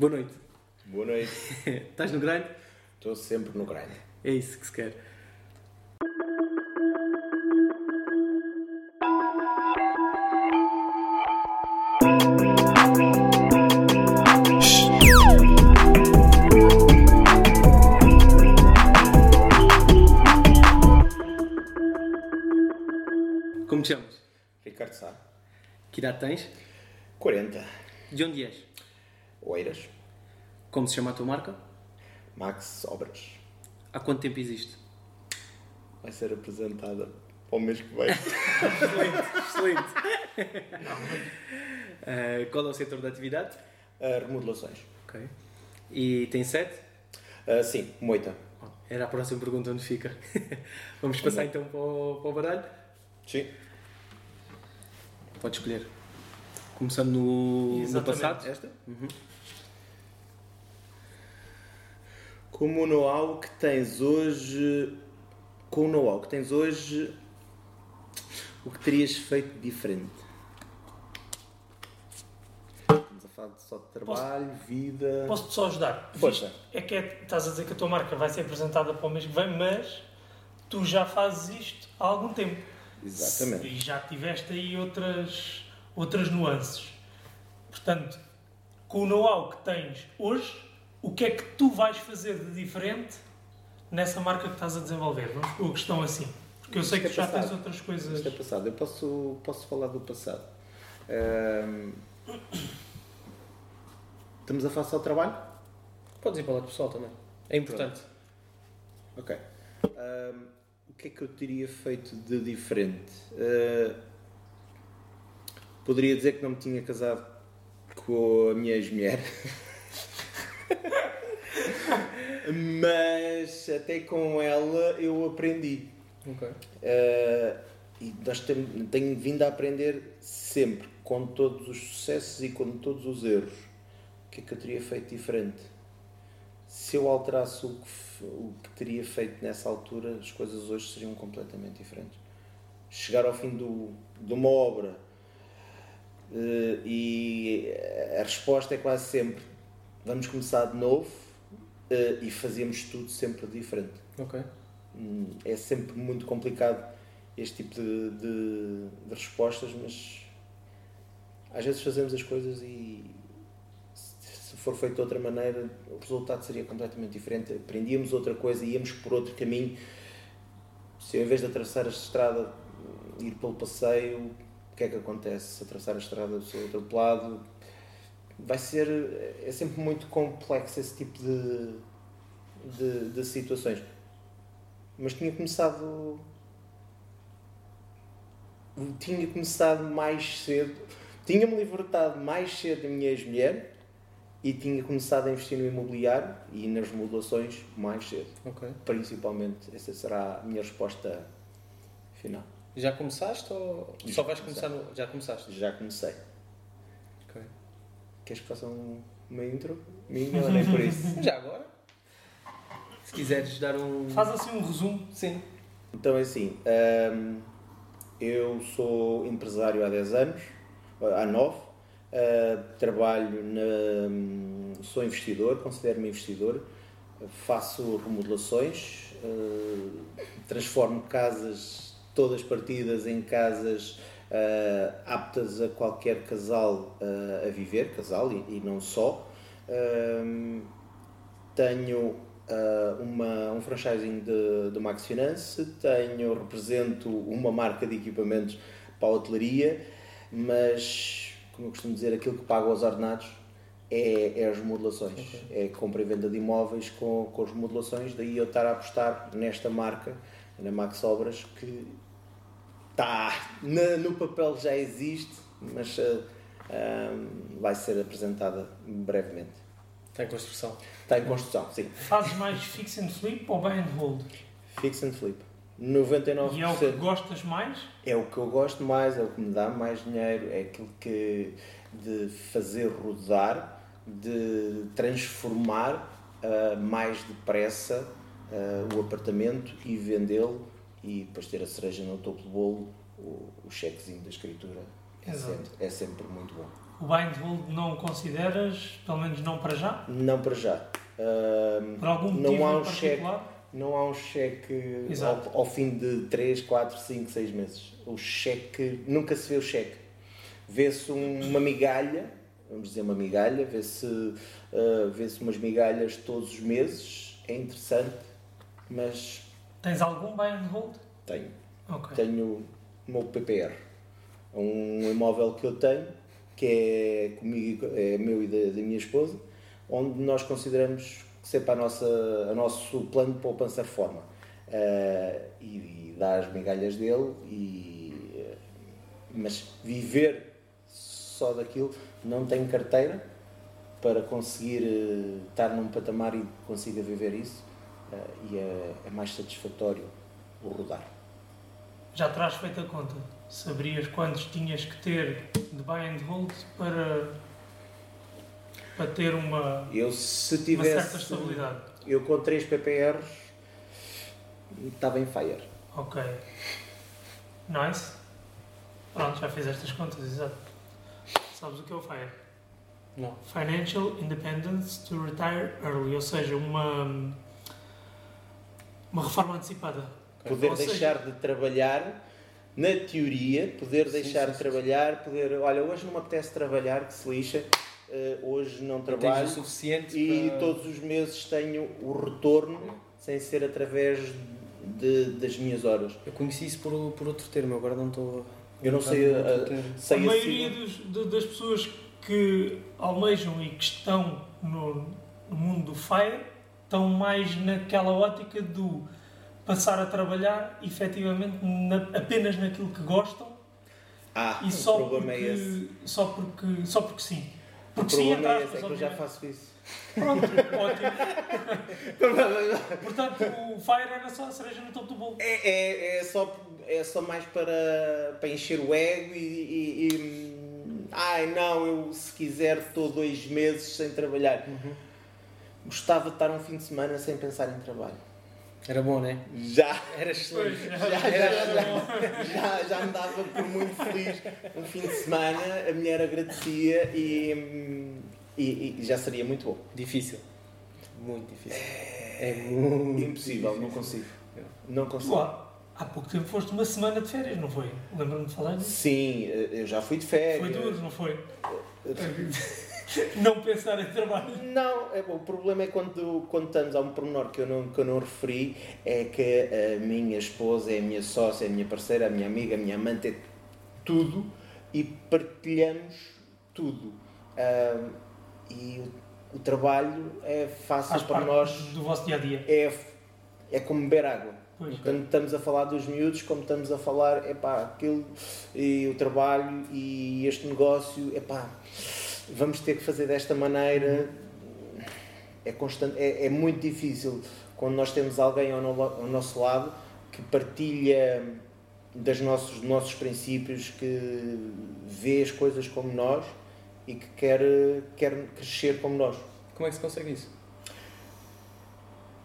Boa noite. Boa noite. Estás no grande? Estou sempre no grind. É isso que se quer. Como te chamas? Ricardo Sá. Que idade tens? 40. De onde és? Oeiras. Como se chama a tua marca? Max Obras. Há quanto tempo existe? Vai ser apresentada para o mês que vem. Excelente, excelente. Eh, qual é o setor da atividade? Ah, remodelações. Ok. E tem sete? Ah, sim, moita. Era a próxima pergunta onde fica. Vamos passar então para o, para o baralho? Sim. Pode escolher. Começando no, no passado. Esta? Como o know-how que tens hoje. Com o know-how que tens hoje, o que terias feito diferente? Estamos a falar só de trabalho, vida. Posso-te só ajudar? Visto- É que é- estás a dizer que a tua marca vai ser apresentada para o mês que vem, mas tu já fazes isto há algum tempo. Exatamente. E já tiveste aí outras, outras nuances. Portanto, com o know-how que tens hoje, o que é que tu vais fazer de diferente nessa marca que estás a desenvolver? Vamos pôr a questão assim. Porque eu sei Isto que é já passado. tens outras coisas. Isto é passado. Eu posso, posso falar do passado. Ahm, Estamos a falar só de trabalho? Podes ir para o lado pessoal também. É importante. Ok. Ahm, o que é que eu teria feito de diferente? Ah, poderia dizer que não me tinha casado com a minha ex-mulher. Mas até com ela eu aprendi. Ok. Uh, e nós tem, tenho vindo a aprender sempre, com todos os sucessos e com todos os erros. O que é que eu teria feito diferente? Se eu alterasse o que, o que teria feito nessa altura, as coisas hoje seriam completamente diferentes. Chegar ao fim do, de uma obra uh, e a resposta é quase sempre: vamos começar de novo uh, e fazíamos tudo sempre diferente. Ok. Hum, é sempre muito complicado este tipo de, de- de respostas, mas às vezes fazemos as coisas e se for feito de outra maneira, o resultado seria completamente diferente. Aprendíamos outra coisa, íamos por outro caminho. Se eu, em vez de atravessar a estrada, ir pelo passeio, o que é que acontece? Se atravessar a estrada, sou atropelado. Vai ser. É sempre muito complexo esse tipo de, de, de situações mas tinha começado tinha começado mais cedo tinha-me libertado mais cedo da minha ex-mulher e tinha começado a investir no imobiliário e nas remodelações mais cedo Ok. principalmente essa será a minha resposta final Já começaste ou Já só vais começar no... Já começaste? já comecei. Queres que faça um- uma intro minha nem por isso Já agora? Se quiseres dar um... Faz assim um resumo. Sim. Então é assim, hum, eu sou empresário há 10 anos, há 9, uh, trabalho na. sou investidor, considero-me investidor, faço remodelações, uh, transformo casas todas partidas em casas uh, aptas a qualquer casal uh, a viver, casal e, e não só. Hum, tenho uma, um franchising de, de Max Finance, tenho, represento uma marca de equipamentos para a hotelaria, mas, como eu costumo dizer, aquilo que pago aos ordenados é, é as remodelações, é compra e venda de imóveis com, com as remodelações, daí eu estar a apostar nesta marca, na Max Obras, que está no papel já existe, mas ah, vai ser apresentada brevemente. Está em construção. Está em construção, sim. Fazes mais fix and flip ou buy and hold? Fix and flip. 99% E é o que gostas mais? é o que eu gosto mais, é o que me dá mais dinheiro, é aquilo que de fazer rodar, de transformar ah, mais depressa ah, o apartamento e vendê-lo e depois ter a cereja no topo do bolo, o, o chequezinho da escritura. É sempre, é sempre muito bom. O buy and hold não consideras, pelo menos não para já? Não para já. Uh, Por algum não motivo há em um cheque. Não há um cheque ao, ao fim de 3, 4, 5, 6 meses. O cheque, nunca se vê o cheque. Vê-se um- uma migalha, vamos dizer uma migalha, vê-se uh, vê-se umas migalhas todos os meses, é interessante, mas Tens algum buy and hold? tenho. Ok. Tenho o meu PPR, um imóvel que eu tenho, que é comigo, é meu e da, da minha esposa, onde nós consideramos para a nossa, o nosso plano de poupança reforma. Eh, e, e dá as migalhas dele, e, eh, mas viver só daquilo, não tenho carteira para conseguir eh, estar num patamar e consiga viver isso, e é, é mais satisfatório o rodar. Já terás feito a conta. Saberias quantos tinhas que ter de buy and hold para, para ter uma, Eu se uma tivesse. certa estabilidade. Eu com 3 PPRs estava em fire. Ok. Nice. Pronto, já fiz estas contas, exato. Sabes o que é o FIRE? Não. Financial Independence to Retire Early, ou seja, uma, uma reforma antecipada. Poder Ou seja- deixar de trabalhar, na teoria, poder Sim, deixar sim, de sim, trabalhar, poder. Olha, hoje não me apetece trabalhar, que se lixa, eh, hoje não trabalho o suficiente e para... todos os meses tenho o retorno sem ser através de- das minhas horas. Eu conheci isso por, por outro termo, agora não estou... Eu não sei, outro uh, termo. Sei a assim- maioria dos- de- das pessoas que almejam e que estão no, no mundo do FIRE estão mais naquela ótica do passar a trabalhar efetivamente na- apenas naquilo que gostam Ah, e o só problema porque, é esse. só porque só porque sim. O Porque sim, entre problema é esse, é que eu já faço isso. Pronto, ótimo. Portanto, o Fire era só a cereja no topo do bolo. É, é, é, só, é só mais para, para encher o ego e, e- e, hum, Ai não, eu se quiser estou dois meses sem trabalhar. Uhum. Gostava de estar um fim de semana sem pensar em trabalho. Era bom, né? Já, Era Pois, excelente. já, já, já, já. já, já me dava por muito feliz um fim de semana, a mulher agradecia e, e, e já seria muito bom. Difícil. Muito difícil. É muito Impossível, não consigo. Não consigo. há, há pouco tempo foste uma semana de férias, não foi? Lembro-me de falar disso. Sim, eu já fui de férias. Foi duro, não foi? Não pensar em trabalho. Não, é, bom, o problema é quando, quando estamos, há um pormenor que eu, não, que eu não referi, é que a minha esposa é a minha sócia, é a minha parceira, a minha amiga, a minha amante, é tudo e partilhamos tudo. Ah, e o, o trabalho é fácil Faz para nós, do vosso dia a dia. é, é como beber água. Pois. Quando estamos a falar dos miúdos, como estamos a falar, é pá, aquilo e o trabalho e este negócio, é pá, vamos ter que fazer desta maneira. É, constante, é, é muito difícil quando nós temos alguém ao, no- ao nosso lado que partilha das nossos, dos nossos princípios, que vê as coisas como nós e que quer, quer crescer como nós. Como é que se consegue isso?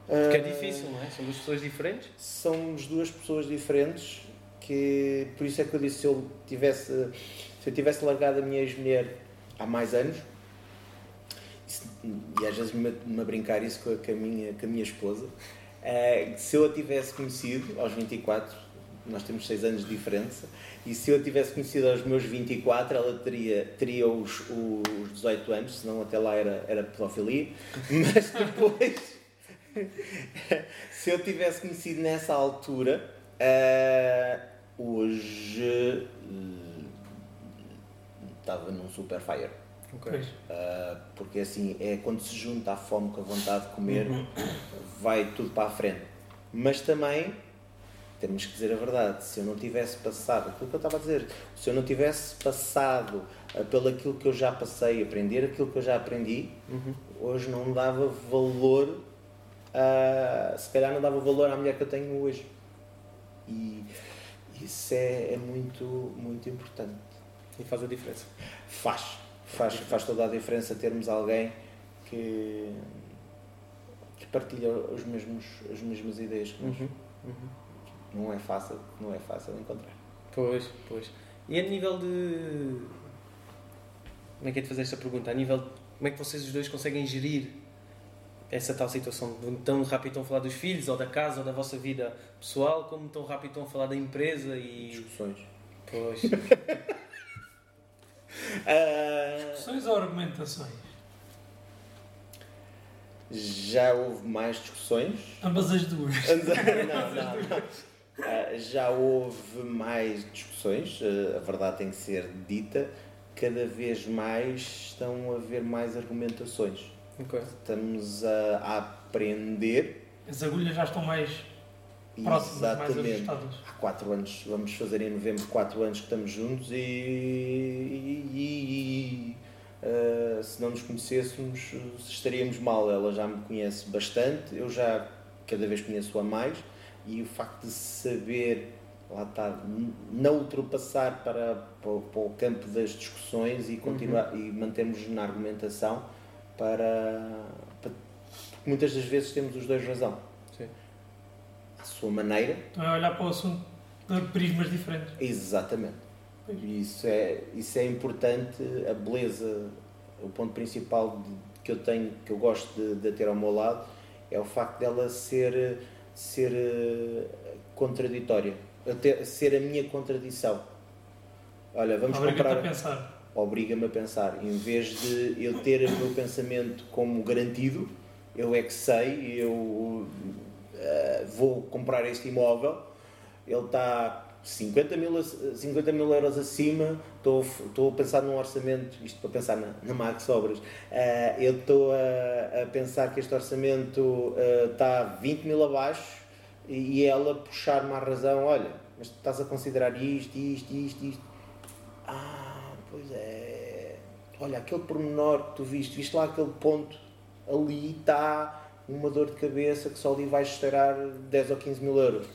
Porque é Ah, difícil, não é? São duas pessoas diferentes. somos duas pessoas diferentes que por isso é que eu disse se eu tivesse se eu tivesse largado a minha ex-mulher há mais anos. E às vezes me, me brincar isso com a, com a minha, com a minha esposa. Eh, se eu a tivesse conhecido aos 24 nós temos 6 anos de diferença e se eu a tivesse conhecido aos meus 24 ela teria, teria os, os 18 anos senão até lá era, era pedofilia. Mas depois se eu tivesse conhecido nessa altura, ah, hoje ah, estava num super fire. Ok. Pois. Ah, porque assim, é quando se junta a fome com a vontade de comer, vai tudo para a frente. Mas também, temos que dizer a verdade, se eu não tivesse passado, aquilo que eu estava a dizer, se eu não tivesse passado ah, pelo aquilo que eu já passei, aprender aquilo que eu já aprendi, Uhum. hoje não dava valor, se calhar não dava valor à mulher que eu tenho hoje. E isso é, é muito, muito importante. E faz a diferença. Faz, faz, faz toda a diferença termos alguém que, que partilha os mesmos, as mesmas ideias que nós. Uhum. Uhum. Não é fácil, não é fácil encontrar. Pois, pois. E a nível de como é que é de fazer esta pergunta? A nível, como é que vocês os dois conseguem gerir essa tal situação? Tão rápido estão a falar dos filhos, ou da casa, ou da vossa vida pessoal, como tão rápido estão a falar da empresa e... Discussões. Pois. Ah, Discussões ou argumentações? já houve mais discussões. Ambas as duas. não, não, não. Ah, já houve mais discussões, ah, a verdade tem que ser dita. Cada vez mais estão a haver mais argumentações. ok. Estamos a, a aprender. As agulhas já estão mais próximas, mais Exatamente. Há quatro anos, vamos fazer em novembro quatro anos que estamos juntos e, e- e- ah, se não nos conhecêssemos estaríamos mal. Ela já me conhece bastante, eu já cada vez conheço-a mais e o facto de saber, lá está, não ultrapassar para, para, o- para o campo das discussões e continuar e mantermos na argumentação para, para porque muitas das vezes temos os dois razão. Sua maneira, Então é olhar para o assunto de prismas diferentes. Exatamente. Isso é, isso é importante, a beleza, o ponto principal de- que eu tenho, que eu gosto de, de ter ao meu lado, é o facto dela ser, ser eh, contraditória, ser a minha contradição. Olha, vamos Obriga-te comprar a pensar. obriga-me a pensar. Em vez de eu ter o meu pensamento como garantido, eu é que sei, eu eh, vou comprar este imóvel, ele está 50 mil, ac- 50 mil euros acima, estou, estou a pensar num orçamento, isto para pensar na, na Max Obras, eh, eu estou a, a pensar que este orçamento eh, está 20 mil abaixo e, e ela puxar-me à razão, olha, mas estás a considerar isto, isto, isto, isto. Ah, pois é. Olha, aquele pormenor que tu viste, viste lá aquele ponto, ali está uma dor de cabeça que só ali vai estourar 10 ou 15 mil euros.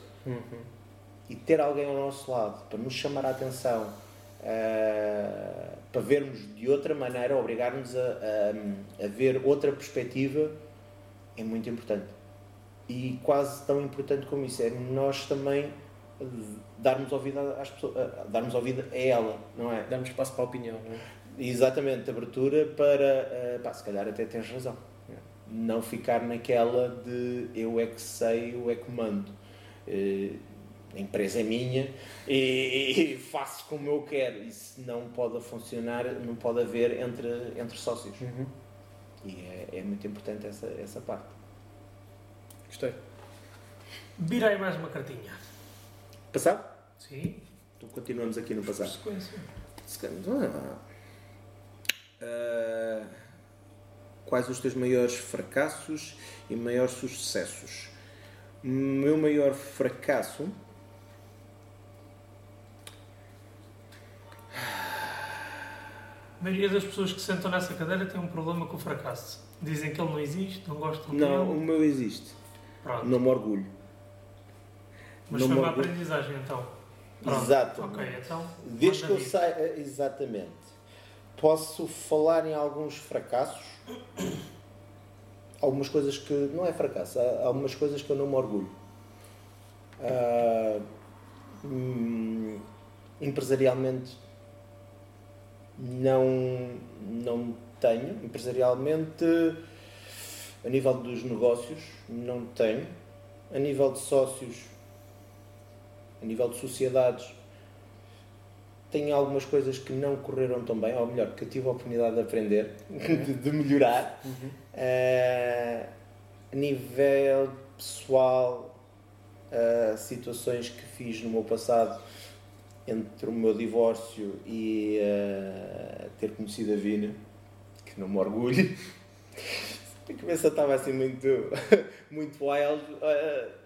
E ter alguém ao nosso lado para nos chamar a atenção, ah, para vermos de outra maneira, obrigar-nos a, a, a ver outra perspectiva, é muito importante. E quase tão importante como isso é nós também eh, darmos ouvido às pessoas, ah, darmos ouvido a ela, não é? Damos espaço para a opinião, não é? Exatamente, abertura para, uh, pá, se calhar até tens razão. Não ficar naquela de eu é que sei, eu é que mando. Uh, a empresa é minha e, e faço como eu quero. Isso não pode funcionar, não pode haver entre, entre sócios. Uhum. E é, é muito importante essa, essa parte. Gostei. Vira aí mais uma cartinha. Passado? Sim. Então continuamos aqui no passado. Sequência. Ah, quais os teus maiores fracassos e maiores sucessos? O meu maior fracasso A maioria das pessoas que sentam nessa cadeira tem um problema com o fracasso. Dizem que ele não existe, não gostam não, o dele. meu existe. Pronto. Não me orgulho. Mas não foi uma orgulho. aprendizagem então. Pronto. Exato. Ok, então. Desde que eu saia, exatamente. Posso falar em alguns fracassos, algumas coisas que não é fracasso, há algumas coisas que eu não me orgulho. Ah, hum, empresarialmente não, não tenho. Empresarialmente, a nível dos negócios, não tenho. A nível de sócios, a nível de sociedades, tenho algumas coisas que não correram tão bem, ou melhor, que eu tive a oportunidade de aprender, de, de melhorar. Ah, a nível pessoal, ah, situações que fiz no meu passado, entre o meu divórcio e ah, ter conhecido a Vina, que não me orgulho. A cabeça estava assim muito, muito wild.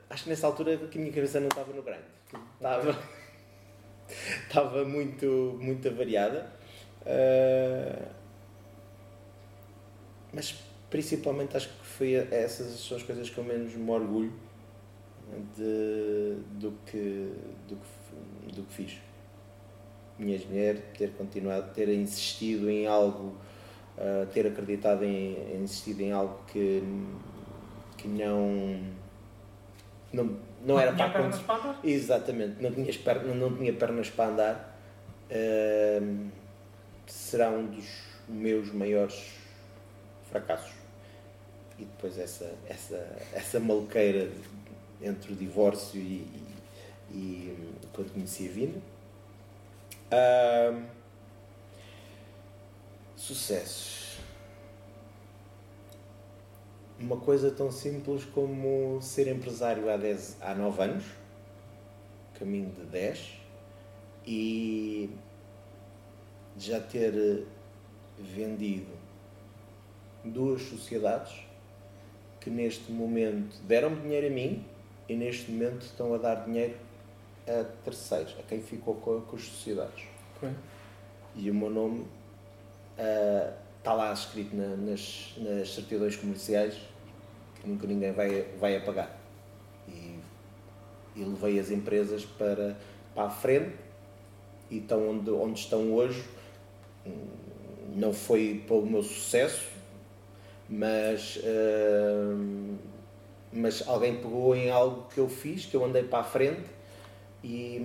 Acho que nessa altura que a minha cabeça não estava no grande. Estava, estava muito, muito avariada. Ah, mas principalmente acho que foi essas são as coisas que eu menos me orgulho de, do, que, do, que, do que fiz. Minha mulher, ter continuado, ter insistido em algo, ah, ter acreditado em, em insistido em algo que, que não, não, não era tinha para pernas para andar? Exatamente, não tinha, pernas, não tinha pernas para andar. Ahm, será um dos meus maiores fracassos. E depois essa, essa, essa maluqueira entre o divórcio e, e, e quando conheci a Vina. Uh, sucessos. Uma coisa tão simples como ser empresário há, 10, há 9 anos, caminho de 10, e já ter vendido duas sociedades que neste momento deram dinheiro a mim e neste momento estão a dar dinheiro a terceiros, a quem ficou com, com as sociedades. Okay. E o meu nome uh, está lá escrito na, nas, nas certidões comerciais que nunca ninguém vai, vai apagar. E, e levei as empresas para, para a frente e estão onde, onde estão hoje. Não foi pelo meu sucesso, mas, uh, mas alguém pegou em algo que eu fiz, que eu andei para a frente e,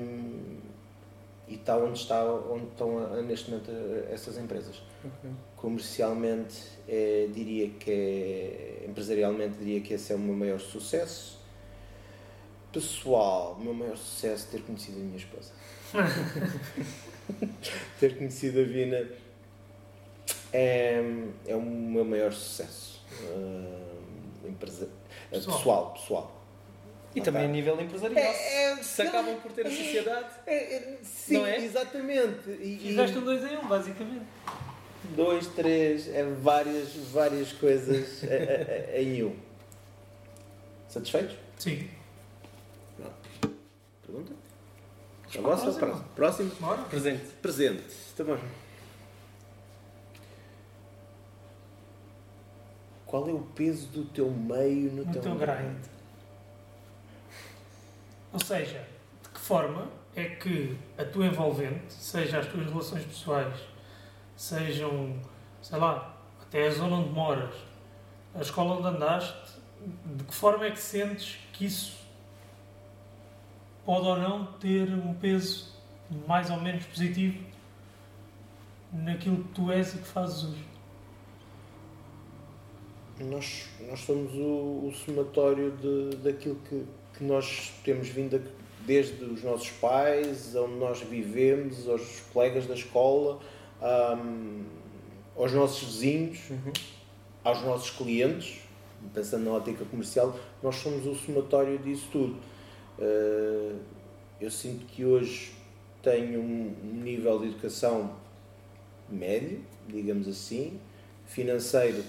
e está onde, está, onde estão neste momento essas empresas. Okay. Comercialmente, é, diria que é, empresarialmente, diria que esse é o meu maior sucesso. Pessoal, o meu maior sucesso é ter conhecido a minha esposa. ter conhecido a Vina é, é o meu maior sucesso. Uh, empresa, pessoal. pessoal, pessoal. E também a nível empresarial. É, é, se acabam por ter a sociedade. É, é, sim, não é? exatamente. E, Fizeste um dois em um, basicamente. Dois, três, é várias, várias coisas em um. Satisfeitos? Sim. Pergunta? A vossa? Próximo. Próximo? Bora. Presente. Presente. Está bom. Qual é o peso do teu meio no, no teu, teu grind? Ou seja, de que forma é que a tua envolvente, seja as tuas relações pessoais, sejam, sei lá, até a zona onde moras, a escola onde andaste, de que forma é que sentes que isso pode ou não ter um peso mais ou menos positivo naquilo que tu és e que fazes hoje? nós, nós somos o, o somatório de, daquilo que, que nós temos vindo a, desde os nossos pais, onde nós vivemos, aos colegas da escola, um, aos nossos vizinhos, uhum. aos nossos clientes, pensando na ótica comercial, nós somos o somatório disso tudo. Uh, eu sinto que hoje tenho um nível de educação médio, digamos assim, financeiro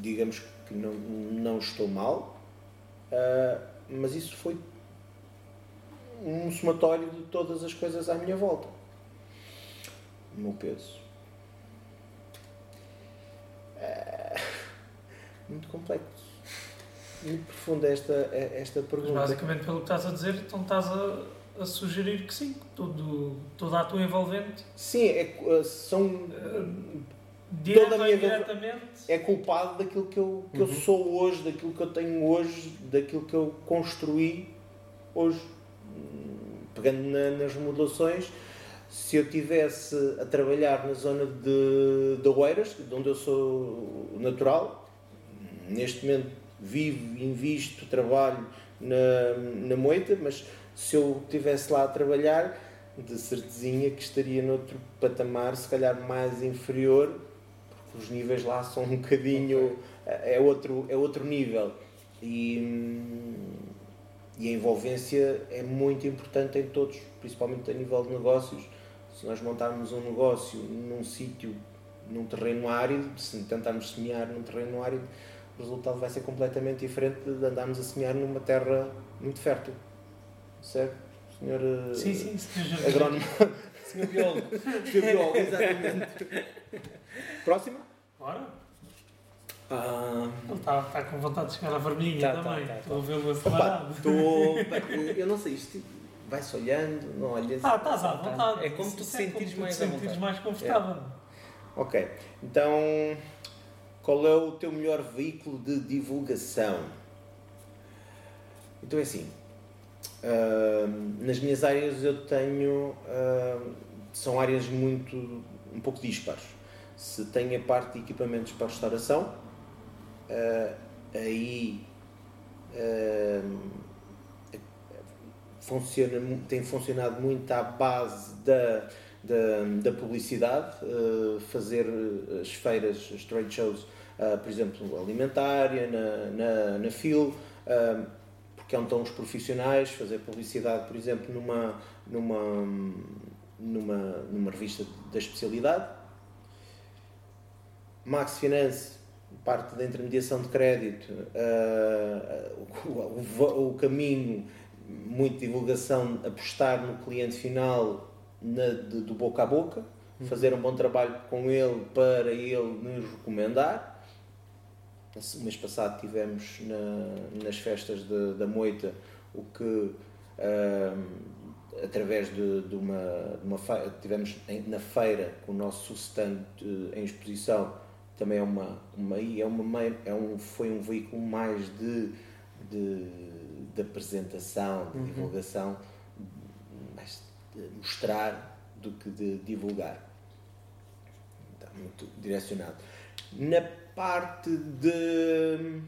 digamos que não, não estou mal, uh, mas isso foi um somatório de todas as coisas à minha volta. O meu peso. Uh, muito complexo. Muito profunda esta, esta pergunta. Mas basicamente, pelo que estás a dizer, então estás a, a sugerir que sim, todo, toda a tua envolvente. Sim, é, são. Uh, toda a minha diretamente é culpado daquilo que, eu, que uhum. eu sou hoje, daquilo que eu tenho hoje, daquilo que eu construí hoje. Pegando na, nas remodelações, se eu tivesse a trabalhar na zona de, de Oeiras, de onde eu sou natural, neste momento vivo, invisto, trabalho na, na moita, mas se eu estivesse lá a trabalhar, de certezinha que estaria noutro patamar, se calhar mais inferior, os níveis lá são um bocadinho. Okay. É, outro, é outro nível. E, e a envolvência é muito importante em todos, principalmente a nível de negócios. Se nós montarmos um negócio num sítio, num terreno árido, se tentarmos semear num terreno árido, o resultado vai ser completamente diferente de andarmos a semear numa terra muito fértil. Certo? Senhor sim, sim, senhor agrónomo. Senhor biólogo. senhor biólogo, exatamente. Próxima? Bora. Ah, está tá com vontade de chegar à vermelhinha tá, tá, também. Tá, tá, Estou a vê-lo acelerado. Estou. eu não sei, isto vai-se olhando, não olhas. Ah, estás à vontade. É como tu te sentires mais, sentires mais confortável. É. Ok, então qual é o teu melhor veículo de divulgação? Então é assim, uh, nas minhas áreas eu tenho, uh, são áreas muito, um pouco dispares Se tem a parte de equipamentos para restauração, uh, aí uh, funciona, tem funcionado muito à base da, da, da publicidade, uh, fazer as feiras, as trade shows, por exemplo, alimentária, na, na, na FIL, porque é estão os profissionais, fazer publicidade, por exemplo, numa, numa, numa, numa revista da especialidade. Max Finance, parte da intermediação de crédito, uh, o, o, o, caminho, muito divulgação, apostar no cliente final na, de, do boca a boca, fazer um bom trabalho com ele para ele nos recomendar. O mês passado tivemos na, nas festas de, da Moita o que através de, de, uma, de uma feira, tivemos na feira com o nosso stand em exposição também é uma, uma é uma é um foi um veículo mais de de, de apresentação de uhum. divulgação mais de mostrar do que de divulgar. Está muito direcionado. Na parte de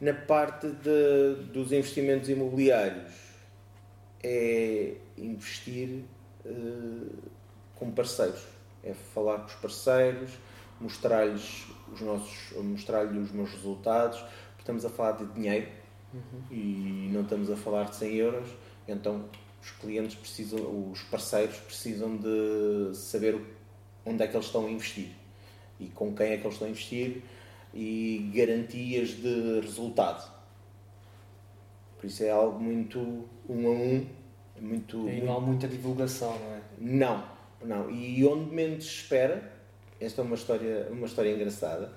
na parte de, dos investimentos imobiliários é investir uh, com parceiros, é falar com os parceiros, mostrar-lhes os nossos, mostrar-lhes os meus resultados, estamos a falar de dinheiro uhum. e não estamos a falar de 100 euros, então os clientes precisam, os parceiros precisam de saber onde é que eles estão a investir e com quem é que eles estão a investir e garantias de resultado por isso é algo muito um a um. Muito, e não há muita divulgação, não é? Não, não. E onde menos se espera, esta é uma história, uma história engraçada.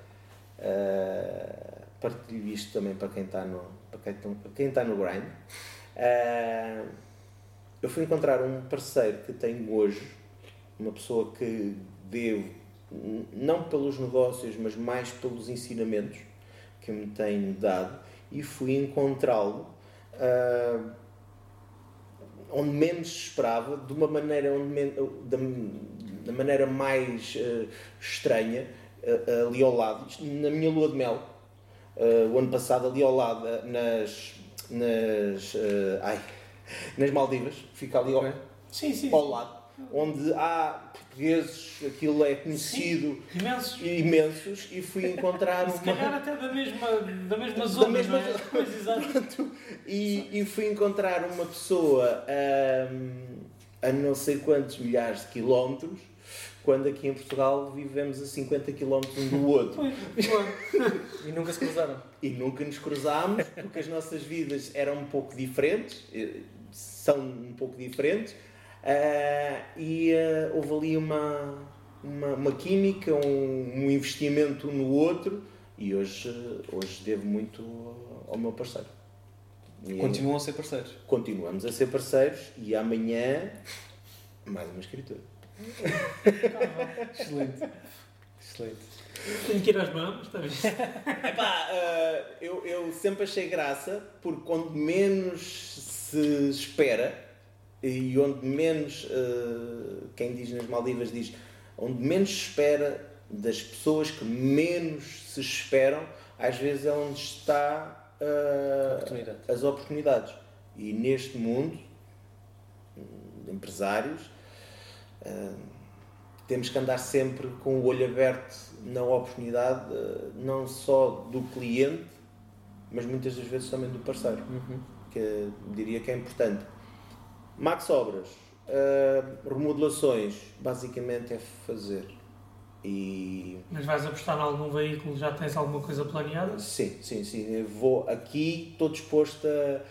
Uh, partilho isto também para quem está no, quem, para quem está no grind. Uh, eu fui encontrar um parceiro que tenho hoje, uma pessoa que devo, não pelos negócios, mas mais pelos ensinamentos que me tem dado, e fui encontrá-lo uh, onde menos esperava, de uma maneira onde da, da maneira mais uh, estranha, uh, ali ao lado, na minha lua de mel, o ano passado, ali ao lado, nas, nas, ai, nas Maldivas, fica ali ao, sim, sim. ao lado onde há portugueses, aquilo é conhecido, Sim, imensos. imensos, e fui encontrar Se uma... calhar até da mesma, da mesma zona, da mesma... É? Pois, exato. e, e fui encontrar uma pessoa um, a não sei quantos milhares de quilómetros, quando aqui em Portugal vivemos a 50 km um do outro. e nunca se cruzaram. E nunca nos cruzámos, porque as nossas vidas eram um pouco diferentes, eh, são um pouco diferentes, Uh, e uh, houve ali uma, uma, uma química, um, um, investimento no outro e hoje, hoje devo muito ao meu parceiro. E Continuam a ser parceiros? Continuamos a ser parceiros e amanhã mais uma escritura. Excelente. Excelente. Tenho que ir às mãos, está Epá, uh, eu, eu sempre achei graça porque quando menos se espera e onde menos, uh, quem diz nas Maldivas diz, onde menos se espera das pessoas que menos se esperam, às vezes é onde está uh, Oportunidade. as oportunidades. E neste mundo de empresários, uh, temos que andar sempre com o olho aberto na oportunidade, não só do cliente, mas muitas das vezes também do parceiro, uhum. que diria que é importante Max Obras, uh, remodelações, basicamente é fazer. E... Mas vais apostar em algum veículo? Já tens alguma coisa planeada? Sim, sim, sim. Eu vou aqui, estou disposto a.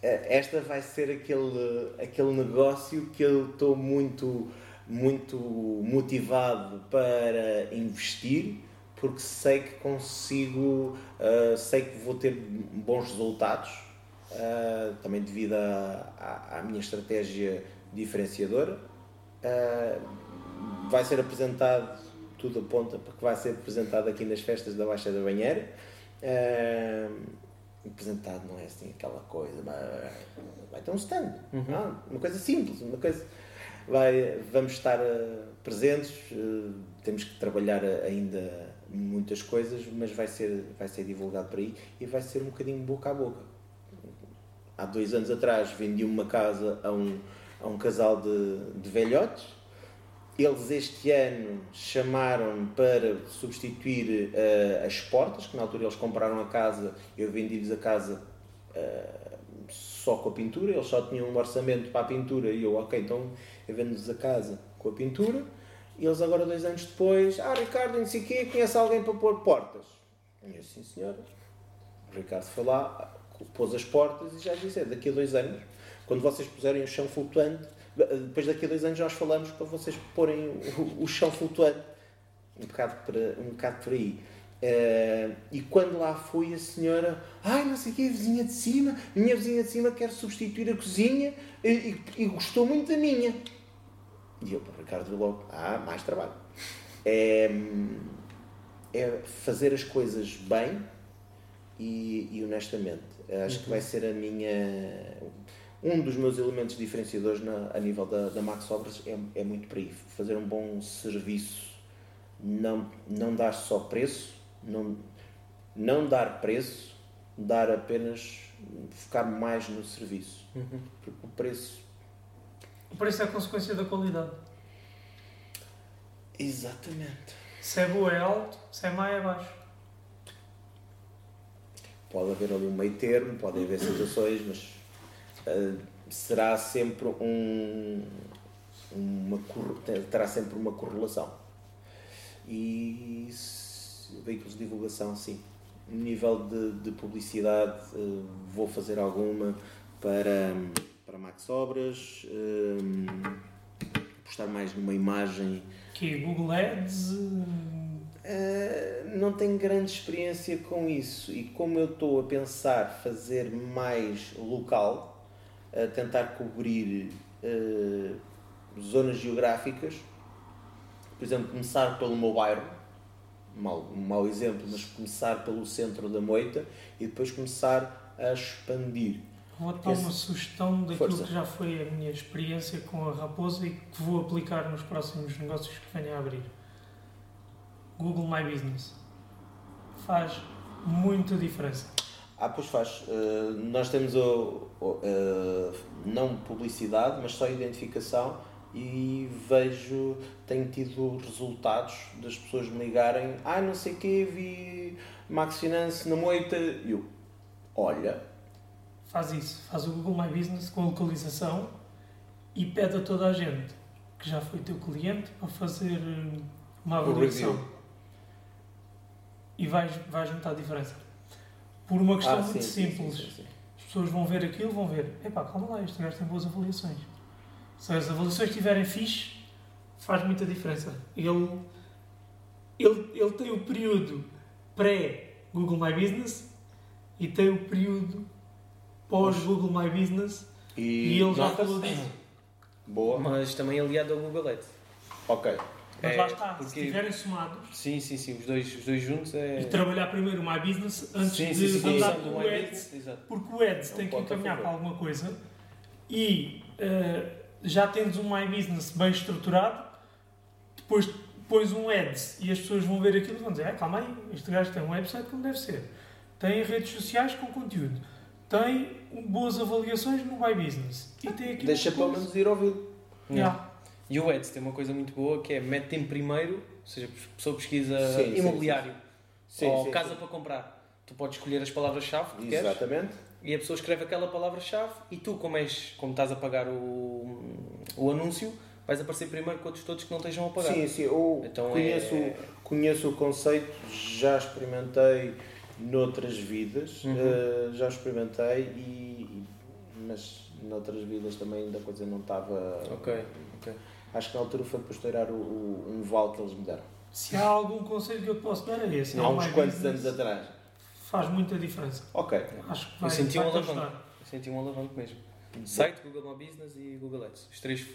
Esta vai ser aquele, aquele negócio que eu estou muito, muito motivado para investir, porque sei que consigo, uh, sei que vou ter bons resultados uh, também devido à, minha estratégia diferenciadora. Uh, vai ser apresentado, tudo aponta para que vai ser apresentado aqui nas festas da Baixa da Banheira. Apresentado não é assim aquela coisa, vai ter um stand, uhum. não, uma coisa simples, uma coisa. vai, vamos estar uh, presentes, uh, temos que trabalhar ainda muitas coisas, mas vai ser, vai ser divulgado por aí e vai ser um bocadinho boca a boca. Há dois anos atrás vendi uma casa a um, a um casal de, de velhotes. Eles este ano chamaram para substituir uh, as portas, que na altura eles compraram a casa, eu vendi-lhes a casa uh, só com a pintura, eles só tinham um orçamento para a pintura e eu, ok, então eu vendo-lhes a casa com a pintura e eles agora, dois anos depois, ah, Ricardo, não sei o quê, conhece alguém para pôr portas? E eu, sim senhora. O Ricardo foi lá, pôs as portas e já disse, é, daqui a dois anos, quando vocês puserem o chão flutuante, depois daqui a dois anos nós falamos para vocês porem o, o chão flutuante. Um bocado por, um bocado por aí. Uh, e quando lá fui, a senhora, ai, não sei o quê, a vizinha de cima, minha vizinha de cima quer substituir a cozinha e, e, e gostou muito da minha. E eu, para o Ricardo, logo, ah, mais trabalho. É, é fazer as coisas bem e, e honestamente. Acho uhum. que vai ser a minha. Um dos meus elementos diferenciadores na, a nível da, da Max Obras é, é muito para aí. Fazer um bom serviço, não, não dar só preço, não, não dar preço, dar apenas focar mais no serviço. Uhum. Porque o preço o preço é a consequência da qualidade. Exatamente. Se é boa é alto, se é má é baixo. Pode haver ali um meio termo, pode haver situações, mas uh, será sempre um. Uma, terá sempre uma correlação. E veículos de divulgação, sim. Nível de, de publicidade, uh, vou fazer alguma para para Max Obras, um, postar mais numa imagem. Que é Google Ads? Uh, não tenho grande experiência com isso e como eu estou a pensar fazer mais local, a tentar cobrir uh, zonas geográficas, por exemplo, começar pelo meu bairro, mau, um mau exemplo, mas começar pelo centro da Moita e depois começar a expandir. Vou dar uma sugestão daquilo Força. que já foi a minha experiência com a Raposa e que vou aplicar nos próximos negócios que venha a abrir. Google My Business. Faz muita diferença. Ah, pois faz. Uh, nós temos o, o uh, não publicidade, mas só identificação e vejo, tenho tido resultados das pessoas me ligarem, ah, não sei o quê, vi Max Finance na moita, e eu, olha, faz isso, faz o Google My Business com a localização e pede a toda a gente que já foi teu cliente para fazer eh, uma avaliação. E vais, vais notar a diferença. Por uma questão ah, muito sim, simples. Sim, sim, As pessoas vão ver aquilo, vão ver, epá, calma lá, este gajo tem boas avaliações. Se as avaliações estiverem fixe, faz muita diferença. Ele, ele, ele tem o período pré-Google My Business e tem o período pós-Google My Business e, e ele já falou disso. Boa. Mas também aliado ao Google Ads. Ok. Mas é, lá está, porque... se estiverem somados. Sim, sim, sim, os dois, os dois juntos é. E trabalhar primeiro o My Business antes sim, de sim, sim, andar com o Ads. Porque o Ads é tem que encaminhar para alguma coisa e uh, já tens um My Business bem estruturado, depois pões um Ads e as pessoas vão ver aquilo e vão dizer: ah, calma aí, este gajo tem um website como deve ser, tem redes sociais com conteúdo tem boas avaliações no My Business. E tem aqui Deixa pelo menos ir ouvi-lo. Yeah. E o Ads tem uma coisa muito boa que é mete em primeiro, ou seja, a pessoa pesquisa sim, imobiliário sim, sim. ou casa para comprar. Tu podes escolher as palavras-chave que Exatamente. Queres, e a pessoa escreve aquela palavra-chave e tu, como, és, como estás a pagar o, o anúncio, vais aparecer primeiro com outros todos que não estejam a pagar. Sim, sim. Eu então conheço, é... conheço o conceito, já experimentei noutras vidas, uhum. uh, já experimentei, e, mas noutras vidas também ainda a coisa não estava. Ok, ok. Acho que na altura foi para estourar o, o, um vale que eles me deram. Se há algum conselho que eu posso dar é esse. Há uns quantos anos atrás. Faz muita diferença. Ok. Acho que vai, eu senti um alavanco. Eu senti um alavanco mesmo. Site, Google My Business e Google Ads. Os três.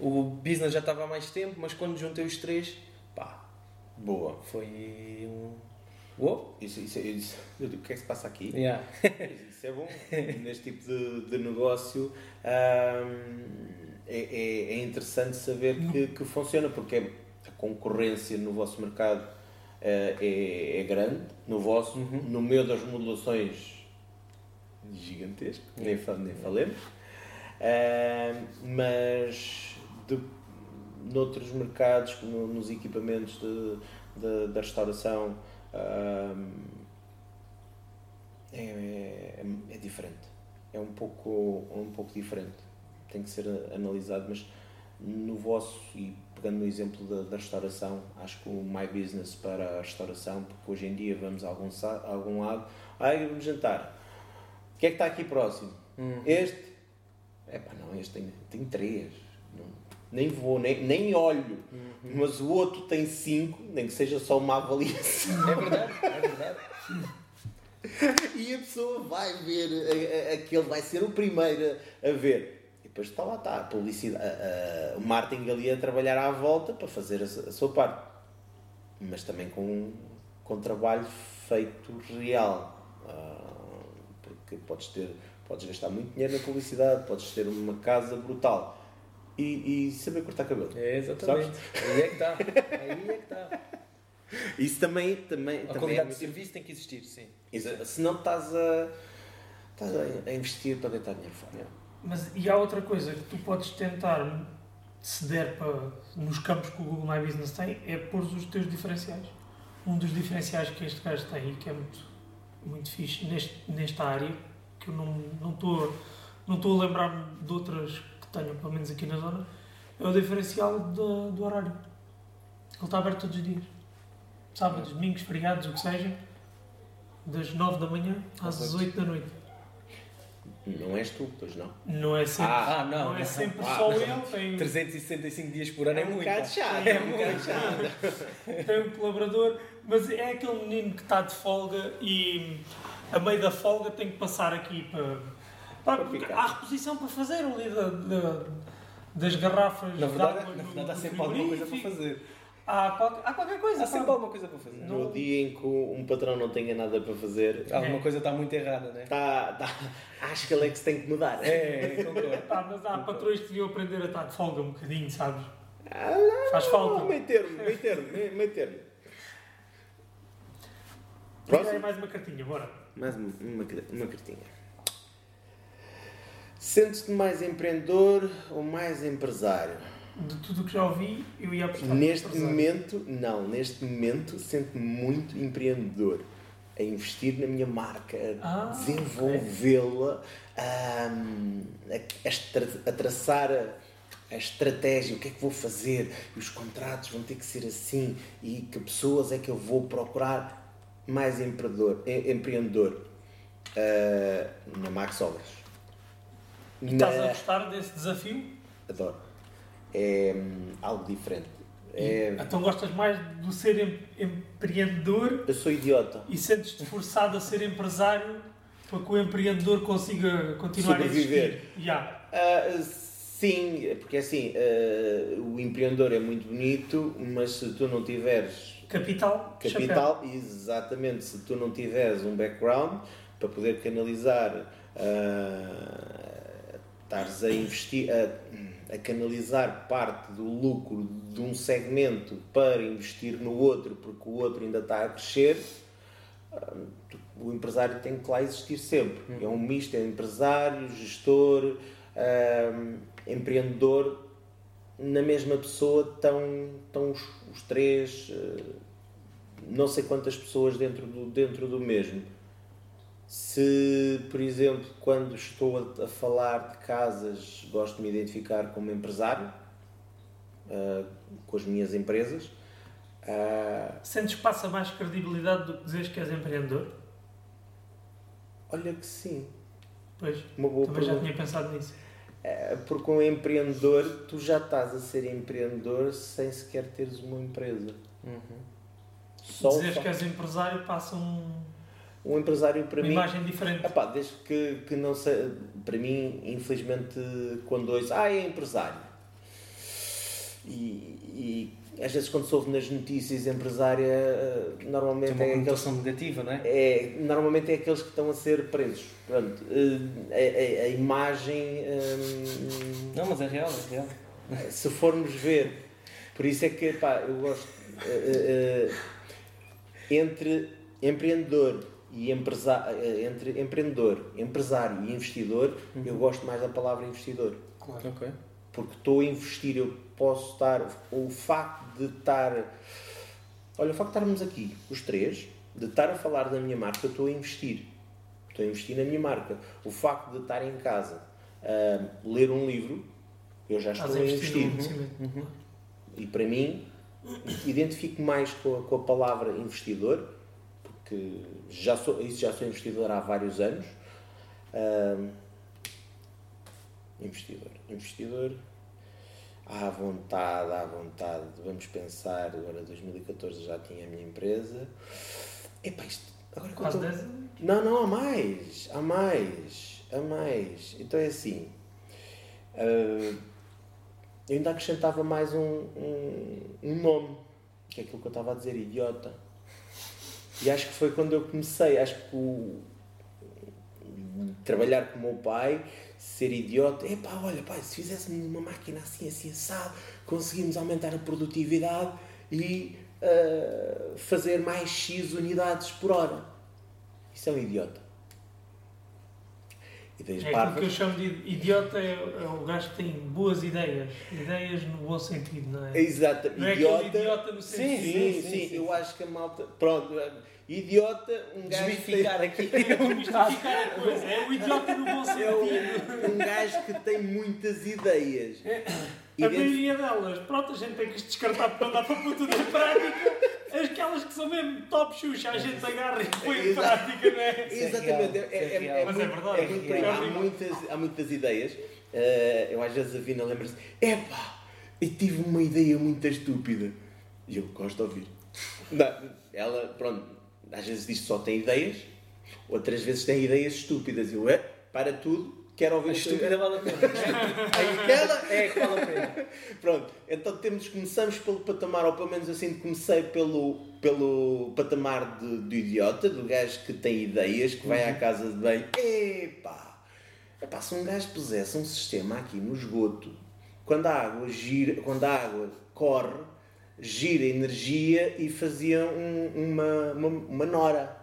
O business já estava há mais tempo, mas quando juntei os três, pá. Boa. Foi um Uou, isso, isso, isso, o que é que se passa aqui? Yeah. isso é bom. Neste tipo de, de negócio, um, é, é, é interessante saber que, que funciona, porque a concorrência no vosso mercado eh, é, é grande, no vosso, no meu das modulações gigantesco, nem, fa- nem falemos, Eh, mas de, noutros mercados, no- nos equipamentos de, de- da restauração, ah, é, é, é diferente. É um pouco, é um pouco diferente. Tem que ser analisado, mas no vosso, e pegando no exemplo da, da restauração, acho que o My Business para a restauração, porque hoje em dia vamos a algum, a algum lado, ai, vamos jantar. O que é que está aqui próximo? Este? É pá, não, este tem, tem três. Não- nem vou, nem, nem olho. Mas o outro tem cinco, nem que seja só uma avaliação. É verdade, é verdade. E a pessoa vai ver, aquele vai ser o primeiro a ver. Depois está lá, está a publicidade, a- a- o marketing ali a trabalhar à volta para fazer a, a sua parte. Mas também com, com trabalho feito real. Ah, porque podes ter, podes gastar muito dinheiro na publicidade, podes ter uma casa brutal. E, e saber cortar cabelo. É, exatamente. Aí é que está. Aí é que está. Isso também, também, A também é qualidade muito de serviço tem que existir, sim. Se não estás a, estás a a investir para deitar dinheiro fora. Mas e há outra coisa que tu podes tentar, se der para, nos campos que o Google My Business tem, é pôr os teus diferenciais. Um dos diferenciais que este gajo tem e que é muito, muito fixe neste, nesta área, que eu não estou não estou a lembrar-me de outras que tenho, pelo menos aqui na zona, é o diferencial do, do horário. Ele está aberto todos os dias. Sábados, domingos, feriados, o que seja, das 9 da manhã às Perfeito. 8 da noite. Não és tu, pois não. Não é sempre, Ah, não, não é sempre Ah, só não. ele, tem, 365 dias por ano é, um muito. bocado chato. É um muito bocado chato. tem um colaborador, mas é aquele menino que está de folga e a meio da folga tem que passar aqui para. para Para ficar. há reposição para fazer ali da, da- das garrafas. Na de verdade, água na verdade há sempre alguma coisa para fazer. Há, qual- há qualquer coisa. Há sempre alguma coisa para fazer. Não- No dia em que um patrão não tenha nada para fazer, Alguma É. coisa está muito errada, né? tá, tá, acho que ele é que se tem que mudar. É, concordo. Pá, mas há patrões que deviam aprender a estar de folga um bocadinho, sabes? Ah, Faz falta. Não, meio termo, meio termo, meio termo. Próximo? mais uma cartinha, bora. Mais uma, uma, uma cartinha. Sentes-te mais empreendedor ou mais empresário? De tudo o que já ouvi, eu ia apostar. Neste momento, não, neste momento sinto-me muito empreendedor. A investir na minha marca, a Ah, desenvolvê-la, ahm, a, a traçar a, a estratégia, o que é que vou fazer, os contratos vão ter que ser assim, e que pessoas é que eu vou procurar mais empreendedor. em- empreendedor. Ah, na Max Obras. E estás a gostar desse desafio? Adoro. É hum, algo diferente. É, Então gostas mais do ser em- empreendedor eu sou idiota. e sentes-te forçado a ser empresário para que o empreendedor consiga continuar Sobreviver. a existir. Já. Ah, sim, porque assim, ah, o empreendedor é muito bonito, mas se tu não tiveres Capital, chapéu. capital, exatamente, se tu não tiveres um background para poder canalizar, ah, estares a investir, a, a canalizar parte do lucro de um segmento para investir no outro, porque o outro ainda está a crescer, tu- o empresário tem que lá existir sempre. É um misto, é empresário, gestor, ah, empreendedor, na mesma pessoa estão, estão os, os três, ah, não sei quantas pessoas dentro do, dentro do mesmo. Se, por exemplo, quando estou a, a falar de casas, gosto de me identificar como empresário, ah, com as minhas empresas, ah, Sentes que passa mais credibilidade do que dizeres que és empreendedor? olha que sim, Pois, uma boa também já pergunta. tinha pensado nisso. É, porque um empreendedor, tu já estás a ser empreendedor sem sequer teres uma empresa. Só o dizeres que és empresário passa um- um empresário para uma mim. imagem diferente. Epá, desde que, que não sei, para mim, infelizmente, quando ouço, ah, é empresário. E, e às vezes quando se ouve nas notícias empresária, eh, normalmente Tem uma é aqueles, negativa, não é? é, normalmente é aqueles que estão a ser presos. Pronto, eh, a, a- a imagem, hum, Não, mas é real, é real. se formos ver, por isso é que pá, eu gosto eh, eh, entre empreendedor e empresa, eh, entre empreendedor, empresário e investidor, eu gosto mais da palavra investidor. Claro. Ok. porque estou a investir, eu posso estar, o facto de estar, olha, o facto de estarmos aqui, os três, de estar a falar da minha marca, eu estou a investir, estou a investir na minha marca. O facto de estar em casa a ler um livro, eu já estou Estás a investir conhecimento. E para mim, identifico mais com a, com a palavra investidor, porque já sou, isso já sou investidor há vários anos. Ahm, investidor. Investidor. À vontade, à vontade. Vamos pensar, agora 2014 já tinha a minha empresa. Epá, isto. Agora que Quase estou- 10 anos. não, não, há mais. Há mais. Há mais. Então é assim. ah, eu ainda acrescentava mais um, um, um nome. Que é aquilo que eu estava a dizer, idiota. E acho que foi quando eu comecei. Acho que o, trabalhar com o meu pai, ser idiota. Epá, olha, pai, se fizéssemos uma máquina assim, assim, assado, conseguimos aumentar a produtividade e ah, fazer mais X unidades por hora. Isso é um idiota. Ideias É aquilo que eu chamo de idiota, é, é o gajo que tem boas ideias. Ideias no bom sentido, não é? Exato, Não é idiota. aquele idiota no sim, sentido. sim, sim, sim, sim, sim. Eu acho que a malta. Pronto, idiota, um gajo. que tem- Desmistificar aqui. Mistificar a coisa. É o idiota no bom É sentido. um, gajo que tem muitas ideias. A maioria delas, pronto, a gente tem que as descartar não dá para pôr tudo em prática. Aquelas que são mesmo top xuxa, a gente agarra e põe em prática, não é? Exatamente, é, é, é é Mas é muito, verdade. é muito. É Há muitas, há muitas ideias. Eh, eu às vezes a Vina lembra-se: epá, eu tive uma ideia muito estúpida. E eu gosto de ouvir. Não, ela, pronto, às vezes diz que só tem ideias, outras vezes tem ideias estúpidas. Eu, é, para tudo, quero ouvir A estúpida vale a pena. Aquela É que vale a pena. Pronto, então temos, começamos pelo patamar, ou pelo menos assim comecei pelo, pelo patamar de, do idiota, do gajo que tem ideias, que vai à casa de banho. Epá! Epá, se um gajo pusesse um sistema aqui no esgoto, quando a água gira, quando a água corre, gira energia e fazia um- uma, uma, uma nora.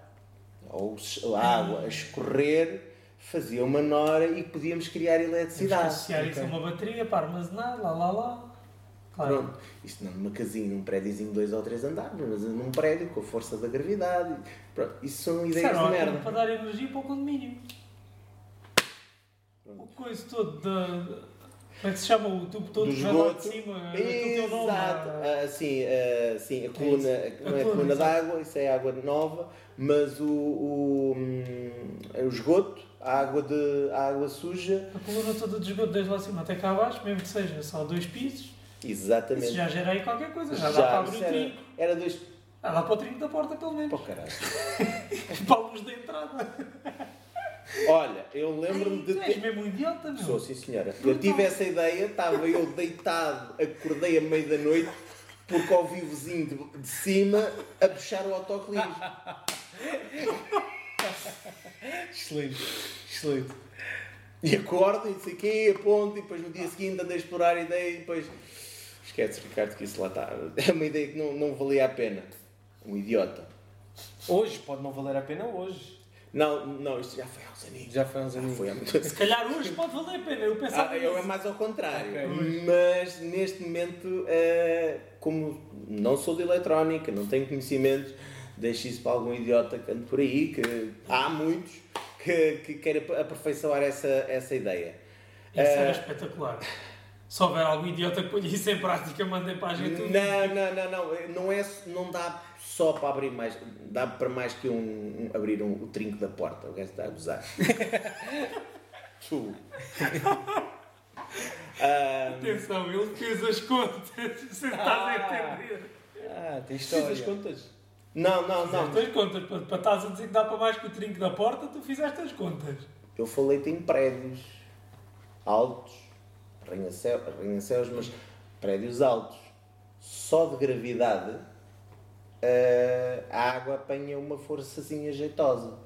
Ou a água a escorrer fazia uma nora e podíamos criar eletricidade. associar isso a uma bateria para armazenar, lá, lá, lá. Claro. Pronto, isto não numa casinha, num prédiozinho de dois ou três andares, mas num prédio com a força da gravidade. Pronto, isso são ideias era de merda. para dar energia para o condomínio. O coisa todo da. Como é que se chama o tubo todo Do que vai lá de cima? Nome. Exato, ah, ah, sim, ah, sim, a coluna, isso. não é A coluna, d'água, isso é água nova, mas o, o, hum, é o esgoto, a água, de, a água suja, A coluna toda de esgoto desde lá de cima até cá abaixo, mesmo que seja só dois pisos, exatamente. isso já gera aí qualquer coisa, já, dá para abrir o trinco. era dois. Já dá para o trinco da porta pelo menos. Pô, caralho. para a luz da entrada. Olha, eu lembro-me de tu és ter. mesmo um idiota, meu. Sou, sim senhora. Eu tive essa ideia, estava eu deitado, acordei à meia da noite, porque ouvi o vizinho de, de cima a puxar o autocolismo. Excelente, excelente. E acordo e não sei o quê, aponto, e depois no dia seguinte andei a explorar a ideia e depois. Esquece, Ricardo, que isso lá está. É uma ideia que não, não valia a pena. Um idiota. Hoje pode não valer a pena hoje. Não, não, isto já foi há uns aninhos. Já foi há uns aninhos. foi há muito Se calhar hoje pode valer a pena, eu pensava Ah, eu é mais ao contrário. Ok. Mas neste momento, eh, como não sou de eletrónica, não tenho conhecimentos, deixo isso para algum idiota que ande por aí, que há muitos que, que querem aperfeiçoar essa, essa ideia. Isso era Eh, espetacular. Se houver algum idiota que ponha isso em prática, mandem para a gente. Não, não, não, não, não, é, não dá só para abrir mais, dá para mais que um, um- abrir um, o trinco da porta, o gajo está a gozar. Tu. Ah, Atenção, ele fez as contas. Você estás a entender? Ah, tem Fiz as história. contas? Não, não, não. Fizeste as contas. Para, para estás a dizer que dá para mais que o trinco da porta, tu fizeste as contas. Eu falei-te em prédios altos, arranha-céus, arranha-céus, mas prédios altos. só de gravidade, uh, a água apanha uma forçazinha jeitosa.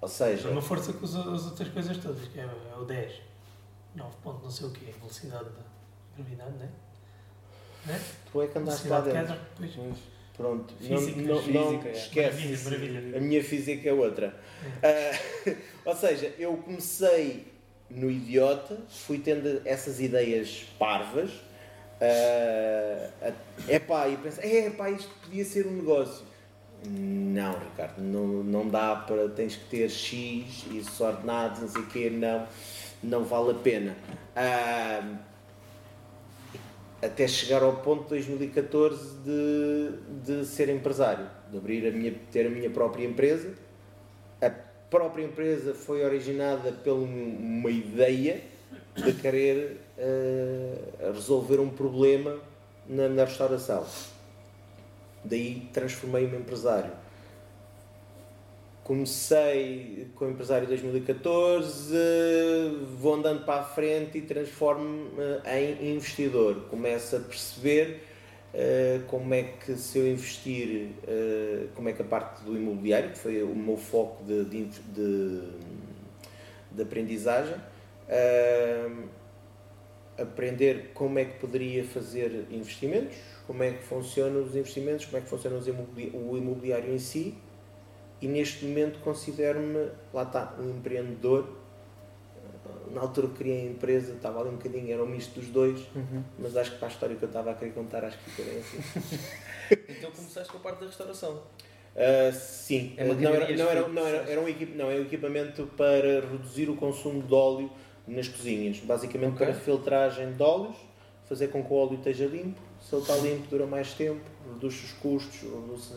Ou seja. É uma força com as, as outras coisas todas, que é, é o 10. 9 ponto não sei o quê, velocidade da gravidade, não é? Não é? Tu é que andaste lá dentro. pois. Pronto, Física, não, não, não física, é. esquece. Maravilha, maravilha. A minha física é outra. Ah, ou seja, eu comecei no idiota, fui tendo essas ideias parvas. É epá, e pensei, epá, isto podia ser um negócio. Não, Ricardo, não, não dá para. Tens que ter X e ordenados, não sei o quê, não, não vale a pena. Ah, até chegar ao ponto de 2014 de, de ser empresário, de abrir a minha, ter a minha própria empresa. A própria empresa foi originada por uma ideia de querer eh, resolver um problema na, na restauração. Daí transformei-me em empresário. Comecei com empresário em 2014, vou andando para a frente e transformo-me em investidor. Começo a perceber uh, como é que se eu investir, uh, como é que a parte do imobiliário, que foi o meu foco de, de, de, de aprendizagem, uh, aprender como é que poderia fazer investimentos, como é que funcionam os investimentos, como é que funciona o imobiliário em si e neste momento considero-me, lá está, um empreendedor. Na altura que criei a empresa, estava ali um bocadinho, era um misto dos dois, Uhum. mas acho que para a história que eu estava a querer contar, acho que fica bem assim. Então começaste com a parte da restauração. Uh, sim, É não, era, não, era, não, era, era um equipe, não, é um equipamento para reduzir o consumo de óleo nas cozinhas. Basicamente Ok. para filtragem de óleos, fazer com que o óleo esteja limpo. Se ele está limpo, dura mais tempo, reduz os custos, reduz,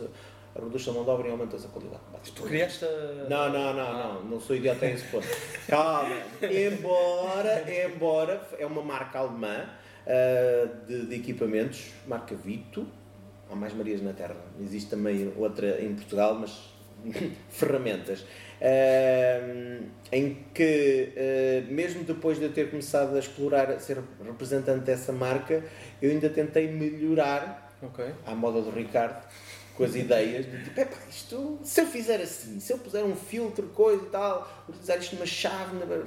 reduz a mão de obra e aumenta a qualidade. Tu criaste a... Não, não, não, não, não sou idiota a esse ponto. Calma, embora, embora é uma marca alemã ah, de, de equipamentos, marca Vito, há mais Marias na Terra, existe também outra em Portugal, mas ferramentas. Ah, em que, ah, mesmo depois de eu ter começado a explorar, a ser representante dessa marca, eu ainda tentei melhorar Ok. à moda do Ricardo, com as ideias de tipo, epá, isto, se eu fizer assim, se eu puser um filtro, coisa e tal, utilizar isto numa chave, na...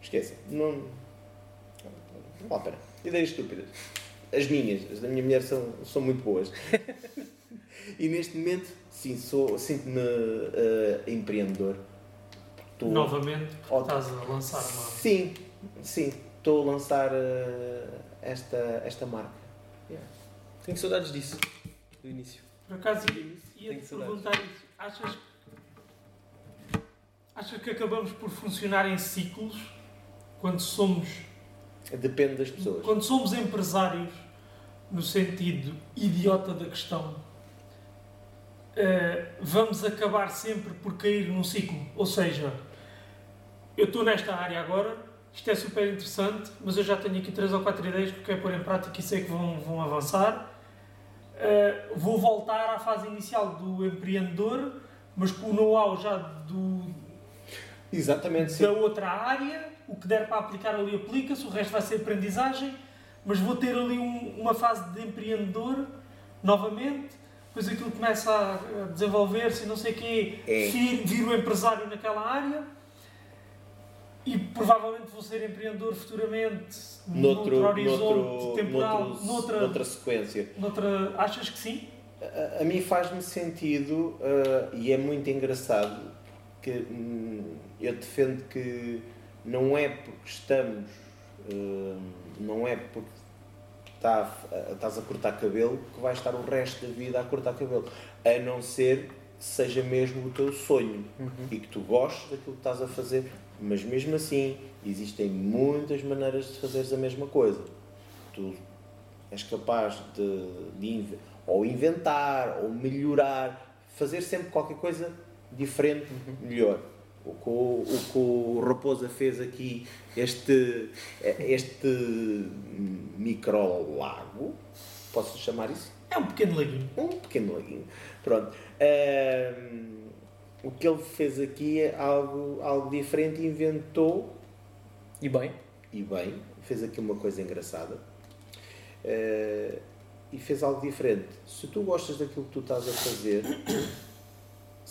esqueça, não, não vale a pena. Ideias estúpidas. As minhas, as da minha mulher são, são muito boas. E neste momento, sim, sou, sinto-me eh, empreendedor. Estou- Novamente, porque estás a lançar uma. Sim, sim, estou a lançar eh, esta, esta marca. Tenho saudades disso, do início. Por acaso ia- ia-te saudades. perguntar isso. Achas, achas que acabamos por funcionar em ciclos quando somos, Depende das pessoas. quando somos empresários no sentido idiota da questão? Eh, vamos acabar sempre por cair num ciclo. Ou seja, eu estou nesta área agora, isto é super interessante, mas eu já tenho aqui três ou quatro ideias que quero pôr em prática e sei que vão, vão avançar. Uh, vou voltar à fase inicial do empreendedor, mas com o know-how já do, Exatamente, sim. da outra área, o que der para aplicar ali aplica-se, o resto vai ser aprendizagem, mas vou ter ali um- uma fase de empreendedor novamente, depois aquilo começa a desenvolver-se não sei o quê, É. vir, o empresário naquela área e provavelmente vou ser empreendedor futuramente Noutro, noutro horizonte noutro, temporal, noutro- noutra, noutra sequência. noutra- Achas que sim? A, a mim faz-me sentido ah, e é muito engraçado que hum, eu defendo que não é porque estamos, hum, não é porque tá- estás a cortar cabelo que vais estar o resto da vida a cortar cabelo, a não ser que seja mesmo o teu sonho. E que tu gostes daquilo que estás a fazer, mas mesmo assim existem muitas maneiras de fazeres a mesma coisa. Tu és capaz de, de ou inventar, ou melhorar, fazer sempre qualquer coisa diferente, melhor. O que o, o que o Raposa fez aqui, este, este micro lago, posso chamar isso? É um pequeno laguinho. Um pequeno laguinho. Pronto. Ahm, o que ele fez aqui é algo, algo diferente, inventou E bem, e bem, fez aqui uma coisa engraçada. Eh, e fez algo diferente. Se tu gostas daquilo que tu estás a fazer,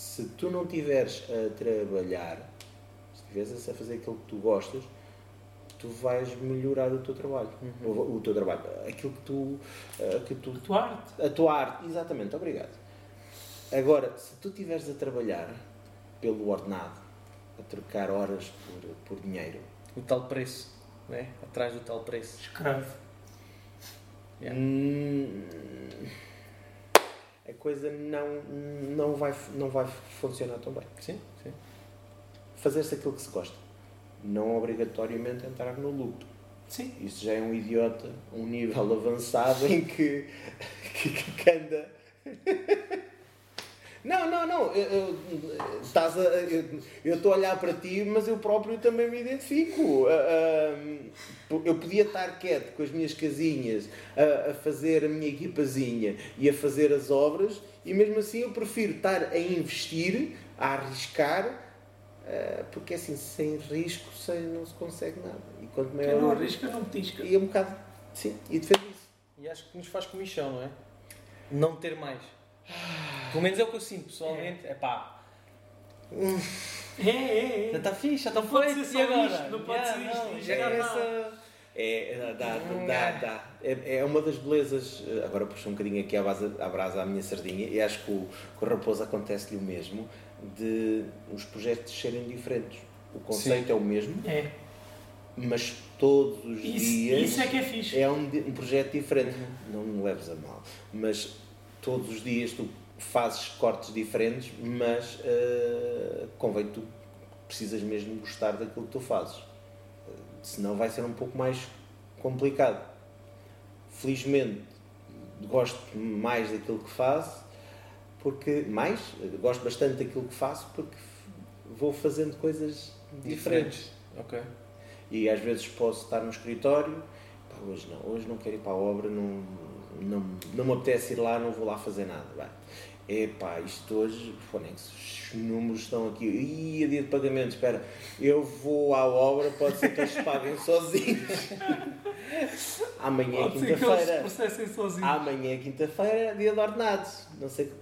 se tu não estiveres a trabalhar, se estiveres a fazer aquilo que tu gostas, tu vais melhorar o teu trabalho. O, o teu trabalho, aquilo que tu, eh, que tu A tua arte. a tua arte, exatamente, obrigado. Agora, se tu estiveres a trabalhar pelo ordenado, a trocar horas por, por dinheiro, O tal preço, né? Atrás do tal preço. Escreve. Yeah. hum, a coisa não, não, vai, não vai funcionar tão bem. Sim, sim. Fazer-se aquilo que se gosta. Não obrigatoriamente entrar no lucro. Sim. Isso já é um idiota, um nível avançado em que, que, que anda. Não, não, não. eu- eu- estás a- eu eu estou a olhar para ti, mas eu próprio também me identifico. Ah, ah, Eu podia estar quieto com as minhas casinhas, a, a fazer a minha equipazinha e a fazer as obras, e mesmo assim eu prefiro estar a investir, a arriscar, ah, porque assim, sem risco sem, não se consegue nada. E quanto Quem maior não o arrisca, não petisca. e é um bocado. Sim, e defendo isso. E acho que nos faz comichão, não é? Não ter mais. Pelo menos é o que eu sinto, pessoalmente. É pá. É, é, Já é. está fixe, já está Não pode feito. ser só agora? isto, não pode Yeah, ser isto, não, isto já já começa- É, dá, dá, dá. É, é uma das belezas, agora puxo um bocadinho aqui à, base, à brasa à minha sardinha, e acho que o, que o Raposo acontece-lhe o mesmo, de os projetos serem diferentes. O conceito Sim. é o mesmo, É. mas todos os Isso, dias isso é que é fixe. é um, um projeto diferente. Não me leves a mal, mas todos os dias tu fazes cortes diferentes, mas eh, convém que tu precisas mesmo gostar daquilo que tu fazes. Eh, Senão vai ser um pouco mais complicado. Felizmente gosto mais daquilo que faço, porque mais, gosto bastante daquilo que faço porque vou fazendo coisas diferentes. Diferentes. Ok. E às vezes posso estar no escritório, hoje não, hoje não quero ir para a obra, não, não, não me apetece ir lá, não vou lá fazer nada. Vai. Epá, isto hoje, Fonex, os números estão aqui, Ih, a dia de pagamento, espera, eu vou à obra, pode ser que eles paguem sozinhos. Amanhã é Pode ser que eles se quinta-feira. processem sozinhos. Amanhã é quinta-feira, dia de ordenados. Não sei,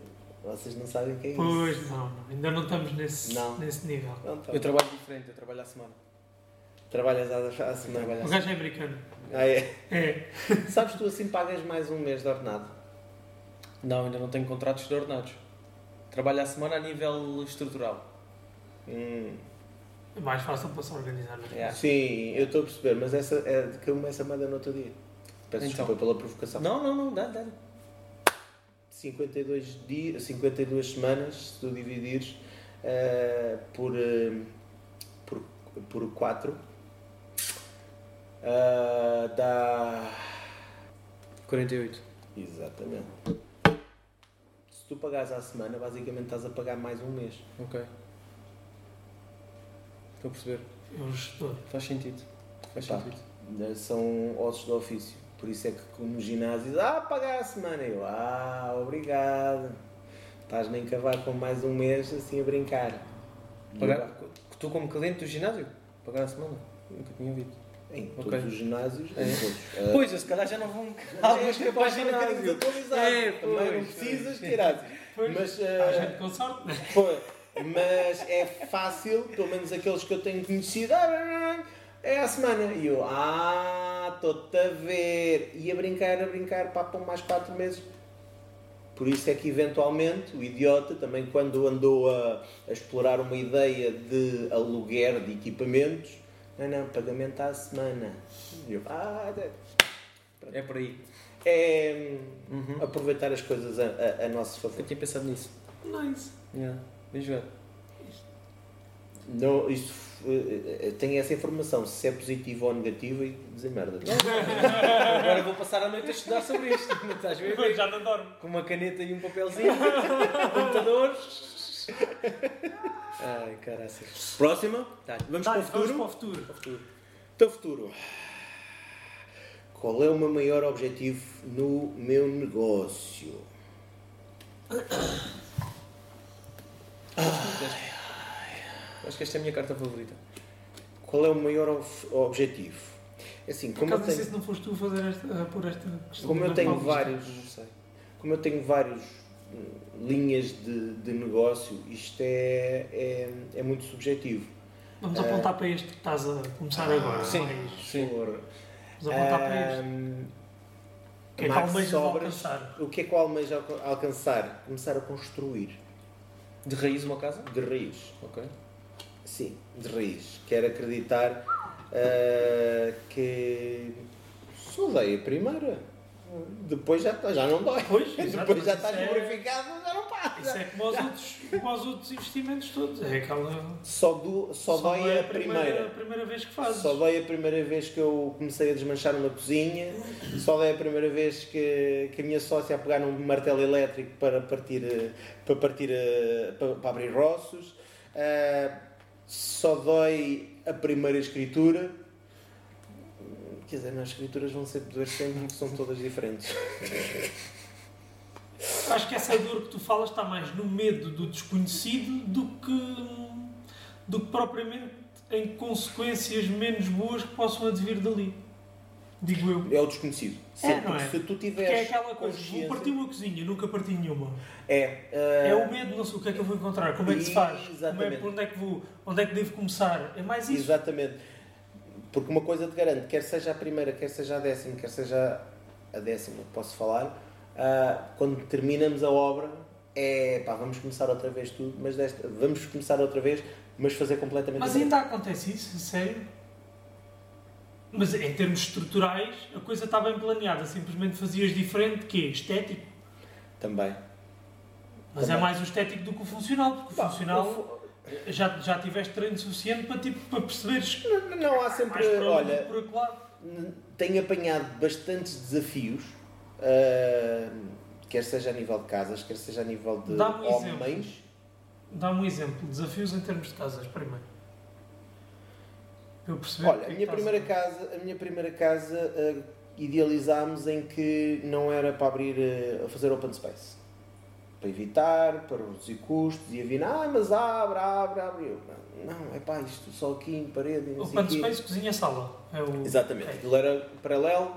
vocês não sabem quem é isso. Pois, não, não, ainda não estamos nesse, Não. nesse nível. Não, tá. Eu trabalho diferente, eu trabalho à semana. Trabalhas à, à semana. Trabalho à O gajo é americano. Ah, é? É. Sabes, tu assim pagas mais um mês de ordenado. Não, ainda não tenho contratos de ordenados. Trabalho à semana a nível estrutural. Hum, É mais fácil para se organizar. é? Yeah. sim, eu estou a perceber, mas essa é de que eu começo a mandar no outro dia. Peço Então. desculpa pela provocação. Não, não, não, dá, dá. 52, dias, 52 semanas, se tu dividires eh, por, eh, por, por 4, dá. 48. Exatamente. Se tu pagares à semana, basicamente estás a pagar mais um mês. Ok. Estou a perceber. É um gestor. Faz sentido. Faz sentido. Né, São ossos do ofício. Por isso é que no ginásio, ah, pagar a semana. Eu, ah, obrigado. Estás nem cavar com mais um mês assim a brincar. Pagar, tu como cliente do ginásio? Pagar a semana? Nunca tinha ouvido. Em todos os ginásios, É. em todos. Pois, eu se calhar já não vão alguns que um bocadinho ginásio. É, Também não pois, precisas pois. tirar. Pois, Mas, há ah, gente com sorte, né? Pô, mas é fácil, pelo menos aqueles que eu tenho conhecido, ah, é a semana. E eu, ah, estou-te a ver. E a brincar, a brincar, pá, por mais 4 meses. Por isso é que, eventualmente, o idiota também, quando andou a, a explorar uma ideia de aluguer de equipamentos, não, não, pagamento à semana. E eu, ah, É por aí. é Uhum. aproveitar as coisas a, a, a nosso favor. Eu tinha pensado nisso. Nice. Yeah. Bem jogado. Não, isso, eh, eh, tenho essa informação, se é positivo ou negativo e dizer merda. Agora vou passar a noite a estudar sobre isto. Estás a ver? Já não dorme. Com uma caneta e um papelzinho, um computador. Ai, caraças. Próxima, Tá. vamos Tá, para o futuro. Vamos para o futuro. Para o futuro. Então, futuro. Qual é o meu maior objetivo no meu negócio? Acho que esta é a minha carta favorita. Qual é o maior of- objetivo? assim, Por como eu acaso, não sei tenho, se não foste tu a fazer esta, a pôr esta questão. como eu tenho vários, Não sei. como eu tenho vários linhas de, de negócio, isto é, é, é muito subjetivo. Vamos Eh, apontar para este que estás a começar agora. sim. mais- Sim. Por, Vamos apontar para este. O que é que almejas alcançar? O que é que alca- alcançar? Começar a construir De raiz uma casa? de raiz. Ok. Sim, de raiz. Quero acreditar ah, que só dei a primeira. Depois já, tá- já não dói. Pois, Depois já estás isso é- glorificado, já não Isso passa. é como os outros, como os outros investimentos todos. É aquela. Só, do, só, dói é a primeira. a primeira vez que fazes. Só dói a primeira vez que eu comecei a desmanchar uma cozinha, só dói a primeira vez que, que a minha sócia a pegar num martelo elétrico para partir, eh, para, partir eh, para, para abrir roços, Ah, só dói a primeira escritura. Quer dizer, nas escrituras vão ser duas sempre, são todas diferentes. Acho que essa dor que tu falas está mais no medo do desconhecido do que, do que propriamente em consequências menos boas que possam advir dali. Digo eu. É o desconhecido. É, Sempre não é? Se tu é tiveres aquela coisa, vou consciência- partir uma cozinha, nunca parti nenhuma. É, É ah, o medo, não sei o que é que eu vou encontrar, como é que se faz, como é, Exatamente. onde é que vou, onde é que devo começar. É mais isso. Exatamente. Porque uma coisa te garanto, quer seja a primeira, quer seja a décima, quer seja a décima, posso falar, ah, quando terminamos a obra, é pá, vamos começar outra vez tudo, mas desta, vamos começar outra vez, mas fazer completamente Mas ainda acontece isso, sério? Mas em termos estruturais, a coisa está bem planeada, simplesmente fazias diferente, que é estético. Também. Mas Também. é mais o estético do que o funcional, porque o Pá, funcional já, já tiveste treino suficiente para, tipo, para perceberes Não, não há sempre, olha, tenho apanhado bastantes desafios, ah, quer seja a nível de casas, quer seja a nível de Dá-me um exemplo. homens. Dá-me um exemplo, desafios em termos de casas, primeiro. Para eu perceber o Olha, a é que minha primeira casa, a minha primeira casa ah, idealizámos em que não era para abrir, a fazer open space. Para evitar, para reduzir custos, e havia, ah, mas abre, abre, abre. Eu, não, é pá, isto só aqui em parede não Open quê. Space, cozinha, sala. É o... Exatamente, Ok. aquilo era paralelo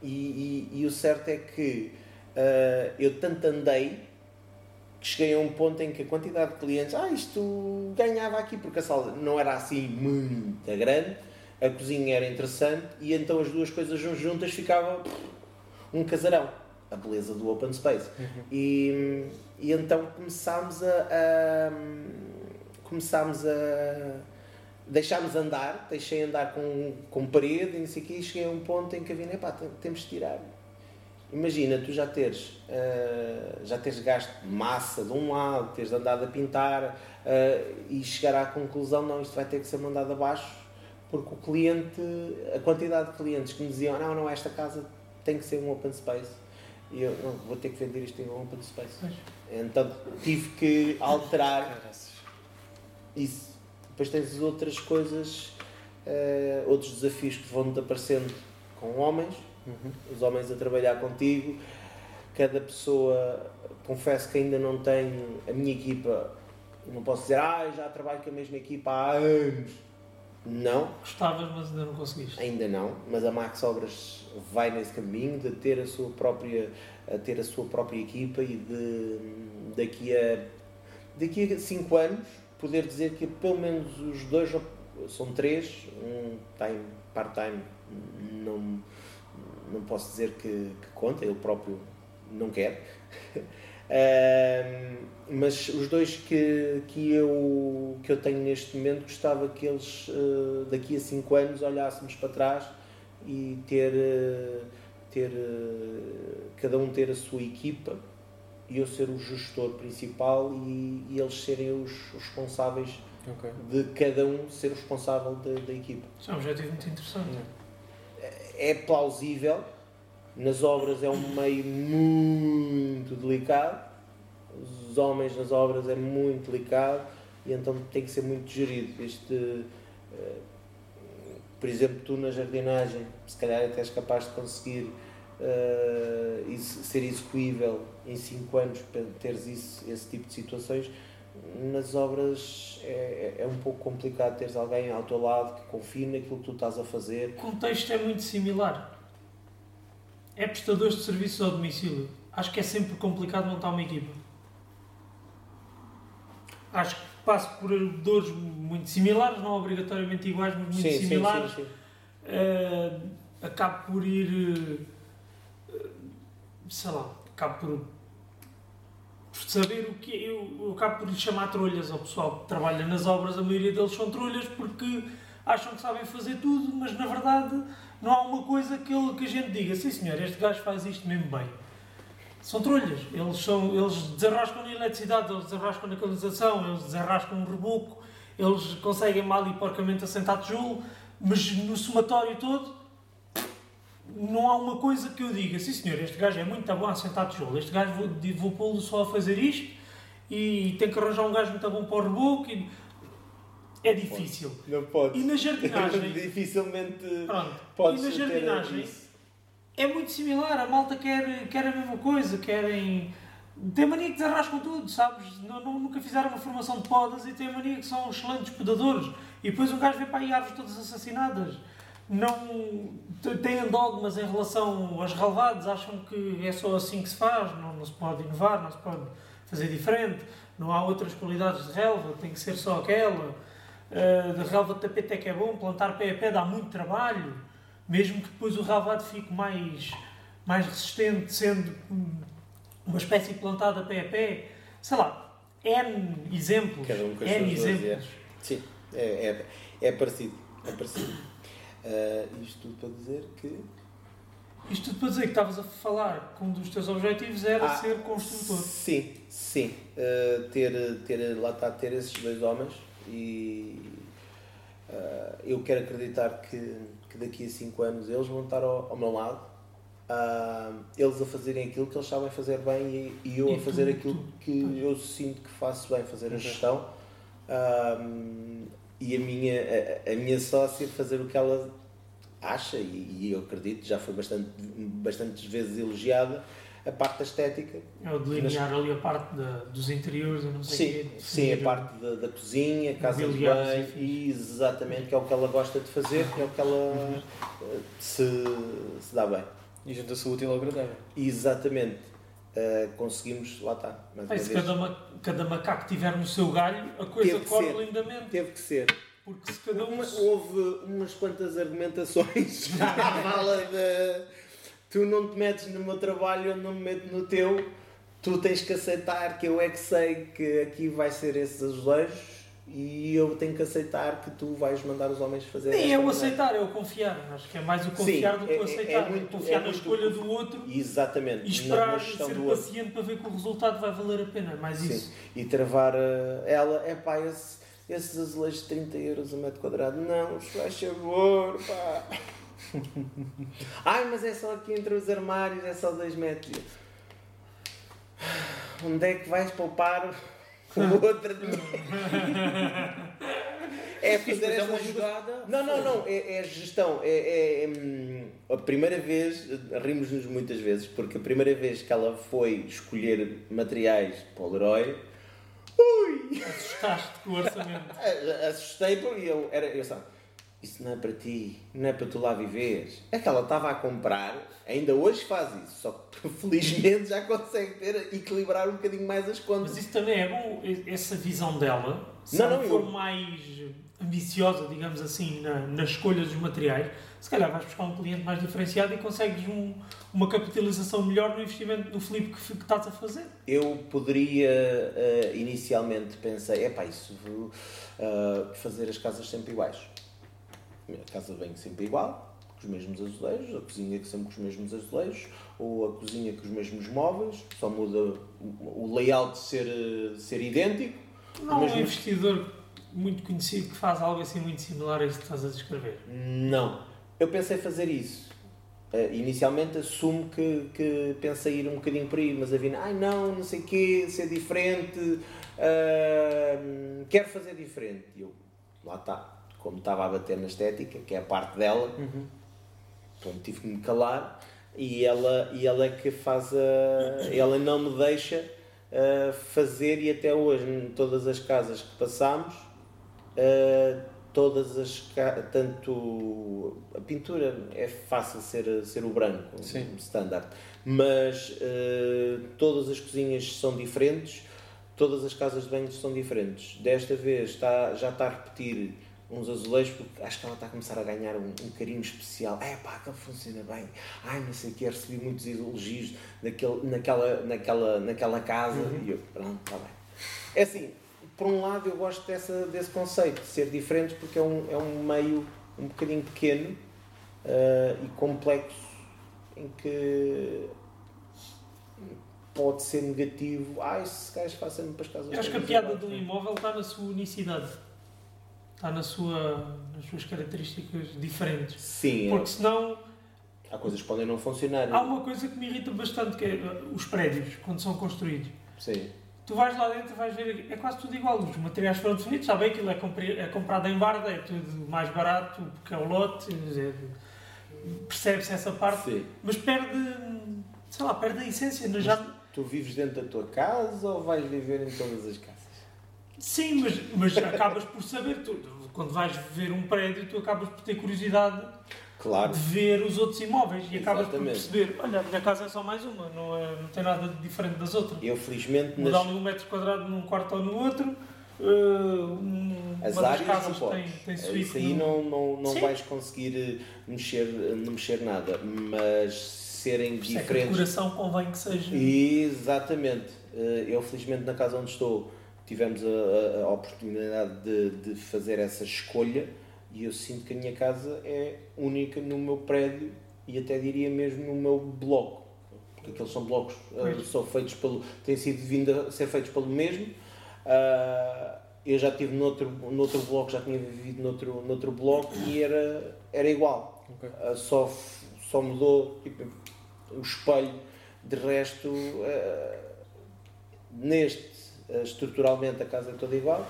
e, e- e o certo é que ah, eu tanto andei que cheguei a um ponto em que a quantidade de clientes, ah, isto ganhava aqui, porque a sala não era assim muito grande, a cozinha era interessante e então as duas coisas juntas ficava um casarão. A beleza do open space. E, e então começámos a, a começámos a deixámos andar, deixei andar com, com parede e não sei o quê, e cheguei a um ponto em que havia, pá, temos de tirar. Imagina, tu já teres, ah, já teres gasto massa de um lado, teres andado a pintar ah, e chegar à conclusão, não, isto vai ter que ser mandado abaixo, porque o cliente, a quantidade de clientes que me diziam, não, não, esta casa tem que ser um open space. E eu, não, vou ter que vender isto em um open space. Pois. Então tive que alterar isso. Depois tens as outras coisas, eh, outros desafios que vão-te aparecendo com homens, Uhum. os homens a trabalhar contigo. Cada pessoa, confesso que ainda não tenho a minha equipa, não posso dizer, ah, eu já trabalho com a mesma equipa há anos. Não, Gostavas, mas ainda não conseguiste. ainda não, mas a Max Obras vai nesse caminho de ter a sua própria, a ter a sua própria equipa e de daqui a daqui a 5 anos poder dizer que pelo menos os dois são três, um time part-time não não posso dizer que, que conta, ele próprio não quer. Mas os dois que, que, eu, que eu tenho neste momento gostava que eles eh, daqui a 5 anos olhássemos para trás e ter, eh, ter eh, cada um ter a sua equipa e eu ser o gestor principal e, e eles serem os, os responsáveis Ok. de cada um ser o responsável da, da equipa Isso é um objetivo muito interessante. é plausível, nas obras é um meio muito delicado, os homens nas obras é muito delicado e então tem que ser muito gerido. Este, eh, por exemplo, tu na jardinagem, se calhar até és capaz de conseguir isso- ser execuível em 5 anos para teres isso, esse tipo de situações. nas obras é, é um pouco complicado teres alguém ao teu lado que confie naquilo que tu estás a fazer. O contexto é muito similar. É prestadores de serviços ao domicílio. Acho que é sempre complicado montar uma equipa. Acho que passo por dores muito similares, não obrigatoriamente iguais, mas muito Sim, sim, similares. sim, sim. Eh, acabo por ir. eh, sei lá, acabo por, por saber o que é, eu, eu acabo por lhe chamar trolhas ao pessoal que trabalha nas obras, a maioria deles são trolhas porque acham que sabem fazer tudo, mas na verdade não há uma coisa que, ele, que a gente diga, sim senhor, este gajo faz isto mesmo bem. São trolhas, eles, são, eles desarrascam na eletricidade, eles desarrascam na canalização, eles desarrascam um reboco, eles conseguem mal e porcamente assentar tijolo, mas no somatório todo não há uma coisa que eu diga, sim senhor, este gajo é muito bom a assentar tijolo, este gajo vou, vou pô-lo só a fazer isto e tem que arranjar um gajo muito bom para o reboco. E... É difícil. Não podes. E na jardinagem, Dificilmente pronto, podes e na jardinagem é muito similar. A malta quer, quer a mesma coisa, querem. Tem mania que desarrascam tudo, sabes? Não, não- nunca fizeram uma formação de podas e têm mania que são excelentes podadores. E depois um gajo vê para aí árvores todas assassinadas. Não têm dogmas em relação aos relevados, acham que é só assim que se faz, não, não se pode inovar, não se pode fazer diferente, não há outras qualidades de relva, tem que ser só aquela. Uh, de relva de tapete é que é bom, plantar pé a pé dá muito trabalho, mesmo que depois o relvado fique mais, mais resistente, sendo uma espécie plantada pé a pé. Sei lá, N exemplos. Cada um com as N exemplos. Sim, é, é, é parecido. É parecido. Ah, isto tudo para dizer que. Isto tudo para dizer que estavas a falar que um dos teus objetivos era Ah, ser construtor. Sim, sim. Ah, ter, ter, lá está, ter esses dois homens e ah, eu quero acreditar que, que daqui a 5 anos eles vão estar ao, ao meu lado, ah, eles a fazerem aquilo que eles sabem fazer bem e, e eu E a fazer aquilo que eu sinto que faço bem, fazer a gestão. Ah, e a minha, a, a minha sócia fazer o que ela acha, e, e eu acredito, já foi bastante, bastantes vezes elogiada, a parte da estética, É o delinear ali a parte da, dos interiores, eu não sei Sim, o quê, sim, a parte da, da cozinha, casa de e banho, exatamente, que é o que ela gosta de fazer, que é o que ela eh, se, se dá bem. E junta-se útil ao agradável. Exatamente. Eh, conseguimos, lá está, Bem, uma se cada, ma- cada macaco tiver no seu galho, a coisa Teve corre ser. lindamente. Teve que ser. Porque se cada um. Houve umas quantas argumentações à fala de tu não te metes no meu trabalho, eu não me meto no teu, tu tens que aceitar que eu é que sei que aqui vai ser esses azulejos e eu tenho que aceitar que tu vais mandar os homens fazer Nem é o aceitar, é o confiar. Acho que é mais o confiar Sim, do que é- o é- aceitar. é muito- confiar é na muito escolha do outro Exatamente. e esperar gestão ser paciente para ver que o resultado vai valer a pena. É mais Sim. isso. E travar eh, ela, é pá, esse, esses azulejos de 30 euros a metro quadrado, não, faz favor, pá. Ai, mas é só aqui entre os armários, é só 2 metros. Onde é que vais poupar o outro dinheiro? É fazer é essa jogada. não, não, não, é, é gestão. É, é, é, hum, a primeira vez, rimos-nos muitas vezes, porque a primeira vez que ela foi escolher materiais para o Leroy, ui! Assustaste com o orçamento. Assustei porque eu era. Eu sabe, isso não é para ti, não é para tu lá viveres. É que ela estava a comprar, ainda hoje faz isso, só que felizmente já consegue ter, equilibrar um bocadinho mais as contas. Mas isso também é bom, essa visão dela, se Não, ela não, for eu- mais ambiciosa, digamos assim, na, na escolha dos materiais, se calhar vais buscar um cliente mais diferenciado e consegues um- uma capitalização melhor no investimento no flip que, que estás a fazer. Eu poderia, eh, inicialmente, pensei, epá, isso vou eh, fazer as casas sempre iguais. A casa vem sempre igual, com os mesmos azulejos, a cozinha que sempre com os mesmos azulejos, ou a cozinha com os mesmos móveis, só muda o layout ser, eh, ser idêntico. Não há um Mesmo- investidor muito conhecido que faz algo assim muito similar a isso que estás a descrever. Não. Eu pensei fazer isso. Eh, inicialmente assumo que, que pensei ir um bocadinho por aí, mas havia, ai não, não sei o quê, ser diferente, ah, quero fazer diferente. E eu, lá está, como estava a bater na estética, que é a parte dela, Uhum. pronto, tive que me calar e ela, e ela é que faz a. Ela não me deixa uh, fazer e até hoje, em todas as casas que passámos, uh, todas as tanto a pintura é fácil ser ser o branco Sim. standard mas uh, todas as cozinhas são diferentes todas as casas de banho são diferentes desta vez está já está a repetir uns azulejos porque acho que ela está a começar a ganhar um, um carinho especial é pá, aquele funciona bem ai não sei o que recebi muitos elogios naquele, naquela, naquela, naquela casa uhum. e eu, pronto, está bem é assim, por um lado eu gosto dessa, desse conceito de ser diferente porque é um, é um meio um bocadinho pequeno uh, e complexo em que pode ser negativo. Ah, esse gajo faz sempre para as casas. Eu acho que a piada do imóvel está na sua unicidade. Está na sua, nas suas características diferentes. Sim. É. Porque senão. Há coisas que podem não funcionar. Há uma coisa que me irrita bastante, que é uh, os prédios, quando são construídos. Sim. Tu vais lá dentro e vais ver, é quase tudo igual. Os materiais foram definidos, sabe aquilo é, é comprado em barda, é tudo mais barato, porque é o lote, é, percebe-se essa parte, Sim. mas perde, sei lá, perde a essência. Mas já... Tu vives dentro da tua casa ou vais viver em todas as casas? Sim, mas, mas acabas por saber, tu, quando vais ver um prédio, tu acabas por ter curiosidade claro. de ver os outros imóveis e acabas por perceber, olha, a minha casa é só mais uma, não, é, não tem nada de diferente das outras. Eu felizmente... Mudar nas... um metro quadrado num quarto ou no outro, uh, As áreas não podes. Tem, tem Isso aí não, não, não vais conseguir eh, mexer, não mexer nada, mas serem Por diferentes... É que a decoração convém que seja... Exatamente. Eh, eu felizmente na casa onde estou tivemos a, a oportunidade de, de fazer essa escolha e eu sinto que a minha casa é única no meu prédio e até diria mesmo no meu bloco. Porque aqueles são blocos, uh, são feitos pelo. têm sido vindo a ser feitos pelo mesmo. Uh, eu já estive noutro, noutro bloco, já tinha vivido noutro, noutro bloco e era, era igual. Okay. Uh, só, só mudou tipo, o espelho. De resto, neste, estruturalmente a casa é toda igual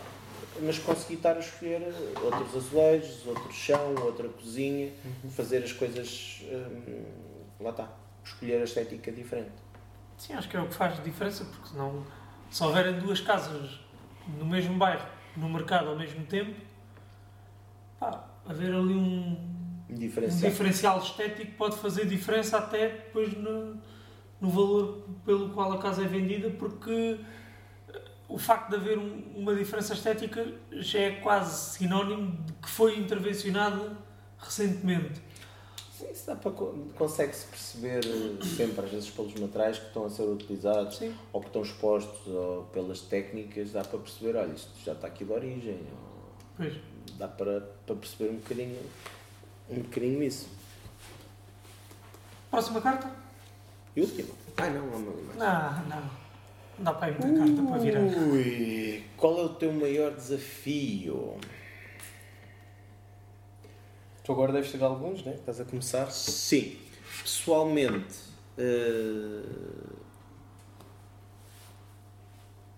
mas consegui estar a escolher outros azulejos, outro chão, outra cozinha, uhum. fazer as coisas. Hum, lá está. Escolher a estética diferente. Sim, acho que é o que faz diferença, porque senão, se houverem duas casas no mesmo bairro, no mercado ao mesmo tempo, pá, haver ali um diferencial. um diferencial estético pode fazer diferença até depois no, no valor pelo qual a casa é vendida, porque o facto de haver um, uma diferença estética já é quase sinónimo de que foi intervencionado recentemente. Sim, isso dá para, consegue-se perceber eh, sempre, às vezes, pelos materiais que estão a ser utilizados Sim. ou que estão expostos ou pelas técnicas, dá para perceber, olha, isto já está aqui de origem. Pois. Dá para, para perceber um bocadinho, um bocadinho isso. Próxima carta? E última? Ah, não, não, não. Não, não. Dá para ir muita carta para virar. Ui, qual é o teu maior desafio? Tu agora deves ter alguns, né? Estás a começar? Sim. Pessoalmente, uh,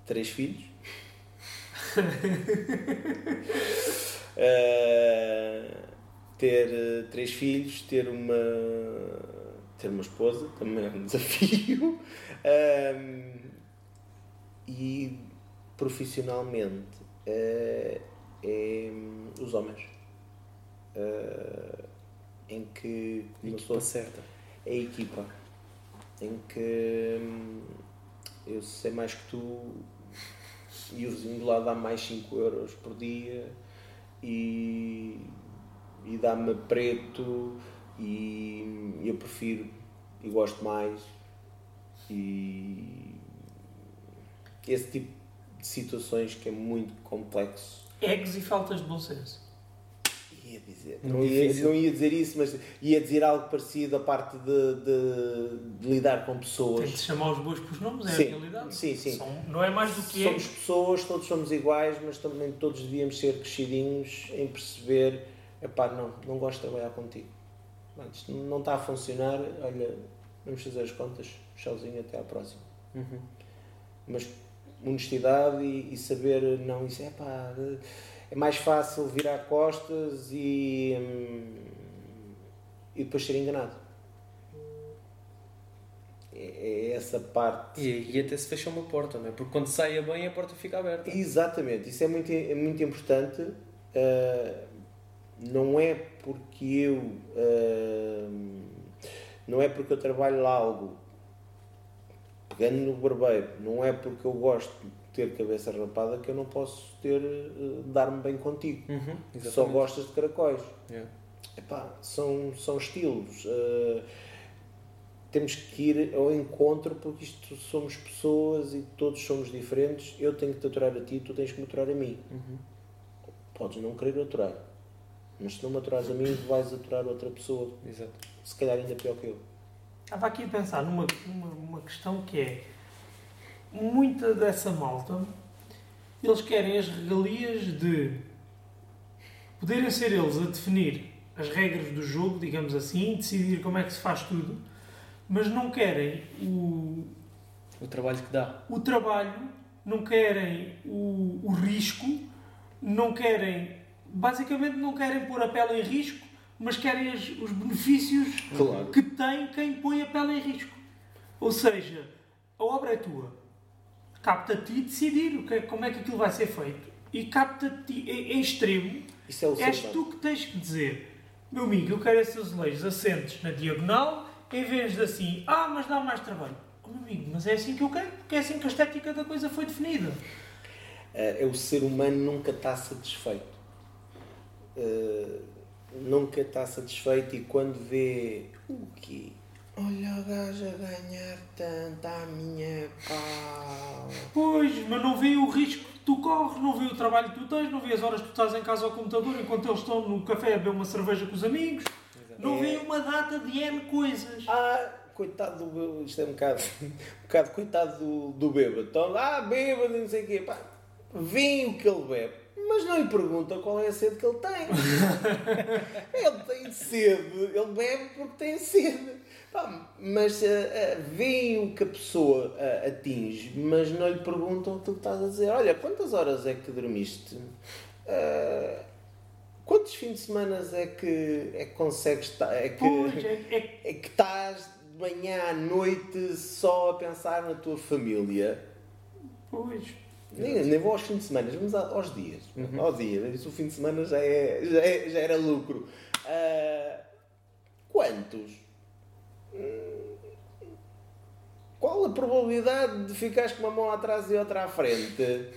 três filhos. uh, ter uh, três filhos, ter uma ter uma esposa também é um desafio. e profissionalmente uh, é os homens. Uh, em que a equipa certa. É a equipa. Em que hum, eu sei mais que tu e o vizinho do lado dá mais 5 euros por dia e, e dá-me preto e eu prefiro e gosto mais e esse tipo de situações que é muito complexo. Egos e faltas de bom senso. Ia dizer, não ia, não ia dizer isso, mas ia dizer algo parecido a parte de, de, de lidar com pessoas. Tem de chamar os bois pelos nomes, é sim, a realidade. Sim, sim. São, não é mais do que somos pessoas, todos somos iguais, mas também todos devíamos ser crescidinhos em perceber, epá, não, não gosto de trabalhar contigo. Isto não está a funcionar, olha, vamos fazer as contas, tchauzinho, até à próxima. Uhum. Mas honestidade e, e, saber não isso é pá, é mais fácil virar costas e hum, e depois ser enganado é, é essa parte. E, e até se fecha uma porta, não é? Porque quando saia bem a porta fica aberta. Exatamente, isso é muito, é muito importante. Uh, não é porque eu uh, não é porque eu trabalho lá algo pegando no barbeiro, não é porque eu gosto de ter cabeça rapada que eu não posso ter uh, dar-me bem contigo. Uhum, Só gostas de caracóis. Yeah. Epá, são, são estilos. Uh, temos que ir ao encontro porque isto somos pessoas e todos somos diferentes. Eu tenho que te aturar a ti, tu tens que me aturar a mim. Uhum. Podes não querer aturar, mas se não me aturares a mim, vais aturar outra pessoa. Exato. Se calhar ainda pior que eu. Estava aqui a pensar numa, numa, numa questão que é muita dessa malta eles querem as regalias de poderem ser eles a definir as regras do jogo, digamos assim, decidir como é que se faz tudo, mas não querem o, O trabalho que dá. o trabalho, não querem o, o risco, não querem, basicamente não querem pôr a pele em risco, mas querem os benefícios Claro. que tem quem põe a pele em risco. Ou seja, a obra é tua. Capta a ti decidir o que é- como é que aquilo vai ser feito. E capta a ti, em, em extremo, Isso é o és tu que tens que dizer meu amigo, eu quero esses azulejos assentes na diagonal em vez de assim, ah, mas dá mais trabalho. Oh, meu amigo, mas é assim que eu quero, porque é assim que a estética da coisa foi definida. É, é o ser humano nunca está satisfeito. Uh, nunca está satisfeito e quando vê o quê? Olha a gaja a ganhar tanto à minha pau. Pois, mas não vê o risco que tu corres, não vê o trabalho que tu tens, não vê as horas que tu estás em casa ao computador enquanto eles estão no café a beber uma cerveja com os amigos, não vê uma data de N coisas. Ah, coitado do bêbado, isto é um bocado, um bocado coitado do, do bêbado. Então, ah, bêbado, e não sei o quê. Pá, vêem o que ele bebe, mas não lhe perguntam qual é a sede que ele tem. ele tem sede, ele bebe porque tem sede. Pá, mas ah, ah, veem o que a pessoa ah, atinge, mas não lhe perguntam tu que estás a dizer. Olha, quantas horas é que dormiste? Quantos fins de semana é que, é que consegues estar? É que, Pois, é, é- é que estás de manhã à noite só a pensar na tua família. pois. Nem, nem vou aos fins de semana, vamos aos dias. Ao dia, isso o fim de semana já, é, já, é- já era lucro. Ah, quantos? Qual a probabilidade de ficares com uma mão atrás e outra à frente?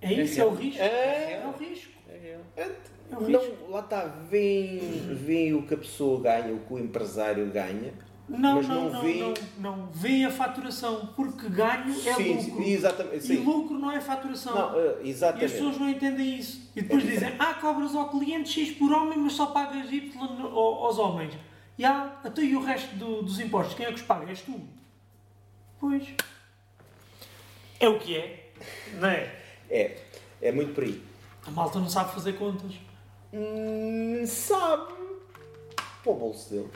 É isso, é o risco. É. É o risco. É, É o risco. Não, lá está, vem, vem o que a pessoa ganha, o que o empresário ganha. Não, mas não, não não, vê- não, não. Vê a faturação, porque ganho é Sim, lucro. sim, exatamente, E sim. lucro não é faturação. Não, ah, E as exatamente. pessoas não entendem isso. E depois dizem, ah, cobras ao cliente X por homem, mas só pagas Y aos homens. E ah, até e o resto do- dos impostos, quem é que os paga? És tu. Pois. É o que é, não é? É, é muito por aí. A malta não sabe fazer contas. Hum, sabe para o bolso dele.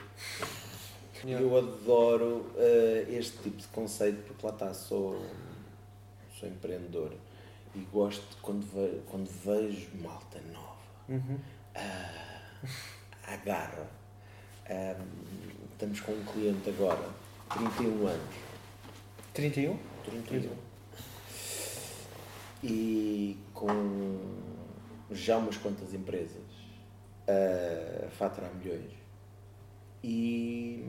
Yeah. Eu adoro eh, este tipo de conceito porque lá está, sou, sou empreendedor e gosto quando, ve, quando vejo malta nova, Uhum. ah, à garra. Ah, estamos com um cliente agora, 31 anos. 31? 31. E com já umas quantas empresas a faturar milhões. E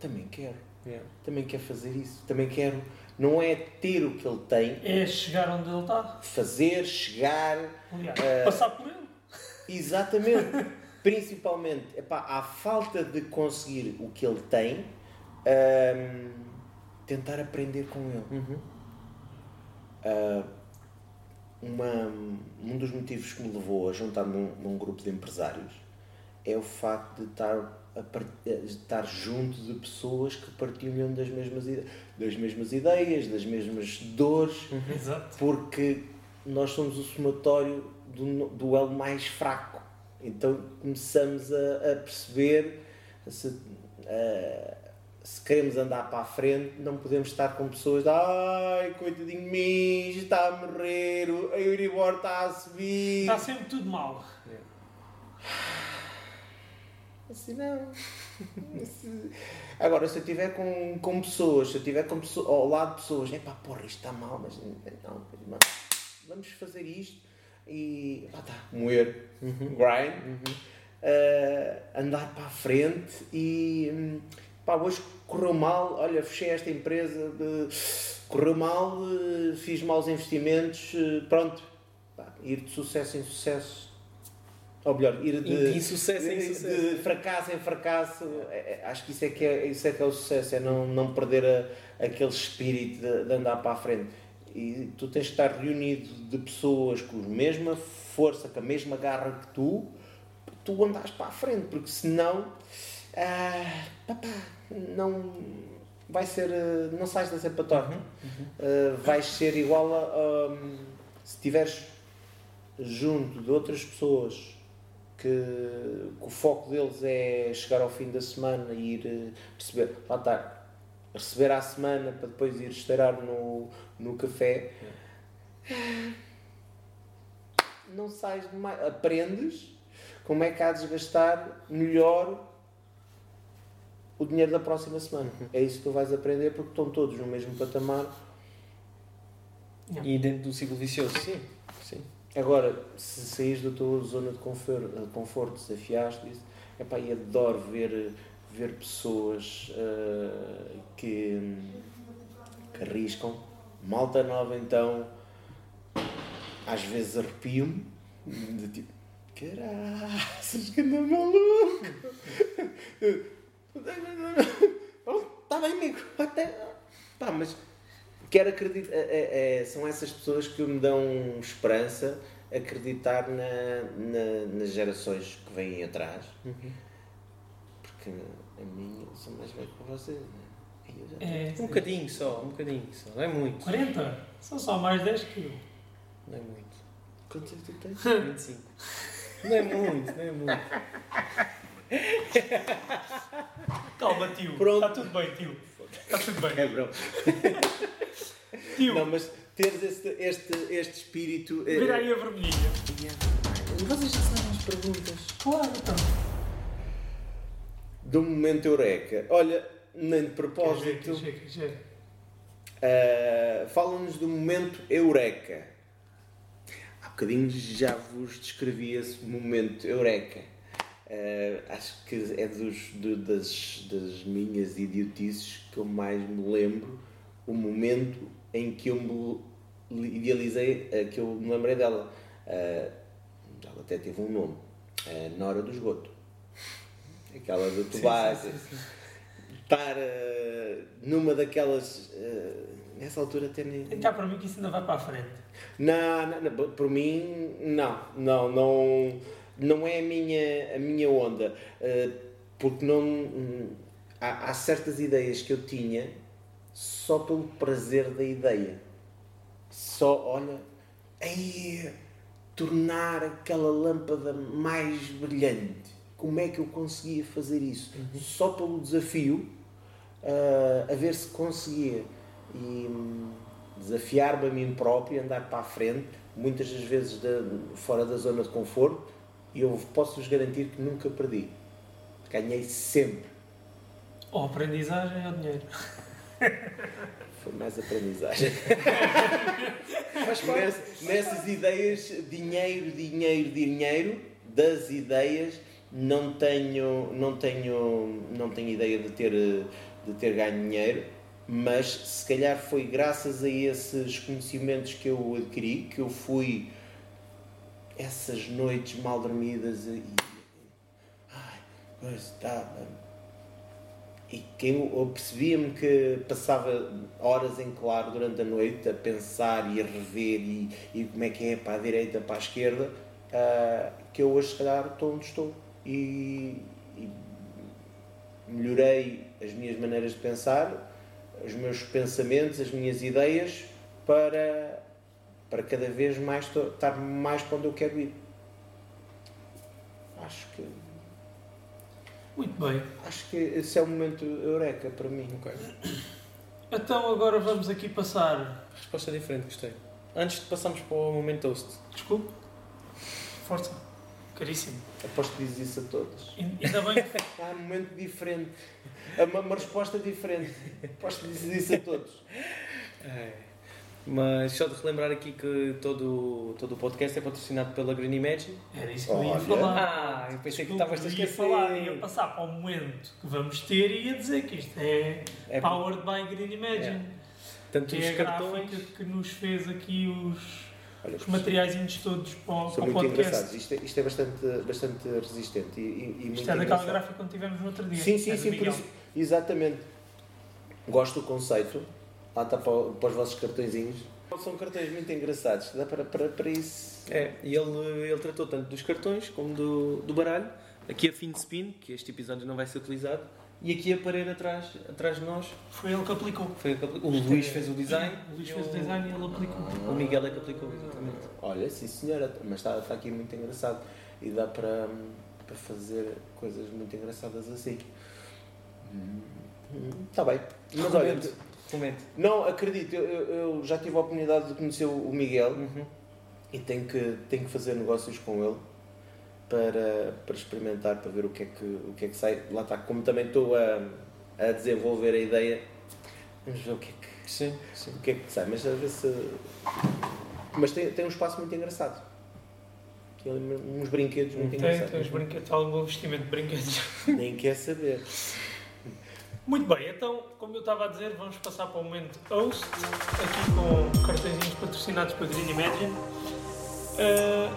também quero. Yeah. Também quero fazer isso. Também quero. Não é ter o que ele tem, É chegar onde ele está. fazer, chegar. Aliás, Eh, passar por ele. Exatamente. Principalmente, epá, à falta de conseguir o que ele tem, hum, tentar aprender com ele. Uhum. Ah, uma, um dos motivos que me levou a juntar-me num, num grupo de empresários é o facto de estar, estar junto de pessoas que partilham das mesmas, das mesmas ideias, das mesmas dores, Exato. porque nós somos o somatório do, do elo mais fraco. Então começamos a, a perceber se, ah, se queremos andar para a frente, não podemos estar com pessoas de ai, coitadinho de mim, está a morrer, o- a Euribor está a subir. Está sempre tudo mal. Assim, não. Agora, se eu estiver com, com pessoas, se eu estiver com pessoas, ao lado de pessoas, é pá, porra, isto está mal, mas não, mas, vamos fazer isto e pá, tá, moer, uhum. grind, uhum. Uh, andar para a frente e pá, hoje correu mal, olha, fechei esta empresa, correu mal, uh, fiz maus investimentos, uh, pronto, pá, ir de sucesso em sucesso ou melhor, ir de, de sucesso em sucesso. de fracasso em fracasso, é, é, acho que isso é que é, isso é, que é o sucesso, é não, não perder a, aquele espírito de, de, andar para a frente. E tu tens de estar reunido de pessoas com a mesma força, com a mesma garra que tu, tu andas para a frente, porque senão ah, papá, não vai ser, não sais da cepa torta. Uhum, uhum. Uh, vais ser igual a, um, se estiveres junto de outras pessoas que, que, o foco deles é chegar ao fim da semana e ir eh, receber, lá está, receber à semana para depois ir estourar no, no café. Não sais de mais. Aprendes como é que há de desgastar melhor o dinheiro da próxima semana. É isso que tu vais aprender porque estão todos no mesmo patamar. E dentro do ciclo vicioso, sim. Agora, se saís da tua zona de conforto, conforto desafiaste isso, epá, e adoro ver, ver pessoas uh, que, que arriscam. Malta nova, então, às vezes arrepio-me, de tipo, caraças, que anda maluco! Está bem, amigo, até. Pá, mas quero acreditar. É, é, é, são essas pessoas que me dão esperança acreditar na, na, nas gerações que vêm atrás. Uhum. Porque a minha sou mais velho que vocês. É, um bocadinho só, um bocadinho só, não é muito. 40? São só mais 10 quilos. Não é muito. Quantos é que tu tens? 25. não é muito, não é muito. Calma, tio. Pronto. Está tudo bem, tio. Está tudo bem. É, bro. Tio. Não, mas teres este, este, este espírito. Eh, Vira aí a vermelhinha. Vocês já sabem as perguntas. Claro, então. Do momento eureka. Olha, nem de propósito. Chega, chega. Uh, Fala-nos do momento eureka. Há bocadinho já vos descrevi esse momento eureka. Uh, acho que é dos, de, das, das minhas idiotices que eu mais me lembro o momento em que eu me idealizei, uh, que eu me lembrei dela. Uh, ela até teve um nome, uh, Nora do Esgoto. Aquela do vais estar numa daquelas. nessa altura até nem. Então, para mim, que isso ainda vai para a frente. Não, não, não, por mim, não, não, não não é a minha, a minha onda. Uh, porque não. Hum, há, há, certas ideias que eu tinha só pelo prazer da ideia. Só, olha, aí tornar aquela lâmpada mais brilhante. Como é que eu conseguia fazer isso? Uhum. Só pelo desafio, uh, a ver se conseguia. E um, desafiar-me a mim próprio, andar para a frente, muitas das vezes de, fora da zona de conforto e eu posso-vos garantir que nunca perdi. Ganhei sempre. Ou aprendizagem ou dinheiro. Foi mais aprendizagem. Mas Ness, nessas ideias, dinheiro, dinheiro, dinheiro, das ideias, não tenho, não tenho, não tenho ideia de ter, de ter ganho dinheiro, mas se calhar foi graças a esses conhecimentos que eu adquiri que eu fui essas noites mal dormidas e. Ai, estava. E quem eu percebia-me que passava horas em claro durante a noite a pensar e a rever e, e como é que é para a direita, para a esquerda, uh, que eu hoje se calhar estou onde estou. E, e melhorei as minhas maneiras de pensar, os meus pensamentos, as minhas ideias para para cada vez mais estar mais para onde eu quero ir. Acho que. Muito bem. Acho que esse é o momento eureka para mim. Okay. Então agora vamos aqui passar. Resposta diferente, gostei. Antes de passarmos para o momento toast. Desculpe. Força. Caríssimo. Aposto que dizes isso a todos. Ainda bem que Há um momento diferente. Uma, uma resposta diferente. Aposto que dizes isso a todos. É. Mas só de relembrar aqui que todo, todo o podcast é patrocinado pela Green Imagine. era isso que eu ia Olha. falar. Ah, eu pensei que estavas a ia esquecer. falar, ia passar para o momento que vamos ter e ia dizer que isto é, É Powered by Green Imagine. Tanto Que os é a cartões. gráfica que nos fez aqui os, Olha, os materiais todos para, o- são para o muito podcast. engraçados. Isto é, isto é bastante, bastante resistente e, e, e muito Isto é daquela engraçado. gráfica que tivemos no outro dia. Sim, sim, É do sim, por Miguel. isso. Exatamente. Gosto do conceito. Lá está para, para os vossos cartõezinhos. São cartões muito engraçados. Dá para, para, para isso. É, e ele, ele tratou tanto dos cartões como do, do baralho. Aqui a fim de spin, que este episódio não vai ser utilizado. E aqui a parede atrás, atrás de nós. Foi ele que aplicou. Foi que aplicou. O Luís fez o design. O Luís e fez o design e ele aplicou. O Miguel é que aplicou, exatamente. Olha, sim senhora, mas está, está aqui muito engraçado. E dá para, para fazer coisas muito engraçadas assim. Está bem. Mas olha, Comente. Não acredito, eu, eu- já tive a oportunidade de conhecer o Miguel Uhum. e tenho que, tenho que fazer negócios com ele para, para experimentar, para ver o que, é que, o que é que sai. Lá está, como também estou a, a desenvolver a ideia, vamos ver o que é que, Sim, sim. o que, é que sai. Mas a ver se. Mas tem, tem um espaço muito engraçado. Tem ali uns brinquedos muito Tem, engraçados. tem os brinquedos, algum investimento de brinquedos. Nem quer saber. Muito bem, então, como eu estava a dizer, vamos passar para o momento host, aqui com cartõezinhos patrocinados pela Green Imagine. Eh,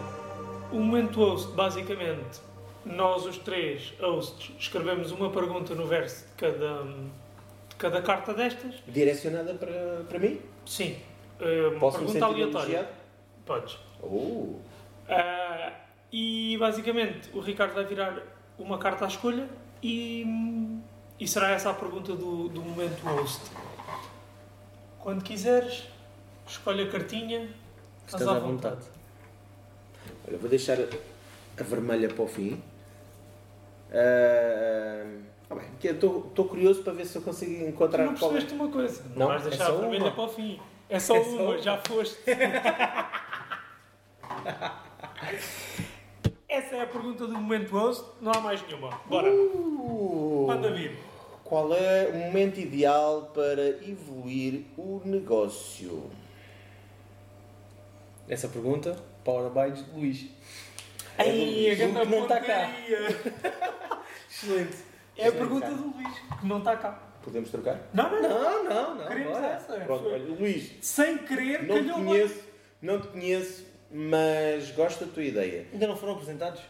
o momento host, basicamente, nós os três hosts escrevemos uma pergunta no verso de cada, de cada carta destas. Direcionada para, para mim? Sim, eh, uma Posso pergunta aleatória. elogiado? Podes. Oh, Ah, e basicamente o Ricardo vai virar uma carta à escolha e, e será essa a pergunta do, do momento host. Quando quiseres, escolhe a cartinha, estás à vontade. olha, vou deixar a vermelha para o fim. Ah, ah, bem, eu Estou curioso para ver se eu consigo Tu encontrar não qual é. percebeste uma coisa, não, Não, vais é deixar só a vermelha uma. para o fim. É só É só uma, uma. já foste. Essa é a pergunta do momento host, não há mais nenhuma. Bora, Uh, manda vir. Qual é o momento ideal para evoluir o negócio? Essa pergunta, Power by Luís. Ai, a o grande que não está cá. Excelente. É a pergunta do Luís, que não está cá. Podemos trocar? Não, não, não. Não, não, não. Queremos bora. essa. Pronto, olha, Luís, Sem querer, não te calhou conheço, não te conheço, mas gosto da tua ideia. Ainda não foram apresentados?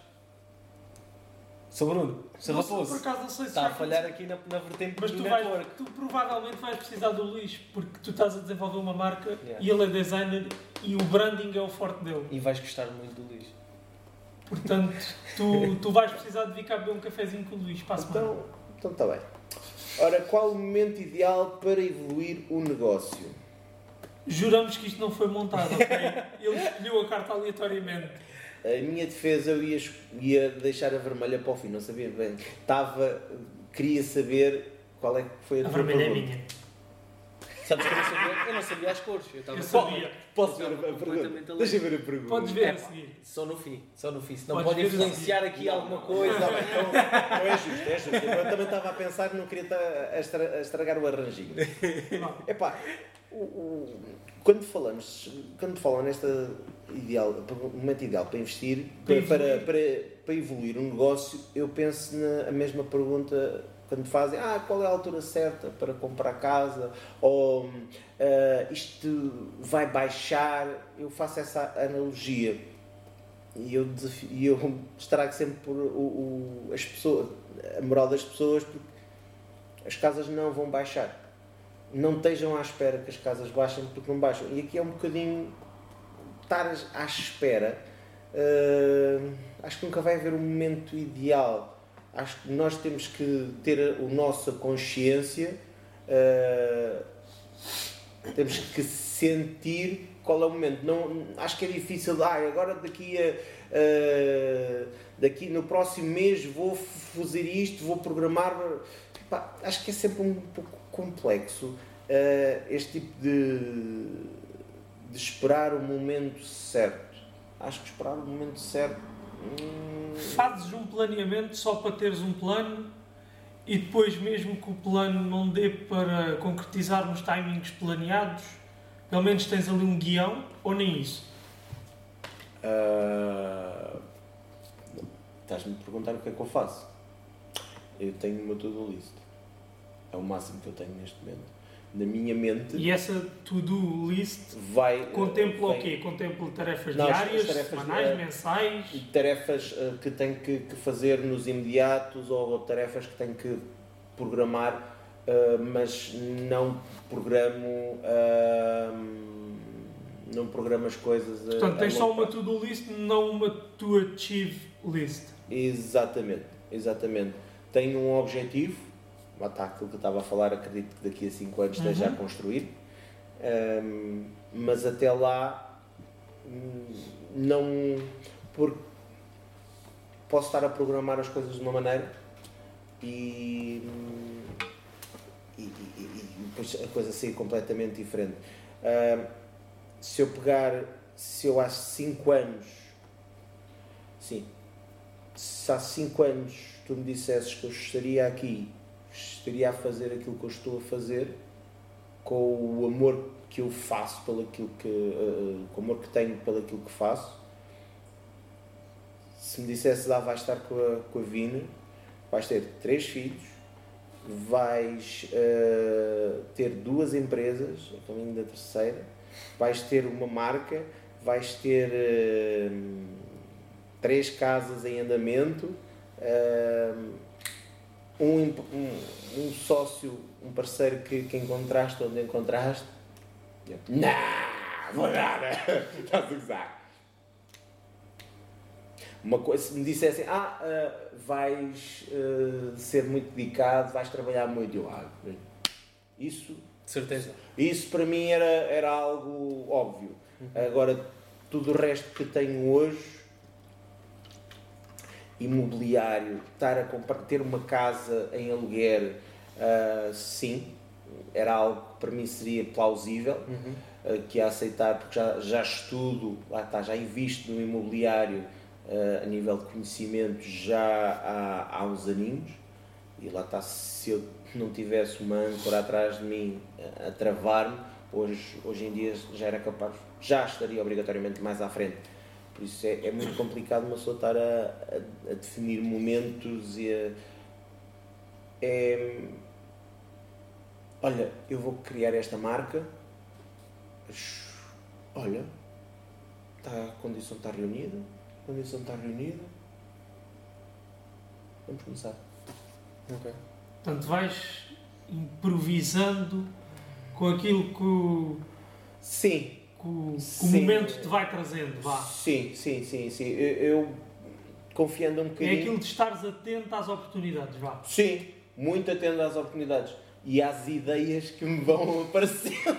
Sou Bruno. Sou Raposo. Por acaso não sei se Está a falhar aqui na, na vertente Mas do tu, vais, network. tu provavelmente vais precisar do Luís, porque tu estás a desenvolver uma marca Yeah. e ele é designer e o branding é o forte dele. E vais gostar muito do Luís. Portanto, tu, tu vais precisar de vir cá beber um cafezinho com o Luís para a semana. Então, então está bem. Ora, qual o momento ideal para evoluir o negócio? Juramos que isto não foi montado, ok? Ele escolheu a carta aleatoriamente. A minha defesa eu ia, ia deixar a vermelha para o fim, não sabia bem. Estava, queria saber qual é que foi a, A tua vermelha é minha. Sabes que eu não sabia, eu não sabia as cores. Eu, estava Eu sabia. Posso ver a pergunta? Deixa eu ver a pergunta. Podes ver É, a seguir. Só no fim, só no fim. Senão Podes pode influenciar aqui alguma coisa. Não, então, não é justo, é justo. Eu também estava a pensar que não queria estar a estra- a estragar o arranjinho. Epá, quando falamos, quando falam nesta ideal, momento ideal para investir, Para para, para, evoluir. para, evoluir um negócio, eu penso na mesma pergunta quando fazem, ah, qual é a altura certa para comprar casa, ou ah, isto vai baixar, eu faço essa analogia e eu, desafio, e eu estrago sempre por o, o- as pessoas, a moral das pessoas porque as casas não vão baixar. Não estejam à espera que as casas baixem porque não baixam. E aqui é um bocadinho estar à espera. ah, acho que nunca vai haver um momento ideal. Acho que nós temos que ter a, nossa consciência, ah, temos que sentir qual é o momento. Não, acho que é difícil, ah, agora daqui a. ah, daqui no próximo mês vou fazer isto, vou programar. Pá, acho que é sempre um pouco complexo ah, este tipo de, de esperar o momento certo. Acho que esperar o momento certo. hum, Fazes um planeamento só para teres um plano e depois, mesmo que o plano não dê para concretizar nos timings planeados, pelo menos tens ali um guião ou nem isso? Ah, Estás-me a perguntar o que é que eu faço. Eu tenho o meu to-do list. É o máximo que eu tenho neste momento. Na minha mente E essa to-do list vai. contempla o vem- quê? Contempla tarefas Não, as- as diárias, tarefas, semanais, eh, mensais? tarefas eh, que tenho que, que fazer nos imediatos ou tarefas que tenho que programar, eh, mas não programo não programo as coisas a- Portanto, a tens só uma to-do list, não uma to achieve list. Exatamente, exatamente. Tenho um objetivo, lá está aquilo que eu estava a falar, acredito que daqui a 5 anos esteja Uhum. a construir, Ahm, mas até lá hum, não. Porque posso estar a programar as coisas de uma maneira e. hum, e, e- e- depois a coisa sair completamente diferente. Ahm, se eu pegar, se eu há 5 anos, sim, se há 5 anos tu me dissesses que eu estaria aqui, estaria a fazer aquilo que eu estou a fazer, com o amor que eu faço pelo aquilo que, eh, com o amor que tenho pelo aquilo que faço, se me dissesses, ah, vais estar com a, com a Vina, vais ter três filhos, vais eh, ter duas empresas, a caminho da terceira, vais ter uma marca, vais ter eh, três casas em andamento, eh, um, um, um sócio, um parceiro que, que encontraste onde encontraste. Eu, Não, vou nada, estás a gozar. Uma coisa, se me dissessem, ah, ah, vais ah, ser muito dedicado, vais trabalhar muito, eu, ah, isso De certeza. isso para mim era, era algo óbvio. Agora, tudo o resto que tenho hoje, imobiliário, estar a comprar, ter uma casa em aluguer, ah, sim, era algo que para mim seria plausível, ah, que ia aceitar, porque já, já estudo, lá está, já invisto no imobiliário ah, a nível de conhecimento já há, há uns aninhos, e lá está, se eu não tivesse uma âncora atrás de mim a, a travar-me, hoje, hoje em dia já era capaz, já estaria obrigatoriamente mais à frente. Por isso é, é muito complicado uma pessoa estar a, a- a definir momentos e a. É, olha, eu vou criar esta marca. Olha, está, a condição está reunida, a condição está reunida. Vamos começar. Ok. Portanto, vais improvisando com aquilo que Sim, que o, que o momento te vai trazendo. Vá. sim, sim, sim, sim. Eu, eu confiando um É bocadinho. aquilo de estares atento às oportunidades. Vá. Sim, muito atento às oportunidades e às ideias que me vão aparecendo.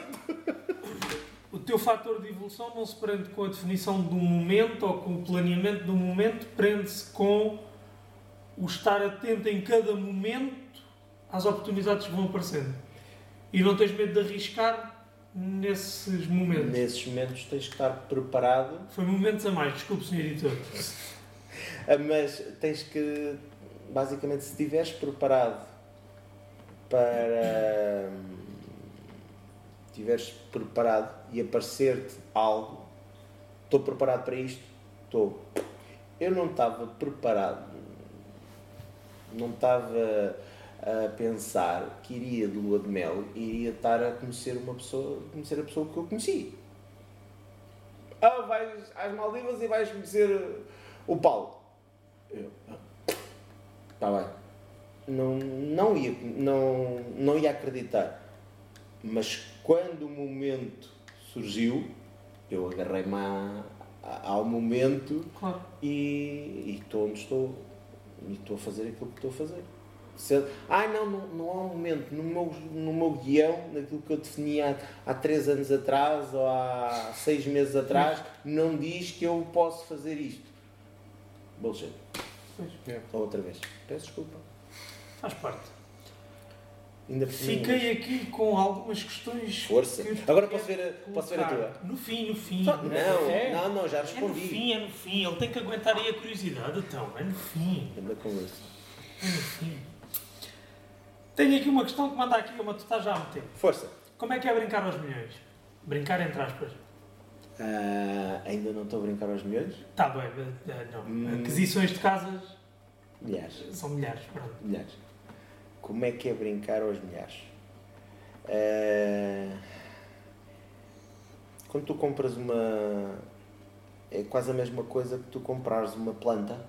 O teu fator de evolução não se prende com a definição de um momento ou com o planeamento de um momento, prende-se com o estar atento em cada momento às oportunidades que vão aparecendo. E não tens medo de arriscar nesses momentos. Nesses momentos tens que estar preparado, Foi momentos a mais, desculpe, Sr. Editor. ah, mas tens que, basicamente, se estiveres preparado para. estiveres preparado e aparecer-te algo, estou preparado para isto? Estou. Eu não estava preparado, não estava a pensar que iria de lua de mel e iria estar a conhecer uma pessoa, conhecer a pessoa que eu conheci. Ah, vais às Maldivas e vais conhecer o Paulo. Eu, está bem. Não, não, ia, não, não ia acreditar. Mas quando o momento surgiu, eu agarrei-me a- a- ao momento Claro. e, e estou onde estou e estou a fazer aquilo que estou a fazer. Se, ah, não, não, não há um momento no meu, no meu guião, naquilo que eu defini há, há três anos atrás ou há seis meses atrás, não diz que eu posso fazer isto. Bullshit. Pois. Outra vez. Peço desculpa. Faz parte. Ainda. Fiquei aqui com algumas questões. Força. que Agora posso ver a- posso ver a tua? No fim, no fim. Não, é, não, não, já É no respondi. fim, é no fim. Ele tem que aguentar aí a curiosidade, então. É no fim. Anda com isso. É no fim. Tenho aqui uma questão que manda aqui, uma tu estás já há muito tempo. Força. Como é que é brincar aos milhões? Brincar entre aspas. Ah, ainda não estou a brincar aos milhões? Está bem, eh, não. Hum. Aquisições de casas Milhares. são milhares, pronto. Milhares. Como é que é brincar aos milhares? Ah, quando tu compras uma. É quase a mesma coisa que tu comprares uma planta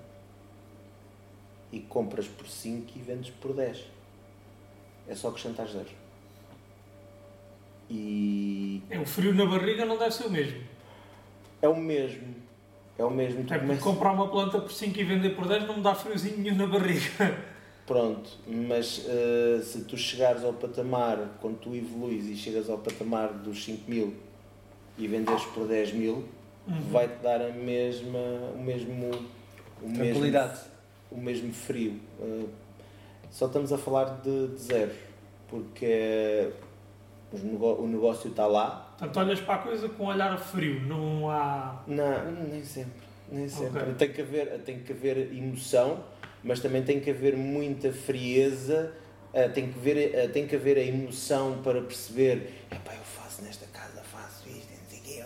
e compras por 5 e vendes por 10. É só acrescentar zeros. E É, o frio na barriga não deve ser o mesmo. é o mesmo. É o mesmo. Tu É porque começas- comprar uma planta por 5 e vender por 10 não me dá friozinho nenhum na barriga. Pronto, mas eh, se tu chegares ao patamar, quando tu evoluís e chegas ao patamar dos 5 mil e venderes por 10 mil, Uhum. vai-te dar a mesma, o mesmo, o mesmo, o mesmo frio. Eh, só estamos a falar de, de zeros, porque nego- o negócio está lá. Portanto, olhas para a coisa com um olhar frio, não há. Não, nem sempre. Nem sempre. Ok. Tem, que haver, tem que haver emoção, mas também tem que haver muita frieza. eh, tem, que haver, eh, tem que haver a emoção para perceber: epá, eu faço nesta casa, faço isto, não sei quê,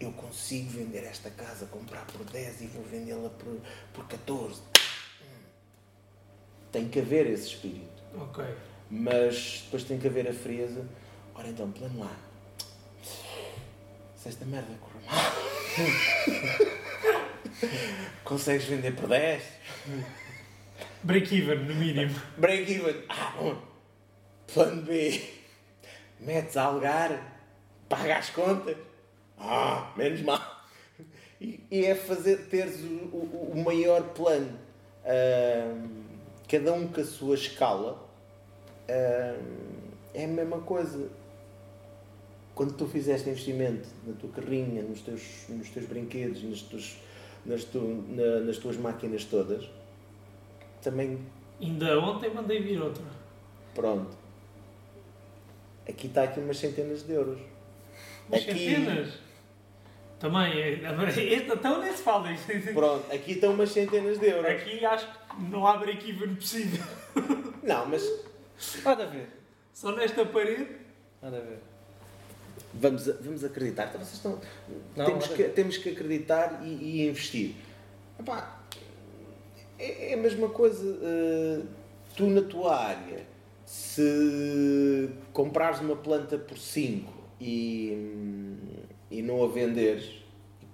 eu consigo vender esta casa, comprar por 10 e vou vendê-la por, por 14. Tem que haver esse espírito. Ok. Mas depois tem que haver a frieza. Ora então, plano A. Se esta merda correr mal. Consegues vender por 10? Break-even, no mínimo. Break even. Ah, bom. Plano B. Metes a algar. Paga as contas. Ah, menos mal. E, é fazer, teres o, o, o maior plano. Ahm, cada um com a sua escala. Ahm, é a mesma coisa. Quando tu fizeste investimento na tua carrinha, nos teus, nos teus brinquedos, nas tuas, nas, tu, na- nas tuas máquinas todas, também Ainda ontem mandei vir outra. Pronto. Aqui está aqui umas centenas de euros. Mas Aqui- centenas. Também, é- este então nem se fala. isto. Pronto, aqui estão umas centenas de euros. Aqui acho que não há break-even possível. Não, mas Nada a ver. Só nesta parede. Nada a ver. vamos, a- vamos acreditar. Então, vocês estão, Não, temos, que, temos que acreditar e, e investir. Epá, é, é a mesma coisa. eh, tu na tua área, se comprares uma planta por 5 e, e não a venderes,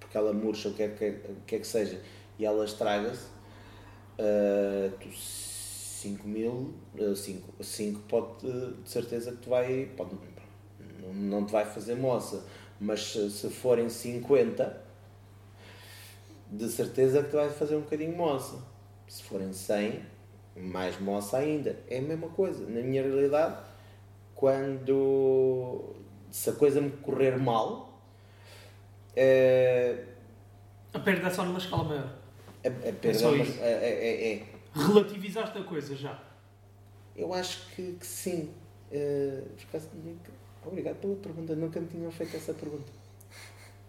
porque ela murcha, o que é que, é que seja, e ela estraga-se, Uh, tu 5 mil, 5 cinco pode uh, de certeza que te vai, pode, não, te vai fazer moça, mas se, se forem 50, de certeza que te vai fazer um bocadinho moça. Se forem 100, mais moça ainda. É a mesma coisa. Na minha realidade, quando se a coisa me correr mal, é, A perda é só numa escala maior. A, a perda só é isso. é- é- é- Relativizaste a coisa já. Eu acho que, que sim. Acaso, nunca- obrigado pela pergunta. Nunca me tinham feito essa pergunta.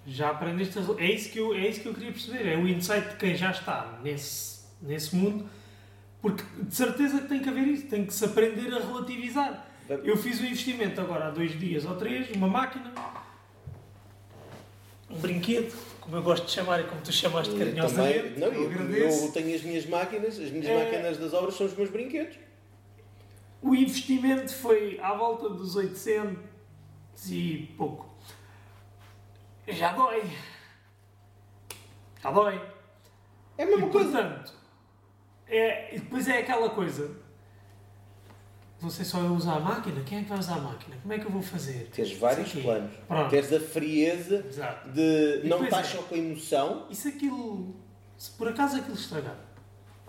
Já aprendeste. a- É isso, que eu, é isso que eu queria perceber. É o insight de quem já está nesse, nesse mundo. Porque de certeza que tem que haver isso. Tem que se aprender a relativizar. Eu fiz um investimento agora há dois dias ou três, uma máquina, um brinquedo, como eu gosto de chamar e como tu chamaste Eu carinhosamente. também- não, eu eu, agradeço. eu tenho as minhas máquinas, as minhas É. máquinas das obras são os meus brinquedos. O investimento foi à volta dos 800 e pouco. Já dói. Já dói. É a mesma e, coisa. portanto, é, e depois é aquela coisa. Você só vai usar a máquina? Quem é que vai usar a máquina? Como é que eu vou fazer? Teres vários planos. Pronto. Teres a frieza Exato. de E não depois estar é. só com a emoção. E se aquilo. Se por acaso aquilo estragar?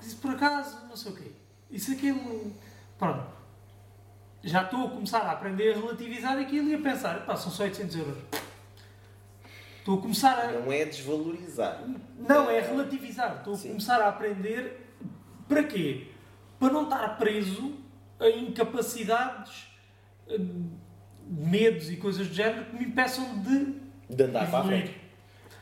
E se por acaso não sei o quê? E se aquilo. Pronto. Já estou a começar a aprender a relativizar aquilo e a pensar, pá, são só 800 euros. Estou a começar a. Não é desvalorizar. Não, é relativizar. Estou a Sim. começar a aprender. Para quê? Para não estar preso incapacidades, eh, medos e coisas do género que me impeçam de, De andar para a frente.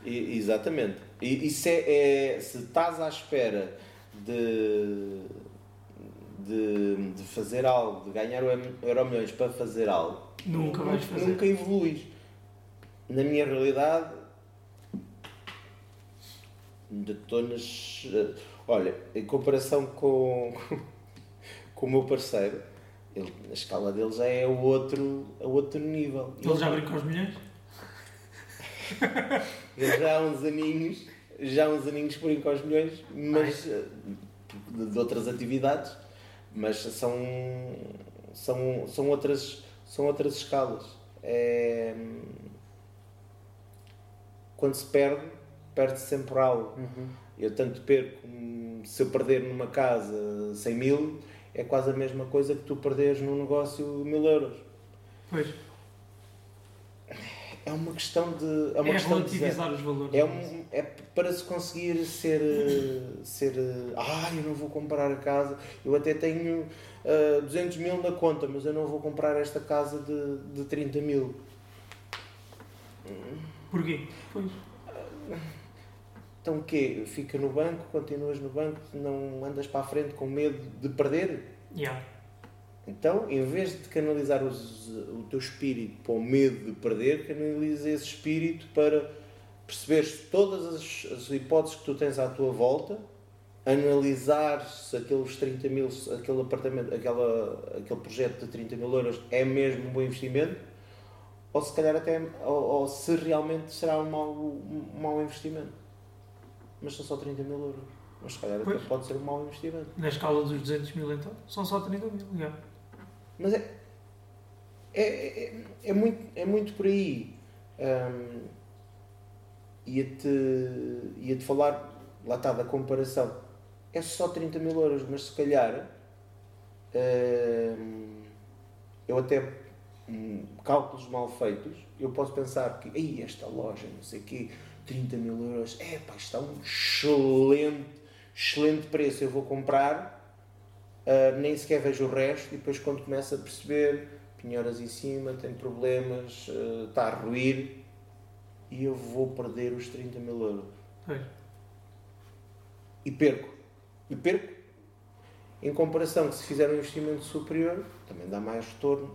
E- exatamente. E isso é, é- se estás à espera de, de, de fazer algo, de ganhar o Euro milhões para fazer algo, Nunca vais fazer. Nunca evoluís. Na minha realidade, ainda estou nas. eh, Olha, em comparação com, com o meu parceiro, ele, a escala dele já é o outro, a outro nível. Ele já brinca aos milhões? Ele já há uns aninhos, já há uns aninhos por com os milhões, mas eh, de, de outras atividades, mas são, são, são, outras, são outras escalas. É, quando se perde, perde-se sempre algo. Eu tanto perco, se eu perder numa casa 100 mil, é quase a mesma coisa que tu perderes num negócio mil euros. Pois. É uma questão de. É uma É questão de relativizar os valores. É, um, é para se conseguir ser. ser ah, eu não vou comprar a casa. Eu até tenho eh, 200 mil na conta, mas eu não vou comprar esta casa de, de 30 mil. Porquê? Pois. Então o quê? Fica no banco, continuas no banco, não andas para a frente com medo de perder? Yeah. Então, em vez de canalizar os- o teu espírito para o medo de perder, canaliza esse espírito para perceberes todas as, as hipóteses que tu tens à tua volta, analisar se aqueles 30 mil, aquele apartamento, aquela, aquele projeto de 30 mil euros é mesmo um bom investimento, ou se calhar até, ou, ou se realmente será um mau, um mau investimento. Mas são só 30 mil euros. Mas se calhar até Pois. pode ser um mau investimento. Na escala dos 200 mil, então, são só 30 mil. Yeah. Mas é, é, é, é muito, é muito por aí. Hum, ia-te, ia-te falar, lá está, da comparação. É só 30 mil euros, mas se calhar hum, eu até hum, cálculos mal feitos, eu posso pensar que Ei, esta loja, não sei o quê, 30 mil euros, é pá, está um excelente, excelente preço, eu vou comprar Uh, nem sequer vejo o resto e depois quando começo a perceber pinhoras em cima, tem problemas, uh, está a ruir e eu vou perder os 30 mil euros. Pois. e perco. E perco. Em comparação que se fizer um investimento superior também dá mais retorno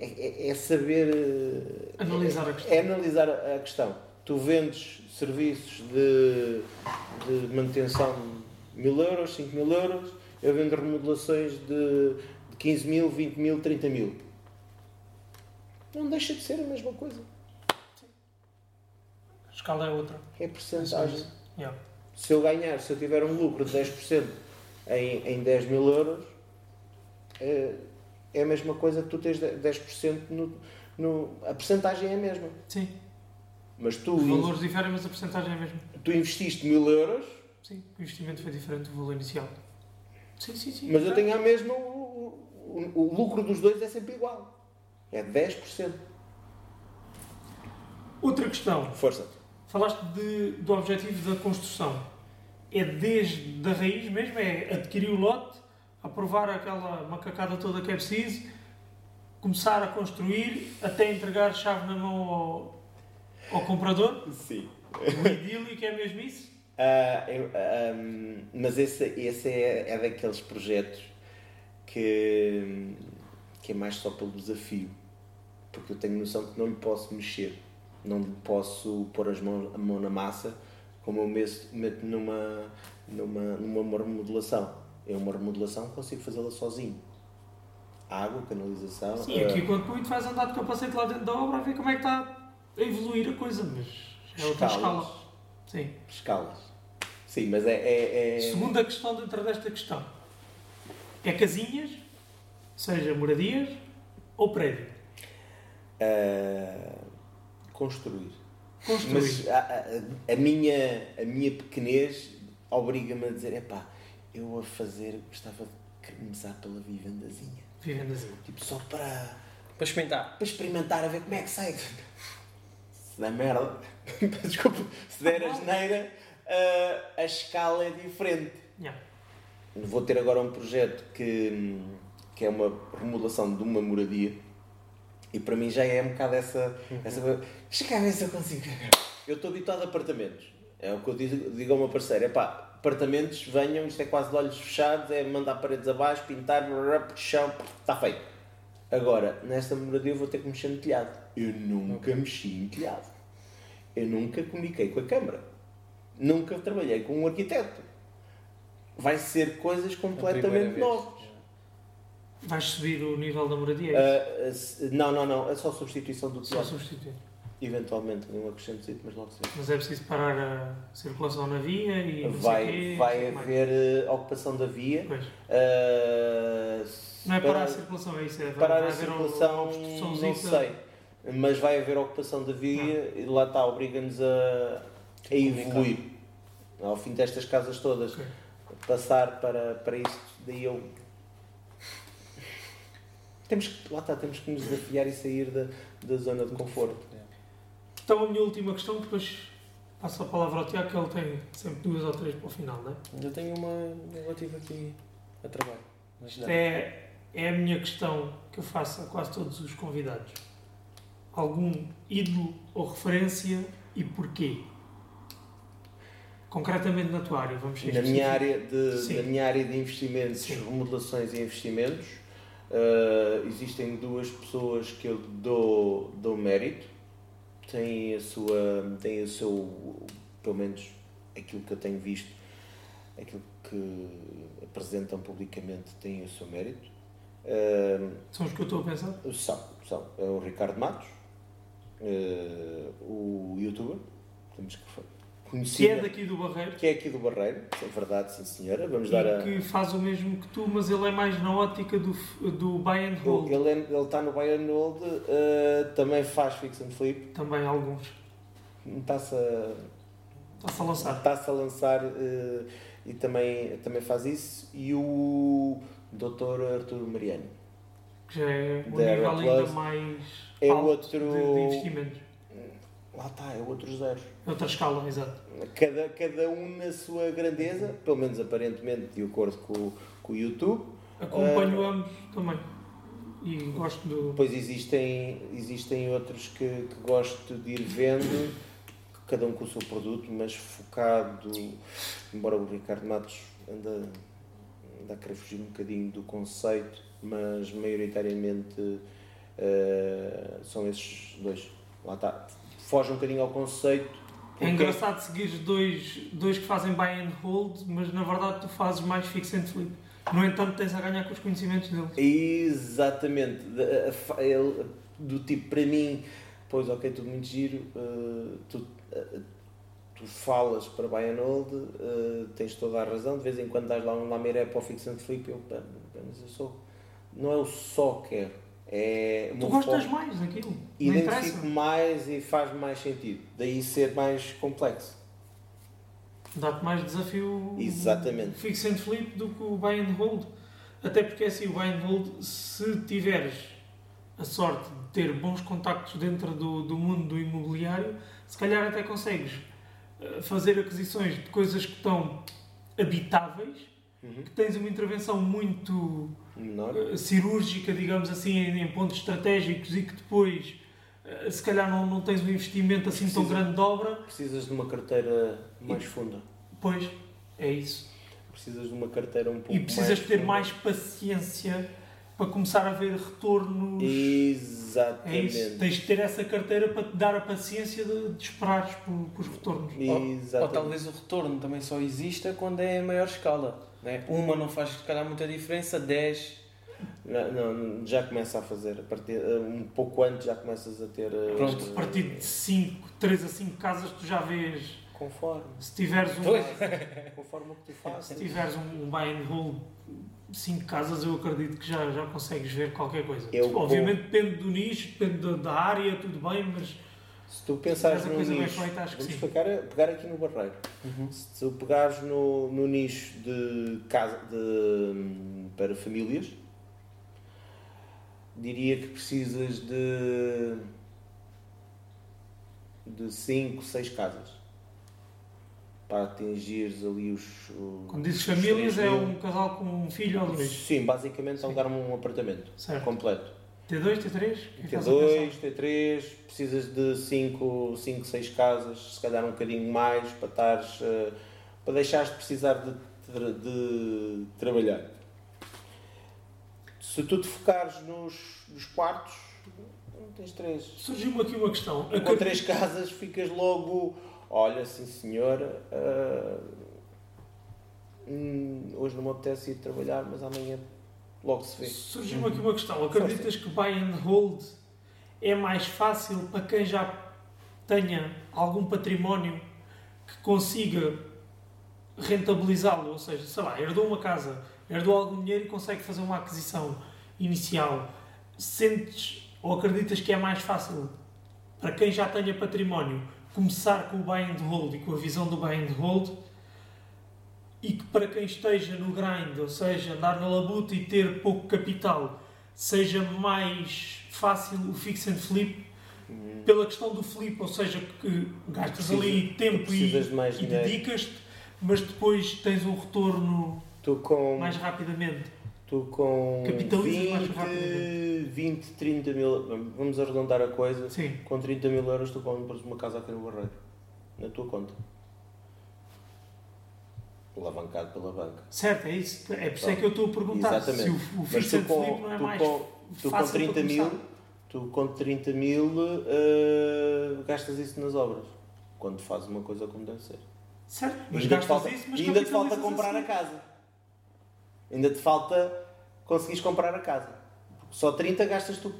é, é- é saber uh, Analisar a questão. é analisar a questão tu vendes serviços de, de manutenção mil euros, 5 mil euros, eu vendo remodelações de, de 15 mil, 20 mil, 30 mil. Não deixa de ser a mesma coisa. A escala é outra. É porcentagem. Yeah. Se eu ganhar, se eu tiver um lucro de 10% em, em 10 mil euros, é, é a mesma coisa que tu tens 10% no, no. A porcentagem é a mesma. Sim. Mas tu, Os valores diferem, mas a porcentagem é a mesma. tu investiste mil euros, Sim. O investimento foi diferente do valor inicial. Sim, sim, sim. mas eu tenho a mesma. O, o- o lucro dos dois é sempre igual. É 10%. Outra questão. Força. Falaste de, do objetivo da construção. É desde a raiz mesmo? É adquirir o lote, aprovar aquela macacada toda que é preciso, começar a construir, até entregar a chave na mão ao, ao comprador? Sim. O idílico é mesmo isso? Ah, eu- ahm, mas esse, esse é, é daqueles projetos que, que é mais só pelo desafio. Porque eu tenho noção que não lhe posso mexer. Não lhe posso pôr as mãos, a mão na massa como eu meto, meto numa, numa, numa remodelação. É uma remodelação consigo fazê-la sozinho. Água, canalização. Sim, aqui quanto muito vais andar de capacete lá dentro da obra a ver como é que está a evoluir a coisa, mas é outra escalas. escala. Sim. Escalas. Sim, mas é. é, é... Segunda questão dentro desta questão. É casinhas, seja moradias ou prédio. ah, construir. Construir. Mas a, a- a minha, a minha pequenez obriga-me a dizer: epá, eu a fazer gostava de começar pela vivendazinha. Vivendazinha. Tipo, só para, Para experimentar. para experimentar, a ver como é que sai. Se der merda, desculpa, se der asneira, a, a escala é diferente. Yeah. vou ter agora um projeto que, que é uma remodelação de uma moradia e para mim já é um bocado essa. essa. Deixa cá ver se eu consigo. Eu estou habituado a apartamentos. É o que eu digo, digo ao meu parceiro: é pá, apartamentos, venham, isto é quase de olhos fechados, é mandar paredes abaixo, pintar, chão, está feito. Agora, nesta moradia eu vou ter que mexer no telhado. Eu nunca mexi em telhado. Eu nunca comuniquei com a Câmara. Nunca trabalhei com um arquiteto. Vai ser coisas completamente novas. Vais subir o nível da moradia? Uh, não, não, não. É só substituição do telhado. Só substituir. Eventualmente, não acrescento mas logo sei. Mas é preciso parar a circulação na via e não vai, quê, vai haver uh, ocupação da via. Pois. Uh, não é parar a circulação, é isso? É parar a circulação, não sei. Mas vai haver ocupação da via ah. e lá está, obriga-nos a, a evoluir. Ao fim destas casas todas. Okay. Passar para, para isto, daí eu temos que, lá está, temos que nos desafiar e sair da, da zona de conforto. Então a minha última questão, depois passo a palavra ao Tiago, que ele tem sempre duas ou três para o final, não é? Eu tenho uma negativa aqui a trabalho. É, é a minha questão que eu faço a quase todos os convidados. Algum ídolo ou referência e porquê? Concretamente na tua área, vamos na minha área de Na minha área de investimentos, Sim. remodelações e investimentos, Uh, existem duas pessoas que eu dou, dou mérito, têm a sua, têm o seu, pelo menos aquilo que eu tenho visto, aquilo que apresentam publicamente tem o seu mérito. Uh, são os que eu estou a pensar? São, são. É o Ricardo Matos, uh, o youtuber, temos que conhecida. Que é daqui do Barreiro. Que é aqui do Barreiro, é verdade, sim senhora. Vamos e dar a... que faz o mesmo que tu, mas ele é mais na ótica do, do buy and hold. Ele, é, ele está no buy and hold, uh, também faz fix and flip. Também alguns. Está-se a... Está-se a lançar. Está-se a lançar uh, e também, também faz isso. E o Dr. Arturo Mariano. Que já é um nível ainda mais é outro... de, de investimentos Lá está, é outro zero. É outra escala, exato. Cada, cada um na sua grandeza, pelo menos aparentemente, de acordo com, com o YouTube. Acompanho uh, ambos também. E gosto do. Pois existem, existem outros que, que gosto de ir vendo, cada um com o seu produto, mas focado, embora o Ricardo Matos anda, anda a querer fugir um bocadinho do conceito, mas maioritariamente uh, são esses dois. Lá está foge um bocadinho ao conceito. É engraçado seguir dois, dois que fazem buy and hold, mas na verdade tu fazes mais fix and flip. No entanto, tens a ganhar com os conhecimentos deles. Exatamente. Do tipo, para mim, pois ok, tudo muito giro, uh, tu, uh, tu falas para buy and hold, uh, tens toda a razão, de vez em quando dás lá um lamiré para o fix and flip, eu, mas eu sou. Não é o só quero é tu gostas forma, mais daquilo. Identifico mais e faz mais sentido. Daí ser mais complexo. Dá-te mais desafio Exatamente. fix and flip do que o buy and hold. Até porque assim, o buy and hold, se tiveres a sorte de ter bons contactos dentro do, do mundo do imobiliário, se calhar até consegues eh, fazer aquisições de coisas que estão habitáveis, uhum. que tens uma intervenção muito Menor. Eh, cirúrgica, digamos assim, em, pontos estratégicos e que depois eh, se calhar não, não tens um investimento assim Precisa, tão grande de obra. Precisas de uma carteira mais e, funda. Pois, é isso. Precisas de uma carteira um pouco mais E precisas mais ter funda. mais paciência para começar a ver retornos. Exatamente. É isso. Tens de ter essa carteira para te dar a paciência de, de esperares por, por os retornos. Exatamente. Ou, ou, talvez o retorno também só exista quando é em maior escala. Né? Uma não faz calhar muita diferença, 10 não, não, já começa a fazer, a partir, eh, um pouco antes já começas a ter. Eh, Pronto, a partir de 5, 3 a 5 casas tu já vês. Conforme. Se tiveres um. Conforme o que tu fazes. Se tiveres um, um buy and hold 5 casas, eu acredito que já, já consegues ver qualquer coisa. Eu Obviamente depende do nicho, depende da, da, área, tudo bem, mas. Se tu pensares no nicho, feita, vamos pegar, pegar aqui no barreiro. Uhum. Se tu pegares no, no nicho de casa de, para famílias, diria que precisas de de 5, 6 casas. para atingires ali os. os Quando dizes famílias, 3 é um casal com um filho ou dois. Sim, basicamente alugar-me um apartamento Certo. completo. T2, T3? O que é que estás a T2, pensar? T3, precisas de 5, 5, 6 casas, se calhar um bocadinho mais, para eh, para deixares de precisar de, de trabalhar. Se tu te focares nos, nos quartos, tens três. Surgiu-me aqui uma questão. Com três casas ficas logo, olha, sim senhora, ah, hum, hoje não me apetece ir trabalhar, mas amanhã logo se vê. Surgiu-me aqui uma questão. Acreditas que buy and hold é mais fácil para quem já tenha algum património que consiga rentabilizá-lo? Ou seja, sei lá, herdou uma casa, herdou algum dinheiro e consegue fazer uma aquisição inicial. Sentes ou acreditas que é mais fácil para quem já tenha património começar com o buy and hold e com a visão do buy and hold e que para quem esteja no grind, ou seja, andar na labuta e ter pouco capital, seja mais fácil o fix and flip pela questão do flip, ou seja, que gastas Precisa- ali tempo e, de mais e dedicas-te, mas depois tens um retorno com, mais rapidamente. tu com Capitalizas mais 20, rapidamente. 20, 30 mil, vamos arredondar a coisa, Sim. com 30 mil euros tu compras uma casa aqui no Barreiro, na tua conta. Alavancado pela banca. Certo, é isso. É por isso é que eu estou a perguntar Exatamente. se o, o Mas fix tu and com, não é tu mais com, tu com fácil 30 para mil, tu com 30 mil eh, gastas isso nas obras. Quando fazes uma coisa como deve ser. Certo, mas ainda te gastas falta, isso, mas ainda te falta comprar a assim. casa. Ainda te falta conseguires comprar a casa. Só 30 gastas tu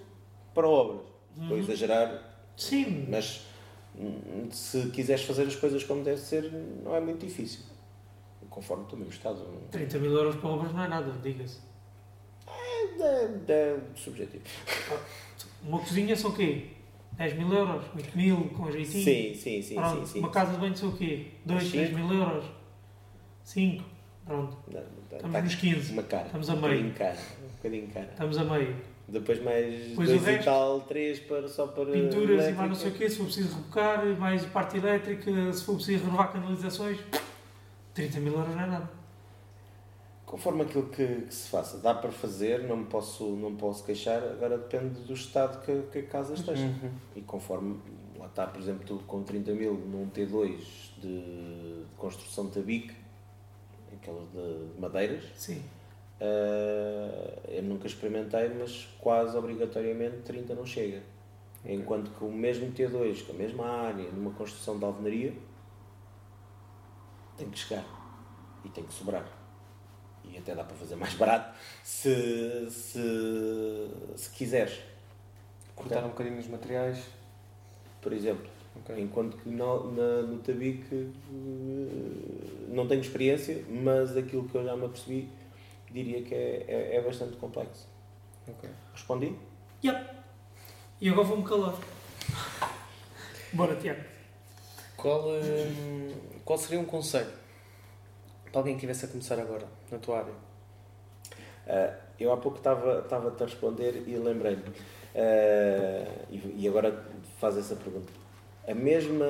para obras. Estou a Uhum. exagerar, Sim, mas hum, se quiseres fazer as coisas como deve ser, não é muito difícil. Conforme tu mesmo estás. não- 30 mil euros para obras não é nada, diga-se. É, é subjetivo. Uma cozinha são o quê? 10 mil euros? 8 mil, com jeitinho? Sim, sim, sim, Pronto, sim, sim. uma casa de banho são o quê? 2, Cinco. 3 mil euros? 5. Pronto, Não, tá- estamos tá nos 15. Uma cara. Estamos a meio. Um bocadinho cara. Estamos a meio. Depois mais Depois dois o resto. e tal, três para, só para. Pinturas e elétrica. mais não sei o quê, se for preciso rebocar, mais parte elétrica, se for preciso renovar canalizações. 30 mil euros não é nada. Conforme aquilo que, que se faça, dá para fazer, não me posso, não me posso queixar, agora depende do estado que, que a casa esteja. Uhum. E conforme, lá está, por exemplo, tu com 30 mil num T2 de, de construção de tabique, aquelas de, de madeiras, Sim. eh, eu nunca experimentei, mas quase obrigatoriamente 30 não chega. Enquanto que o mesmo T2, com a mesma área, numa construção de alvenaria, tem que chegar e tem que sobrar. E até dá para fazer mais barato se, se, se quiseres. Cortar um bocadinho os materiais. Por exemplo, Ok. enquanto que no, na, no tabique eh, não tenho experiência, mas aquilo que eu já me apercebi diria que é, é, é bastante complexo. Ok. Respondi? Yep. E agora vou-me calar. Bora, Tiago. Qual, hum, qual seria um conselho para alguém que estivesse a começar agora, na tua área? Ah, eu há pouco estava estava a responder e lembrei-me. Ah, e, e agora faz essa pergunta. A mesma.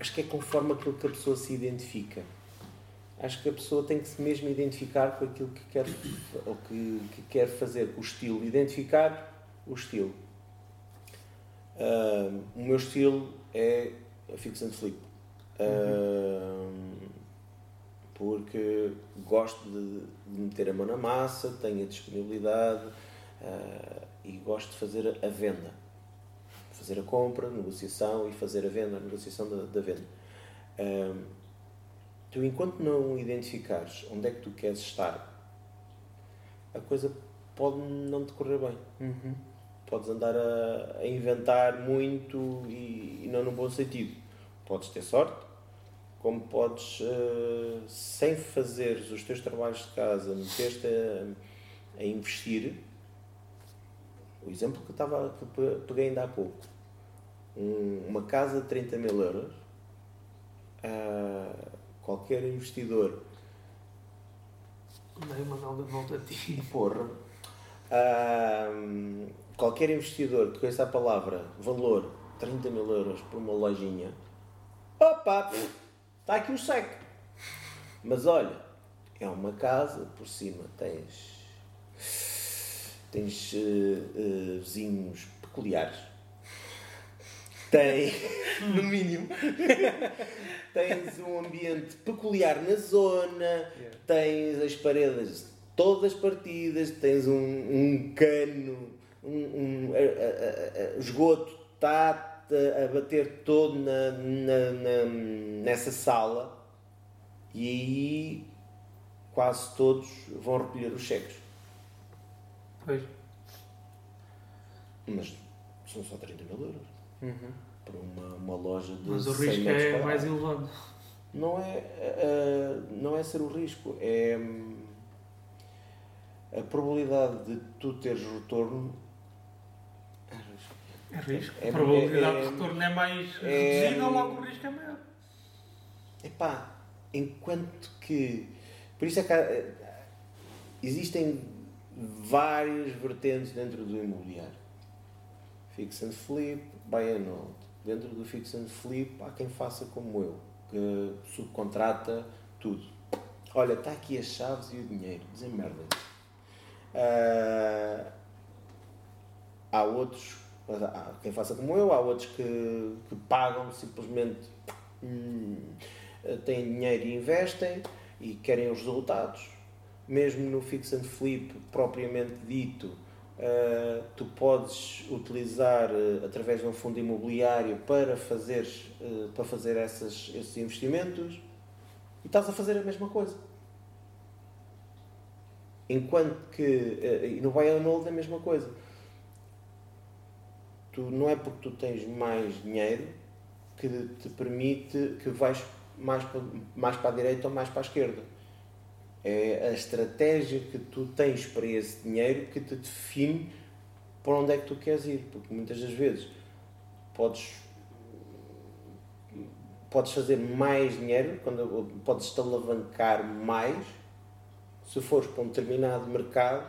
Acho que é conforme aquilo que a pessoa se identifica. Acho que a pessoa tem que se mesmo identificar com aquilo que quer, ou que, que quer fazer, com o estilo. Identificar o estilo. Ah, o meu estilo é a fix and flip. Ah, porque gosto de, de meter a mão na massa, tenho a disponibilidade ah, e gosto de fazer a, venda. Fazer a compra, negociação e fazer a venda, a negociação da, da venda. Ah, tu, enquanto não identificares onde é que tu queres estar, a coisa pode não te correr bem. Uhum. Podes andar a, a inventar muito e, e não no bom sentido. Podes ter sorte, como podes, eh, sem fazeres os teus trabalhos de casa, meter-te a, a investir. O exemplo que eu estava que peguei ainda há pouco. Um- uma casa de 30 mil euros, ah, qualquer investidor Dei uma volta a ti. Porra. Ahm, qualquer investidor que conheça a palavra valor 30 mil euros por uma lojinha Opa, está aqui o cheque. Mas olha, é uma casa, por cima tens. tens uh, uh, vizinhos peculiares. Tem, no mínimo, tens um ambiente peculiar na zona, yeah. tens as paredes todas partidas, tens um, um cano, um, um esgoto está a bater todo na, na, na, nessa sala e aí quase todos vão recolher os cheques. Pois. Mas são só 30 mil euros. Uhum. Para uma, uma loja de. Mas o risco é mais elevado. Não é, uh, não é ser o risco, é hum, a probabilidade de tu teres retorno. É risco. É, a probabilidade é, de retorno é mais é, reduzida, logo o risco é maior. Epá, enquanto que. Por isso é que há, existem várias vertentes dentro do imobiliário. Fix and flip, buy and hold. Dentro do fix and flip há quem faça como eu, que subcontrata tudo. Olha, está aqui as chaves e o dinheiro, desemmerda Uh, há outros, há quem faça como eu, há outros que, que pagam simplesmente hum, têm dinheiro e investem e querem os resultados. Mesmo no fix and flip propriamente dito, uh, tu podes utilizar uh, através de um fundo imobiliário para fazer, uh, para fazer essas, esses investimentos e estás a fazer a mesma coisa. Enquanto que e no buy and hold é a mesma coisa. Tu, não é porque tu tens mais dinheiro que te permite que vais mais para, mais para a direita ou mais para a esquerda. É a estratégia que tu tens para esse dinheiro que te define para onde é que tu queres ir. Porque muitas das vezes podes, podes fazer mais dinheiro, quando, podes te alavancar mais se fores para um determinado mercado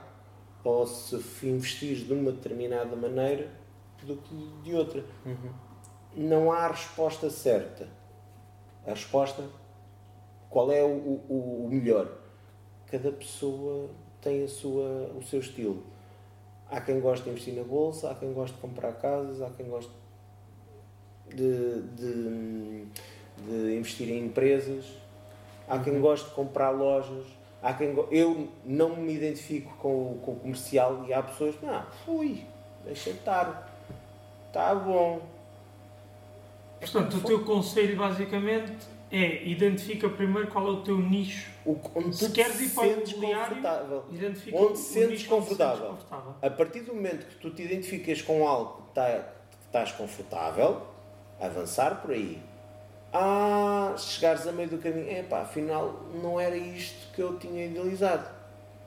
ou se investires de uma determinada maneira do que de outra. Uhum. Não há resposta certa a resposta, qual é o, o, o melhor? Cada pessoa tem a sua, o seu estilo. Há quem goste de investir na bolsa, há quem goste de comprar casas, há quem goste de, de, de investir em empresas, há quem uhum. goste de comprar lojas, há quem go... eu não me identifico com o, com o comercial e há pessoas que não, fui, deixa estar, está bom, Portanto, o teu conselho basicamente é identifica primeiro qual é o teu nicho. O, onde se queres ir para o imobiliário, identifica onde sentes confortável. confortável. A partir do momento que tu te identificas com algo que, está, que estás confortável, avançar por aí. Ah, chegares a meio do caminho, epá, afinal não era isto que eu tinha idealizado.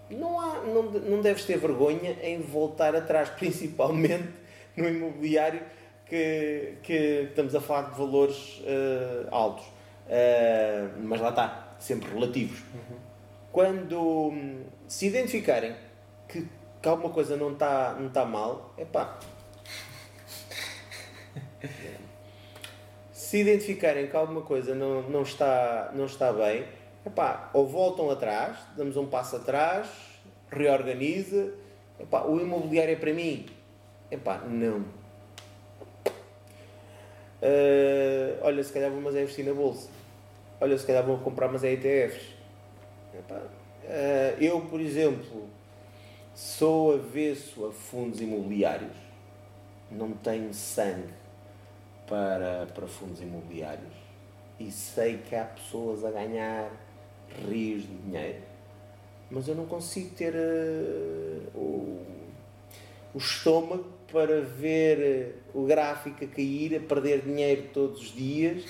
Não, há, não, não deves ter vergonha em voltar atrás, principalmente no imobiliário que, que estamos a falar de valores uh, altos. Uh, mas lá está, sempre relativos. Uhum. Quando hum, se identificarem que, que alguma coisa não está não tá mal, é pá. se identificarem que alguma coisa não, não, está, não está bem, epá, ou voltam atrás, damos um passo atrás, reorganiza, epá, o imobiliário é para mim. Epá, não Uh, olha, se calhar vou mas é investir na bolsa. Olha, se calhar vou comprar mas é ETFs. Uh, eu, por exemplo, sou avesso a fundos imobiliários. Não tenho sangue para, para fundos imobiliários. E sei que há pessoas a ganhar rios de dinheiro. Mas eu não consigo ter uh, o, o estômago para ver eh, o gráfico a cair, a perder dinheiro todos os dias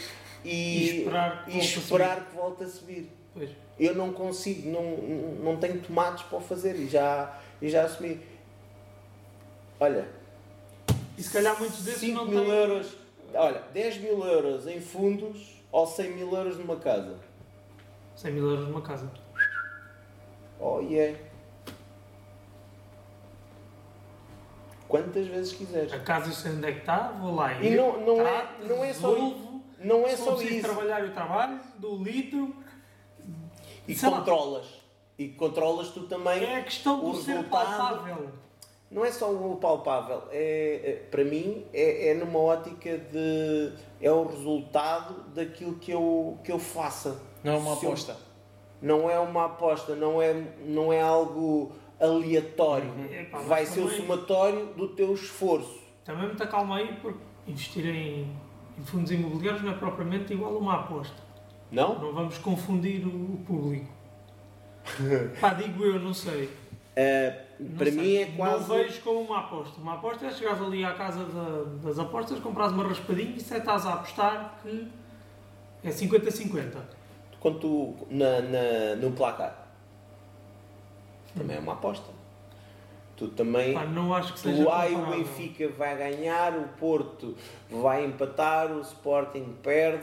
e, e esperar, que, e esperar que volte a subir. Pois. Eu não consigo, não, não tenho tomates para fazer e já, e já assumi. Olha, e se calhar muitos desses 5 mil têm... euros, olha, 10 mil euros em fundos ou 100 mil euros numa casa. 100 mil euros numa casa. Oh yeah. Quantas vezes quiseres. A casa sei onde é que está, vou lá e, e não, não, é, não é só não é só isso. trabalhar, eu trabalho, dou o litro. E sei lá. controlas. E controlas tu também. É a questão o do ser resultado- palpável. Não é só o palpável. É, é- para mim, é, é numa ótica de. É o resultado daquilo que eu, que eu faça. Não é uma Se eu- aposta. não é uma aposta, não é, não é algo aleatório. Epá, Vai ser o também- somatório do teu esforço. Também muita calma aí, porque investir em, em fundos imobiliários não é propriamente igual a uma aposta. Não? Não vamos confundir o, o público. Pá, digo eu, não sei. Uh, para sei. mim é quase. Não vejo como uma aposta. Uma aposta é chegares ali à casa da- das apostas, comprares uma raspadinha e se estás a apostar que é 50-50. Quando tu. Na, na, no placar. Também é uma aposta. Tu também. Pá, não acho que seja Tu, ai, o. Benfica vai ganhar, o Porto vai empatar, o Sporting perde.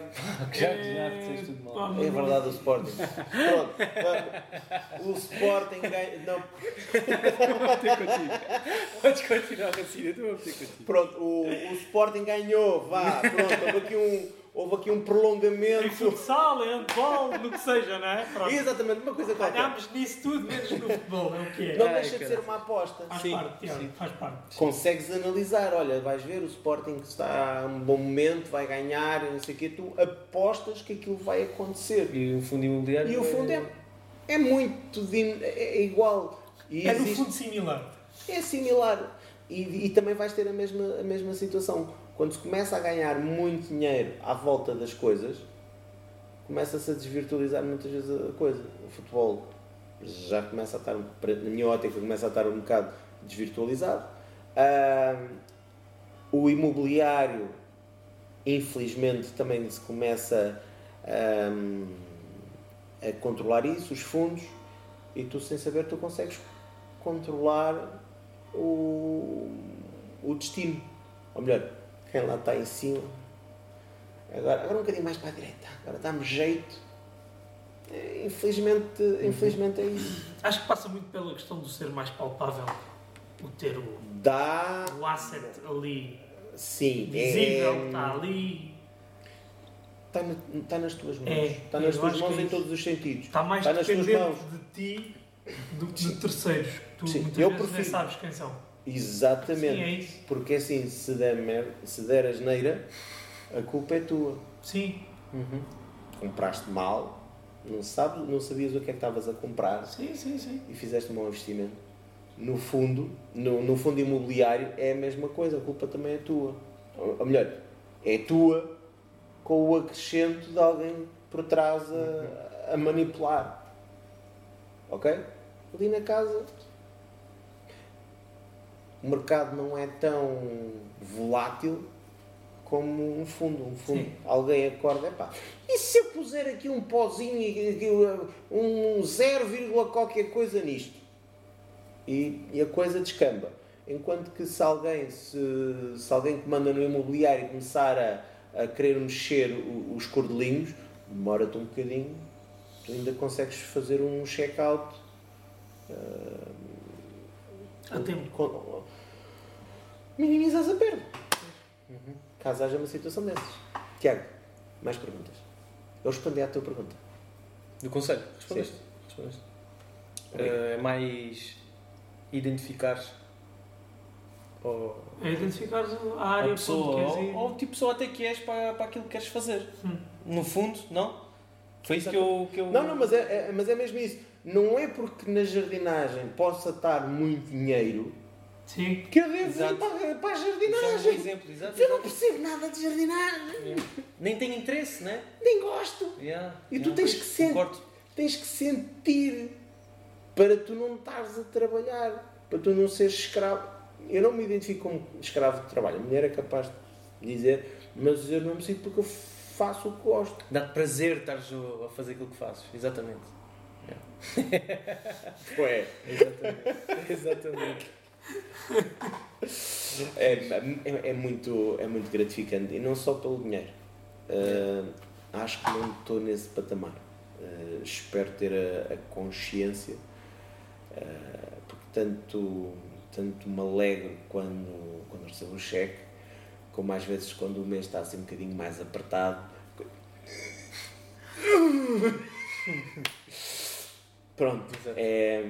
Já, já disseste tudo mal. pá, É verdade, o Sporting. Pronto. O Sporting ganha. Não, Podes continuar assim, eu estou a meter contigo. pronto, o, o Sporting ganhou, vá, pronto, houve aqui um, houve aqui um Em prolongamento. futsal, em handball, no que seja, não é? Pronto. Exatamente, uma coisa qualquer. Ganhámos nisso tudo, menos no futebol, é o que é. Não Ai, deixa de ser uma aposta. Faz Sim, parte, Tiago, sim. faz parte. Consegues analisar, olha, vais ver o Sporting que está a um bom momento, vai ganhar, e não sei o quê, tu apostas que aquilo vai acontecer. E o fundo imobiliário. E o fundo é, é muito din- é é igual. E É no existe- fundo similar. é similar. E, e também vais ter a mesma, a mesma situação. Quando se começa a ganhar muito dinheiro à volta das coisas, começa-se a desvirtualizar muitas vezes a coisa. O futebol já começa a estar, na minha ótica, começa a estar um bocado desvirtualizado. Ah, o imobiliário, infelizmente, também se começa a controlar isso, os fundos, e tu, sem saber, tu consegues controlar o, o destino. Ou melhor, quem lá está em cima. Agora, agora um bocadinho mais para a direita. Agora dá-me jeito. É, Infelizmente, infelizmente é isso. Acho que passa muito pela questão do ser mais palpável. O ter o, Dá, o asset ali sim. visível, é- está ali. Está, na- está nas tuas mãos. É, está nas tuas mãos é em todos os sentidos. Está mais Está dependente de ti do que de terceiros. Tu Sim, muitas eu vezes nem prefiro. sabes quem são. Exatamente. Sim, é isso. Porque assim, se der, mer- se der asneira, a culpa é tua. Sim, Compraste mal, não, sabes, não sabias o que é que estavas a comprar. sim, sim, sim. e fizeste um mau investimento. No fundo, no, no fundo imobiliário é a mesma coisa, a culpa também é tua. Ou, ou melhor, é tua com o acrescento de alguém por trás a, a manipular. Ok? Ali na casa o mercado não é tão volátil como um fundo. Um fundo, Sim. alguém acorda, epá, e se eu puser aqui um pozinho, um 0, qualquer coisa nisto? E, e a coisa descamba. Enquanto que se alguém, se, se alguém que manda no imobiliário começar a, a querer mexer os cordelinhos, demora-te um bocadinho, tu ainda consegues fazer um check-out Há tempo. com- minimizas a perda. Caso haja uma situação dessas. Tiago, mais perguntas. Eu respondi à tua pergunta. Do conselho, respondeste. respondeste. Eh, É mais identificar ou É identificar a a área pessoa, onde ou, queres ir. ou o tipo pessoa até que és para, para aquilo que queres fazer. Hum. No fundo, não? Foi isso que eu, que eu. Não, não, mas é, é- mas é mesmo isso. Não é porque na jardinagem possa estar muito dinheiro Sim. que eu devo ir para, para a é um jardinagem. exemplo, exato. Eu não percebo nada de jardinagem. Yeah. Nem tenho interesse, né? Nem gosto. Yeah, E tu yeah. tens que Concordo. Tens que sentir para tu não estares a trabalhar, para tu não seres escravo. Eu não me identifico como escravo de trabalho. A mulher é capaz de dizer, mas eu não me sinto porque eu faço o que gosto. Dá-te prazer estares a a fazer aquilo que fazes. Exatamente. Ué. Exatamente. Exatamente. É, é, é muito, é muito gratificante e não só pelo dinheiro. Ah, acho que não estou nesse patamar. Ah, espero ter a, a consciência, ah, porque tanto, tanto me alegro quando, quando recebo o cheque, como às vezes quando o mês está assim um bocadinho mais apertado, Pronto. É,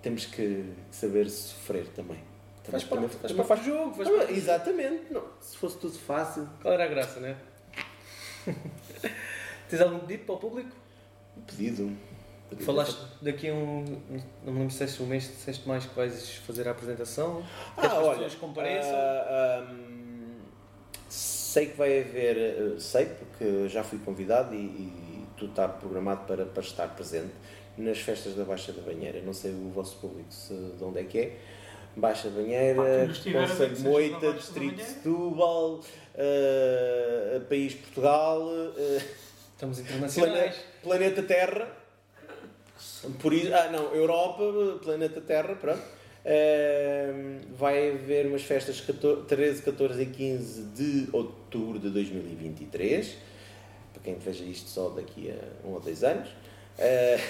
temos que saber sofrer também. Faz Também- parte, faz parte do jogo. Faz Ah. Exatamente. Não, se fosse tudo fácil, Qual era a graça, né? Tens algum pedido para o público? pedido. pedido. Falaste daqui a um. Não me lembro se um mês, disseste mais que vais fazer a apresentação. Ah, as olha, pessoas compareçam? ah, hum, sei que vai haver, eh, sei porque já fui convidado e, e tudo está programado para, para estar presente nas festas da Baixa da Banheira. Não sei o vosso público se, de onde é que é. Baixa da Banheira, Conselho Moita, Distrito de. Setúbal, eh, País Portugal, eh, Estamos internacionais. planeta, planeta Terra. Por isso, ah, não, Europa, planeta Terra, pronto. Ehm, vai haver umas festas 14, 13, 14 e 15 de outubro de 2023. Quem veja isto só daqui a um ou dois anos. Eh,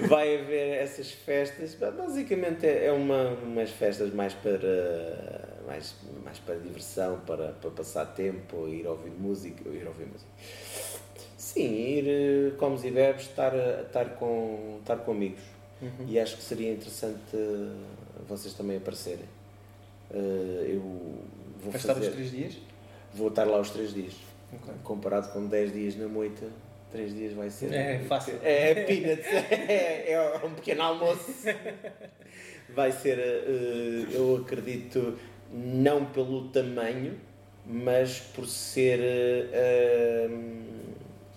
vai haver essas festas. Basicamente é é uma, umas festas mais para mais, mais para diversão, para, para passar tempo, ir ouvir música, ir ouvir música. Sim, ir eh, comes e bebes, estar, estar, com, estar com amigos. Uhum. E acho que seria interessante eh, vocês também aparecerem. Eh, eu vou Vais estar os fazer, três dias? vou estar lá os três dias. Ok. Comparado com 10 dias na moita, 3 dias vai ser. É fácil. É, peanuts, é, é um pequeno almoço. Vai ser, eh, eu acredito, não pelo tamanho, mas por ser eh,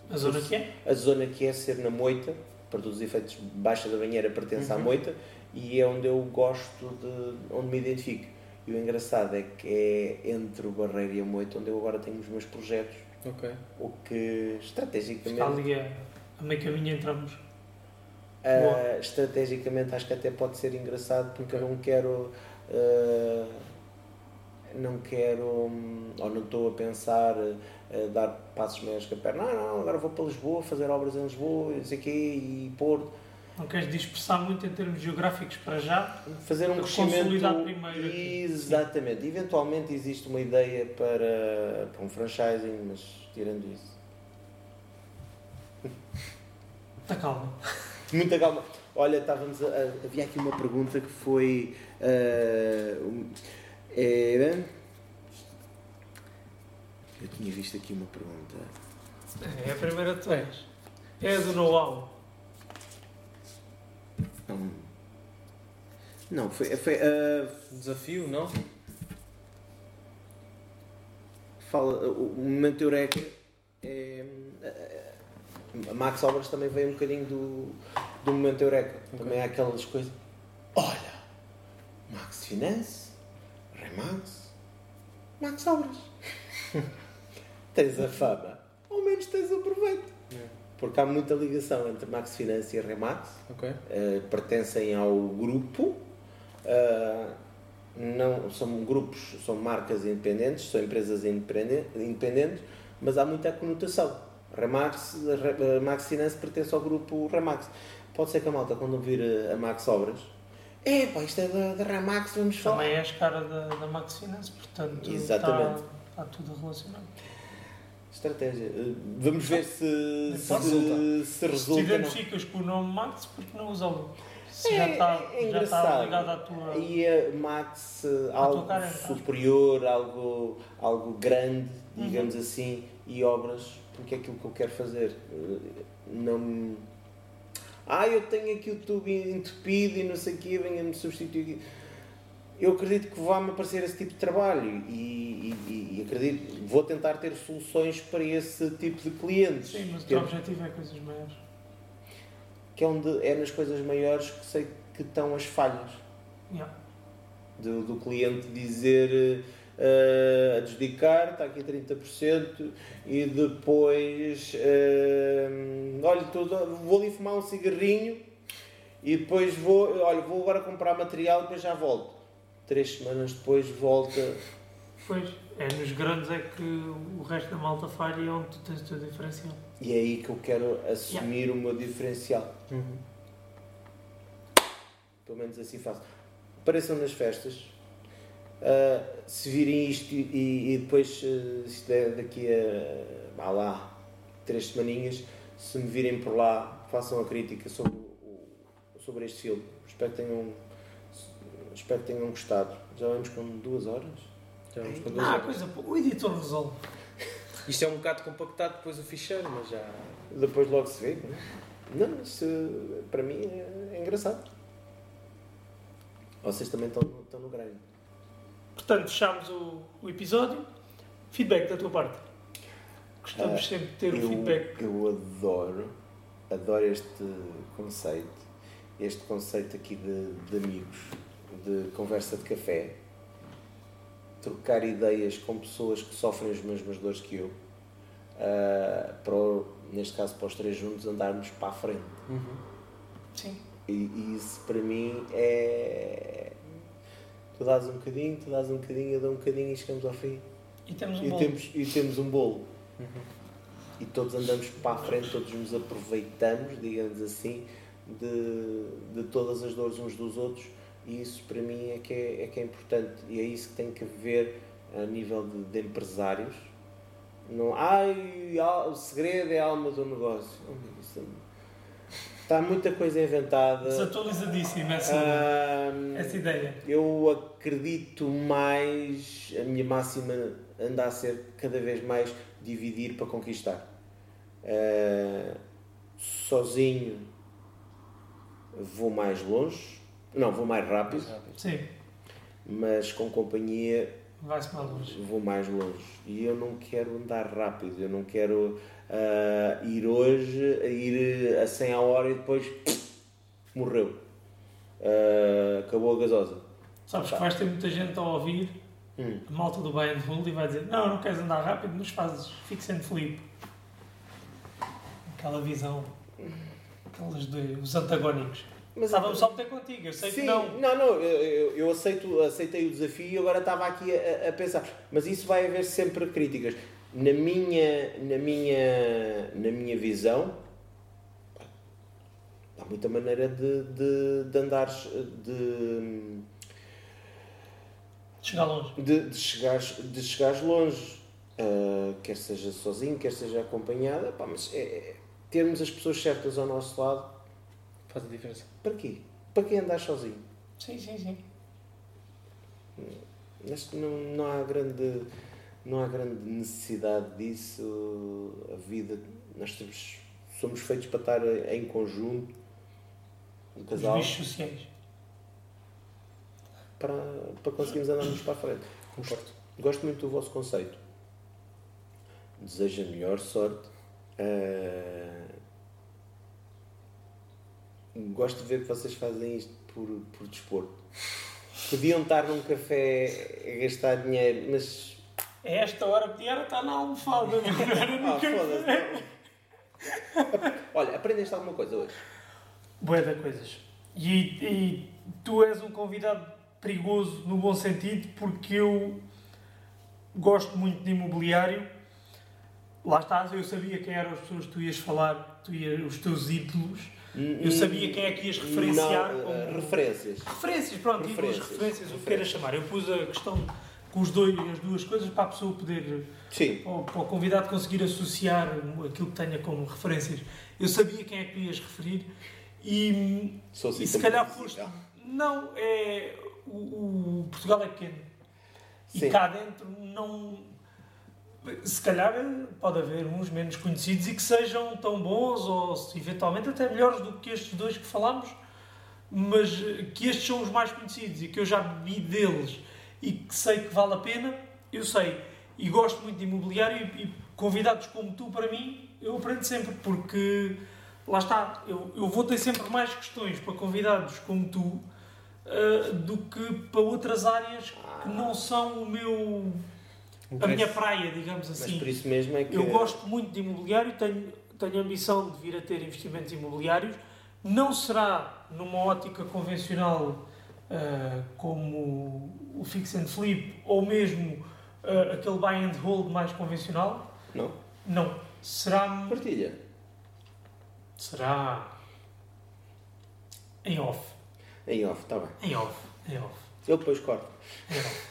A zona que é? a zona que é ser na moita, para todos os efeitos, Baixa da Banheira pertence à Uhum. moita e é onde eu gosto de. onde me identifico. E o engraçado é que é entre o Barreiro e a moita onde eu agora tenho os meus projetos, Ok. o que estrategicamente. Está ali a, a meio caminho entramos. Ah, Boa. estrategicamente acho que até pode ser engraçado porque Ok. eu não quero ah, não quero hum, ou não estou a pensar ah, dar passos maiores que a perna não, não, agora vou para Lisboa fazer obras em Lisboa e não sei quê e Porto Não queres dispersar muito em termos geográficos para já? fazer um crescimento consolidar primeiro aqui. exatamente, eventualmente existe uma ideia para, para um franchising mas tirando isso Está calma. Muita calma. Olha, estávamos a, a- havia aqui uma pergunta que foi. ah, um, era. Eu tinha visto aqui uma pergunta. É a primeira de todas. É a do know-how. Não, não foi. foi ah, Desafio, não? fala, o momento Eureka é. ah, a Max Obras também veio um bocadinho do, do momento Eureka. Também há aquelas coisas. Olha! Max Finance, Remax, Max Obras. tens a fama, ao menos tens o proveito. É. Porque há muita ligação entre Max Finance e Remax. Uh, pertencem ao grupo. uh, não, são grupos, são marcas independentes, são empresas independen- independentes, mas há muita conotação. Remax, Re- uh, Max Finance pertence ao grupo Remax. Pode ser que a malta, quando uh, a Max Obras, é pá, isto é da, da Remax, vamos falar. Também és cara da, da Max Finance, portanto Exatamente. Está, está tudo relacionado. Estratégia. Uh, Vamos ver se, se, Pode se, Se resulta. te não. identificas com o nome Max, porque não usá-lo? Se É, já está, é já está ligado à tua. E a Max, uh, À algo tua cara, então. superior, algo, algo grande, Uhum. digamos assim, e obras, porque é aquilo que eu quero fazer. Uh, Não me- Ah, eu tenho aqui o tubo entupido e não sei o quê, venha-me substituir. Eu acredito que vai-me aparecer esse tipo de trabalho e, e- e acredito, vou tentar ter soluções para esse tipo de clientes. Sim, mas o teu objetivo é coisas maiores. que é onde é nas coisas maiores que sei que estão as falhas. Yeah. do, do cliente dizer eh, adjudicar, está aqui 30%, e depois eh, olha, tudo, vou ali fumar um cigarrinho e depois vou, olha, vou agora comprar material e depois já volto. Três semanas depois volta. Pois, é nos grandes é que o resto da malta falha e é onde tu tens o teu diferencial. E é aí que eu quero assumir o meu diferencial. Uhum. Pelo menos assim faço. Apareçam nas festas. Uh, se virem isto e, e depois, uh, isto é daqui a, a lá, três semaninhas, se me virem por lá, façam a crítica sobre, sobre este filme. Espero que tenham, espero que tenham gostado. Já vamos com duas horas? Já vamos com duas Ah, horas. coisa, o editor resolve. Isto é um bocado compactado depois o ficheiro, mas já. Depois logo se vê. Não, é? não isso, para mim é, é engraçado. Vocês também estão, no- estão no grande. Portanto, fechámos o, o episódio. Feedback da tua parte. Gostamos Ah, sempre de ter o feedback. eu adoro, adoro este conceito, este conceito aqui de, de amigos, de conversa de café, trocar ideias com pessoas que sofrem as mesmas dores que eu, ah, para, o- neste caso para os três juntos andarmos para a frente. Sim. E, e isso para mim é. Tu dás um bocadinho, tu dás um bocadinho, eu dou um bocadinho e chegamos ao fim. E temos um E bolo. temos, e temos um bolo. E todos andamos para a frente, todos nos aproveitamos, digamos assim, de, de todas as dores uns dos outros. E isso para mim é que é, é que é importante. E é isso que tem que haver a nível de, de empresários. Não, ai, ah, o segredo é a alma do negócio. Oh, Está muita coisa inventada. Desatualizadíssima essa, essa ideia. eu acredito mais, a minha máxima anda a ser cada vez mais dividir para conquistar. Eh, sozinho vou mais longe, não, vou mais rápido, Mais rápido. Sim, mas com companhia vai-se mais longe. vou mais longe. E eu não quero andar rápido, eu não quero ah, ir hoje, ir a 100 a hora e depois morreu. Ah, acabou a gasosa. Sabes que vais ter muita gente a ouvir Hum. a malta do and hold e vai dizer não, não queres andar rápido, mas fazes fix and flip. Aquela visão, aqueles dois, os antagónicos. Mas Estávamos só a meter contigo, eu sei Sim, que não. não, não, eu, eu, aceito, aceitei o desafio e agora estava aqui a, a pensar. Mas isso vai haver sempre críticas. Na minha, na minha, na minha visão, há muita maneira de, de, de andares, de, Chegar longe. de, de, chegares, de chegares longe. Ah, quer seja sozinho, quer seja acompanhada, pá, mas é, é- termos as pessoas certas ao nosso lado, Faz a diferença. para quê? Para que andar sozinho? Sim, sim, sim. Acho que não, não há grande não há grande necessidade disso a vida nós temos, somos feitos para estar em conjunto um Os casal bichos sociais. para, para conseguirmos andarmos para a frente Concordo. gosto muito do vosso conceito desejo a melhor sorte Ah, gosto de ver que vocês fazem isto por, por desporto podiam estar num café a gastar dinheiro mas A esta hora podia estar na almofada, não era no Ah, foda-se. Olha, aprendeste alguma coisa hoje? Bué de coisas. E, e tu és um convidado perigoso no bom sentido porque eu gosto muito de imobiliário. Lá estás, eu sabia quem eram as pessoas que tu ias falar, tu ias, os teus ídolos. Eu sabia quem é que ias referenciar Não, como... eh, referências. Referências, pronto, Referências, referências, o que queiras chamar. Eu pus a questão com os dois, as duas coisas para a pessoa poder Sim. para o, para o convidado conseguir associar aquilo que tenha como referências. Eu sabia quem é que ias referir e, Sou e se calhar foste. Não, é. O, o Portugal é pequeno. E Sim. cá dentro não. Se calhar pode haver uns menos conhecidos e que sejam tão bons ou eventualmente até melhores do que estes dois que falámos, mas que estes são os mais conhecidos e que eu já bebi deles e que sei que vale a pena, eu sei. E gosto muito de imobiliário e, e convidados como tu, para mim, eu aprendo sempre, porque lá está, eu, eu vou ter sempre mais questões para convidados como tu ah, do que para outras áreas que não são o meu a minha praia, digamos Mas assim. por isso mesmo é que. Eu gosto muito de imobiliário, tenho, tenho a ambição de vir a ter investimentos imobiliários. Não será numa ótica convencional ah, como o fix and flip ou mesmo ah, aquele buy and hold mais convencional. Não? Não. Será. Partilha. Será. Em off. Em off, está bem. Em off. Em off. Eu depois corto. Em off.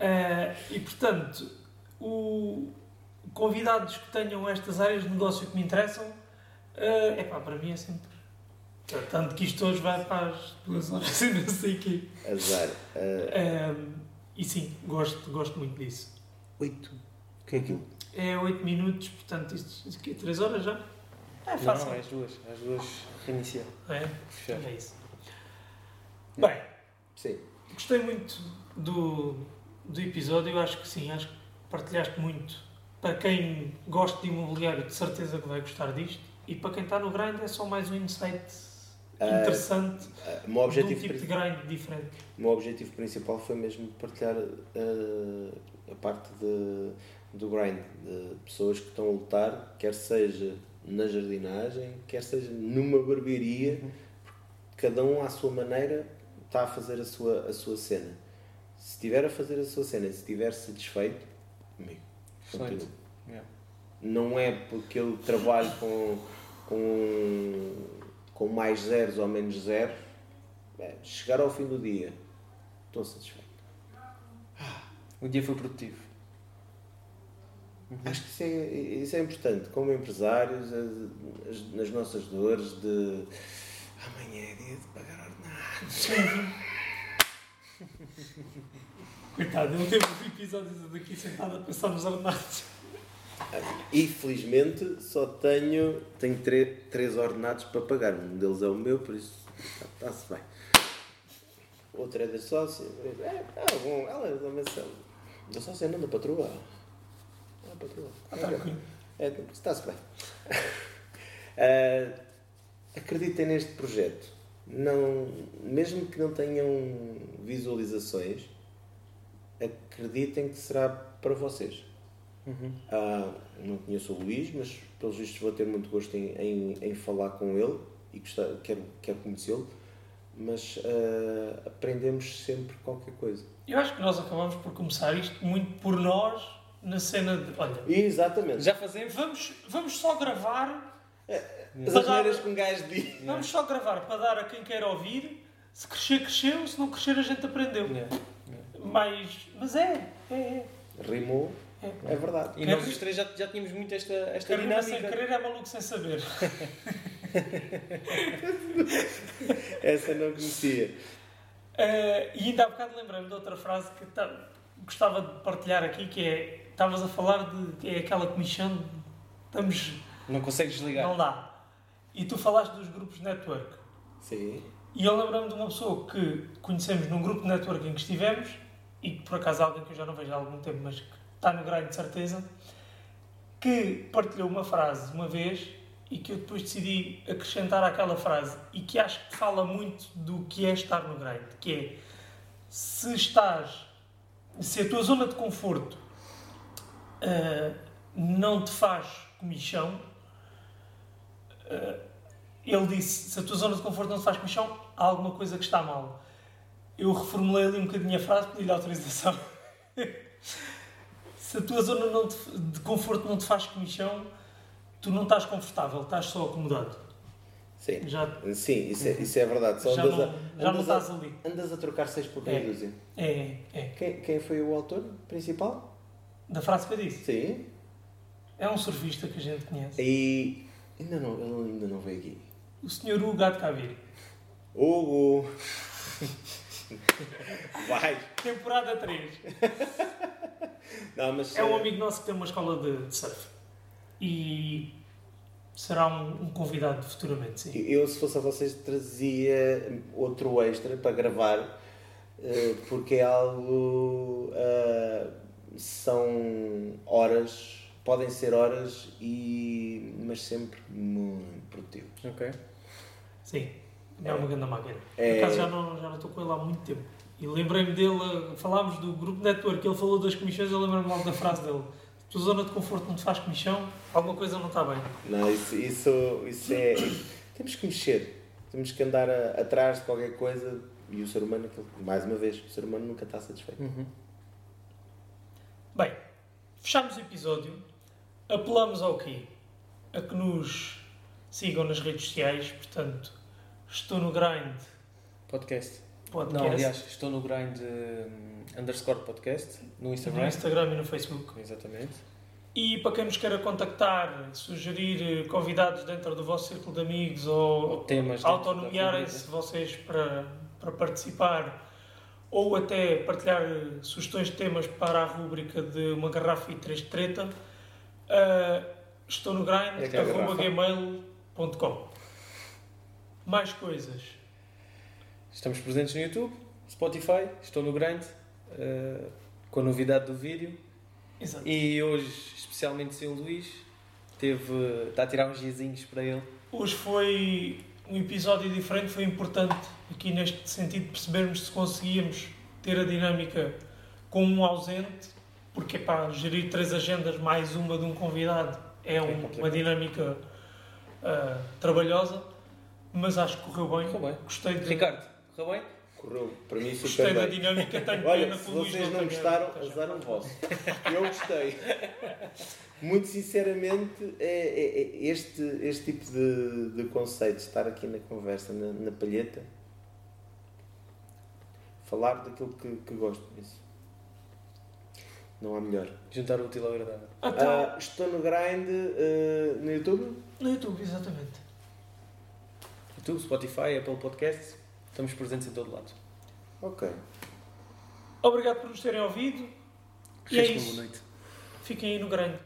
Eh, e portanto, o convidados que tenham estas áreas de negócio que me interessam, é pá, para mim é sempre. Tanto que isto hoje vai para as duas horas e não sei o quê. Azar. Eh, e sim, gosto, gosto muito disso. Oito. O que é aquilo? É 8 minutos, portanto, isto, isto aqui é 3 horas já? É Não, fácil. não, é as duas. As duas reiniciar. É, Fechar. é isso. Bem, Sim. gostei muito do, do episódio. Eu acho que sim, acho que partilhaste muito. Para quem gosta de imobiliário, de certeza que vai gostar disto. E para quem está no grind, é só mais um insight Ah, interessante o meu de um tipo de grind diferente. o meu objetivo principal foi mesmo partilhar ah, a parte de, do grind, de pessoas que estão a lutar, quer seja na jardinagem, quer seja numa barbearia, cada um à sua maneira está a fazer a sua, a sua cena. Se estiver a fazer a sua cena se estiver satisfeito, amigo, continua. Yeah. Não é porque eu trabalho com, com, com mais zeros ou menos zeros, é, chegar ao fim do dia, estou satisfeito. O dia foi produtivo. Acho que isso é, isso é importante, como empresários, as, as- nas nossas dores de amanhã é dia de pagar ordenados. Coitado, ele teve os episódios daqui sentado a pensar nos ordenados. E felizmente só tenho, tenho tre- três ordenados para pagar. Um deles é o meu, por isso está-se bem. Outro é da sócia. É, é bom, ela é da menção. Da sócia não, da patroa. É a patroa. Ah, tranquilo. É, está-se bem. Ah, acreditem neste projeto. Não, mesmo que não tenham visualizações, acreditem que será para vocês. Uhum. Ah, não conheço o Luís, mas pelos vistos vou ter muito gosto em, em, em falar com ele e gostar, quero, quero conhecê-lo. Mas ah, aprendemos sempre qualquer coisa. Eu acho que nós acabamos por começar isto muito por nós, na cena de. Olha, Exatamente. Já fazemos? vamos, vamos só gravar. As asneiras que um gajo diz. Vamos só gravar para dar a quem quer ouvir. Se crescer, cresceu. Se não crescer, a gente aprendeu. Yeah. Mas, mas é, é, é. Rimou, É. é verdade. E nós os três já, já tínhamos muito esta, esta sem dinâmica. querer é maluco sem saber. Essa eu não conhecia. Eh, e ainda há bocado lembrei-me de outra frase que tá- gostava de partilhar aqui, que é, estavas a falar de que é aquela comissão estamos, Não consegues desligar. não dá. E tu falaste dos grupos de network. Sim. E eu lembro-me de uma pessoa que conhecemos num grupo de network em que estivemos, e por acaso é alguém que eu já não vejo há algum tempo, mas que está no grind de certeza, que partilhou uma frase uma vez e que eu depois decidi acrescentar àquela frase e que acho que fala muito do que é estar no grind, que é se estás, se a tua zona de conforto ah, não te faz comichão, ah, ele disse, se a tua zona de conforto não te faz comichão, há alguma coisa que está mal. Eu reformulei ali um bocadinho a frase, pedi-lhe autorização. se a tua zona não te- de conforto não te faz comichão, tu não estás confortável, estás só acomodado. Sim. Já, Sim, isso é, isso é verdade. Só já, andas, não, a, já não andas, estás a, ali. andas a trocar seis por meia É. dúzia. É, é. Quem, quem foi o autor principal? Da frase que eu disse. Sim. É um surfista que a gente conhece. E ainda não, ele ainda não veio aqui. O senhor Hugo Gato Cavir. Hugo! Vai! Temporada 3. Não, mas, É um eh, amigo nosso que tem uma escola de, de surf. E será um, um convidado futuramente, sim. Eu, se fosse a vocês, trazia outro extra para gravar, eh, porque é algo. eh, são horas, podem ser horas, e, mas sempre muito produtivos. Ok. Sim. É uma grande máquina. Por É- acaso já não, já não estou com ele há muito tempo. E lembrei-me dele, falámos do grupo network, ele falou das comissões, eu lembro-me logo da frase dele. Tua zona de conforto não te faz comissão, alguma coisa não está bem. Não, isso, isso, isso é. Temos que mexer, temos que andar a- atrás de qualquer coisa, e o ser humano, aquilo- mais uma vez, o ser humano nunca está satisfeito. Uhum. Bem, fechamos o episódio. Apelamos ao quê? A que nos sigam nas redes sociais, portanto, estou no grind Podcast. podcast. Não, aliás, estou no grind um, underscore podcast no Instagram. no Instagram e no Facebook. Exatamente. E para quem nos queira contactar, sugerir eh, convidados dentro do vosso círculo de amigos ou, Ou temas autonomearem-se vocês para, para participar ou até partilhar eh, sugestões de temas para a rúbrica de uma garrafa e três treta, eh, estou no grind, É arroba gmail.com. Mais coisas. Estamos presentes no YouTube, Spotify, estou no grind, uh, com a novidade do vídeo. Exato. E hoje, especialmente sem o Luís, teve, está a tirar uns diazinhos para ele. Hoje foi um episódio diferente, foi importante aqui neste sentido percebermos se conseguíamos ter a dinâmica com um ausente, porque pá, gerir três agendas mais uma de um convidado é um- complicado. uma dinâmica ah, trabalhosa, mas acho que correu bem. Correu bem. Gostei, de, Ricardo, correu bem? Correu para mim gostei super da bem. dinâmica, tenho Olha, pena se o vocês não gostaram, azar cá. vosso. Eu gostei. Muito sinceramente, é, é- é este, este tipo de, de conceito, estar aqui na conversa, na, na palheta, falar daquilo que, que gosto disso. Não há melhor. Juntar o útil ao agradável. Então, Ah, estou no grind ah, no YouTube. no YouTube, exatamente. YouTube, Spotify, Apple Podcasts, estamos presentes em todo lado. Ok. Obrigado por nos terem ouvido. E é isso. boa noite. Fiquem aí no grande.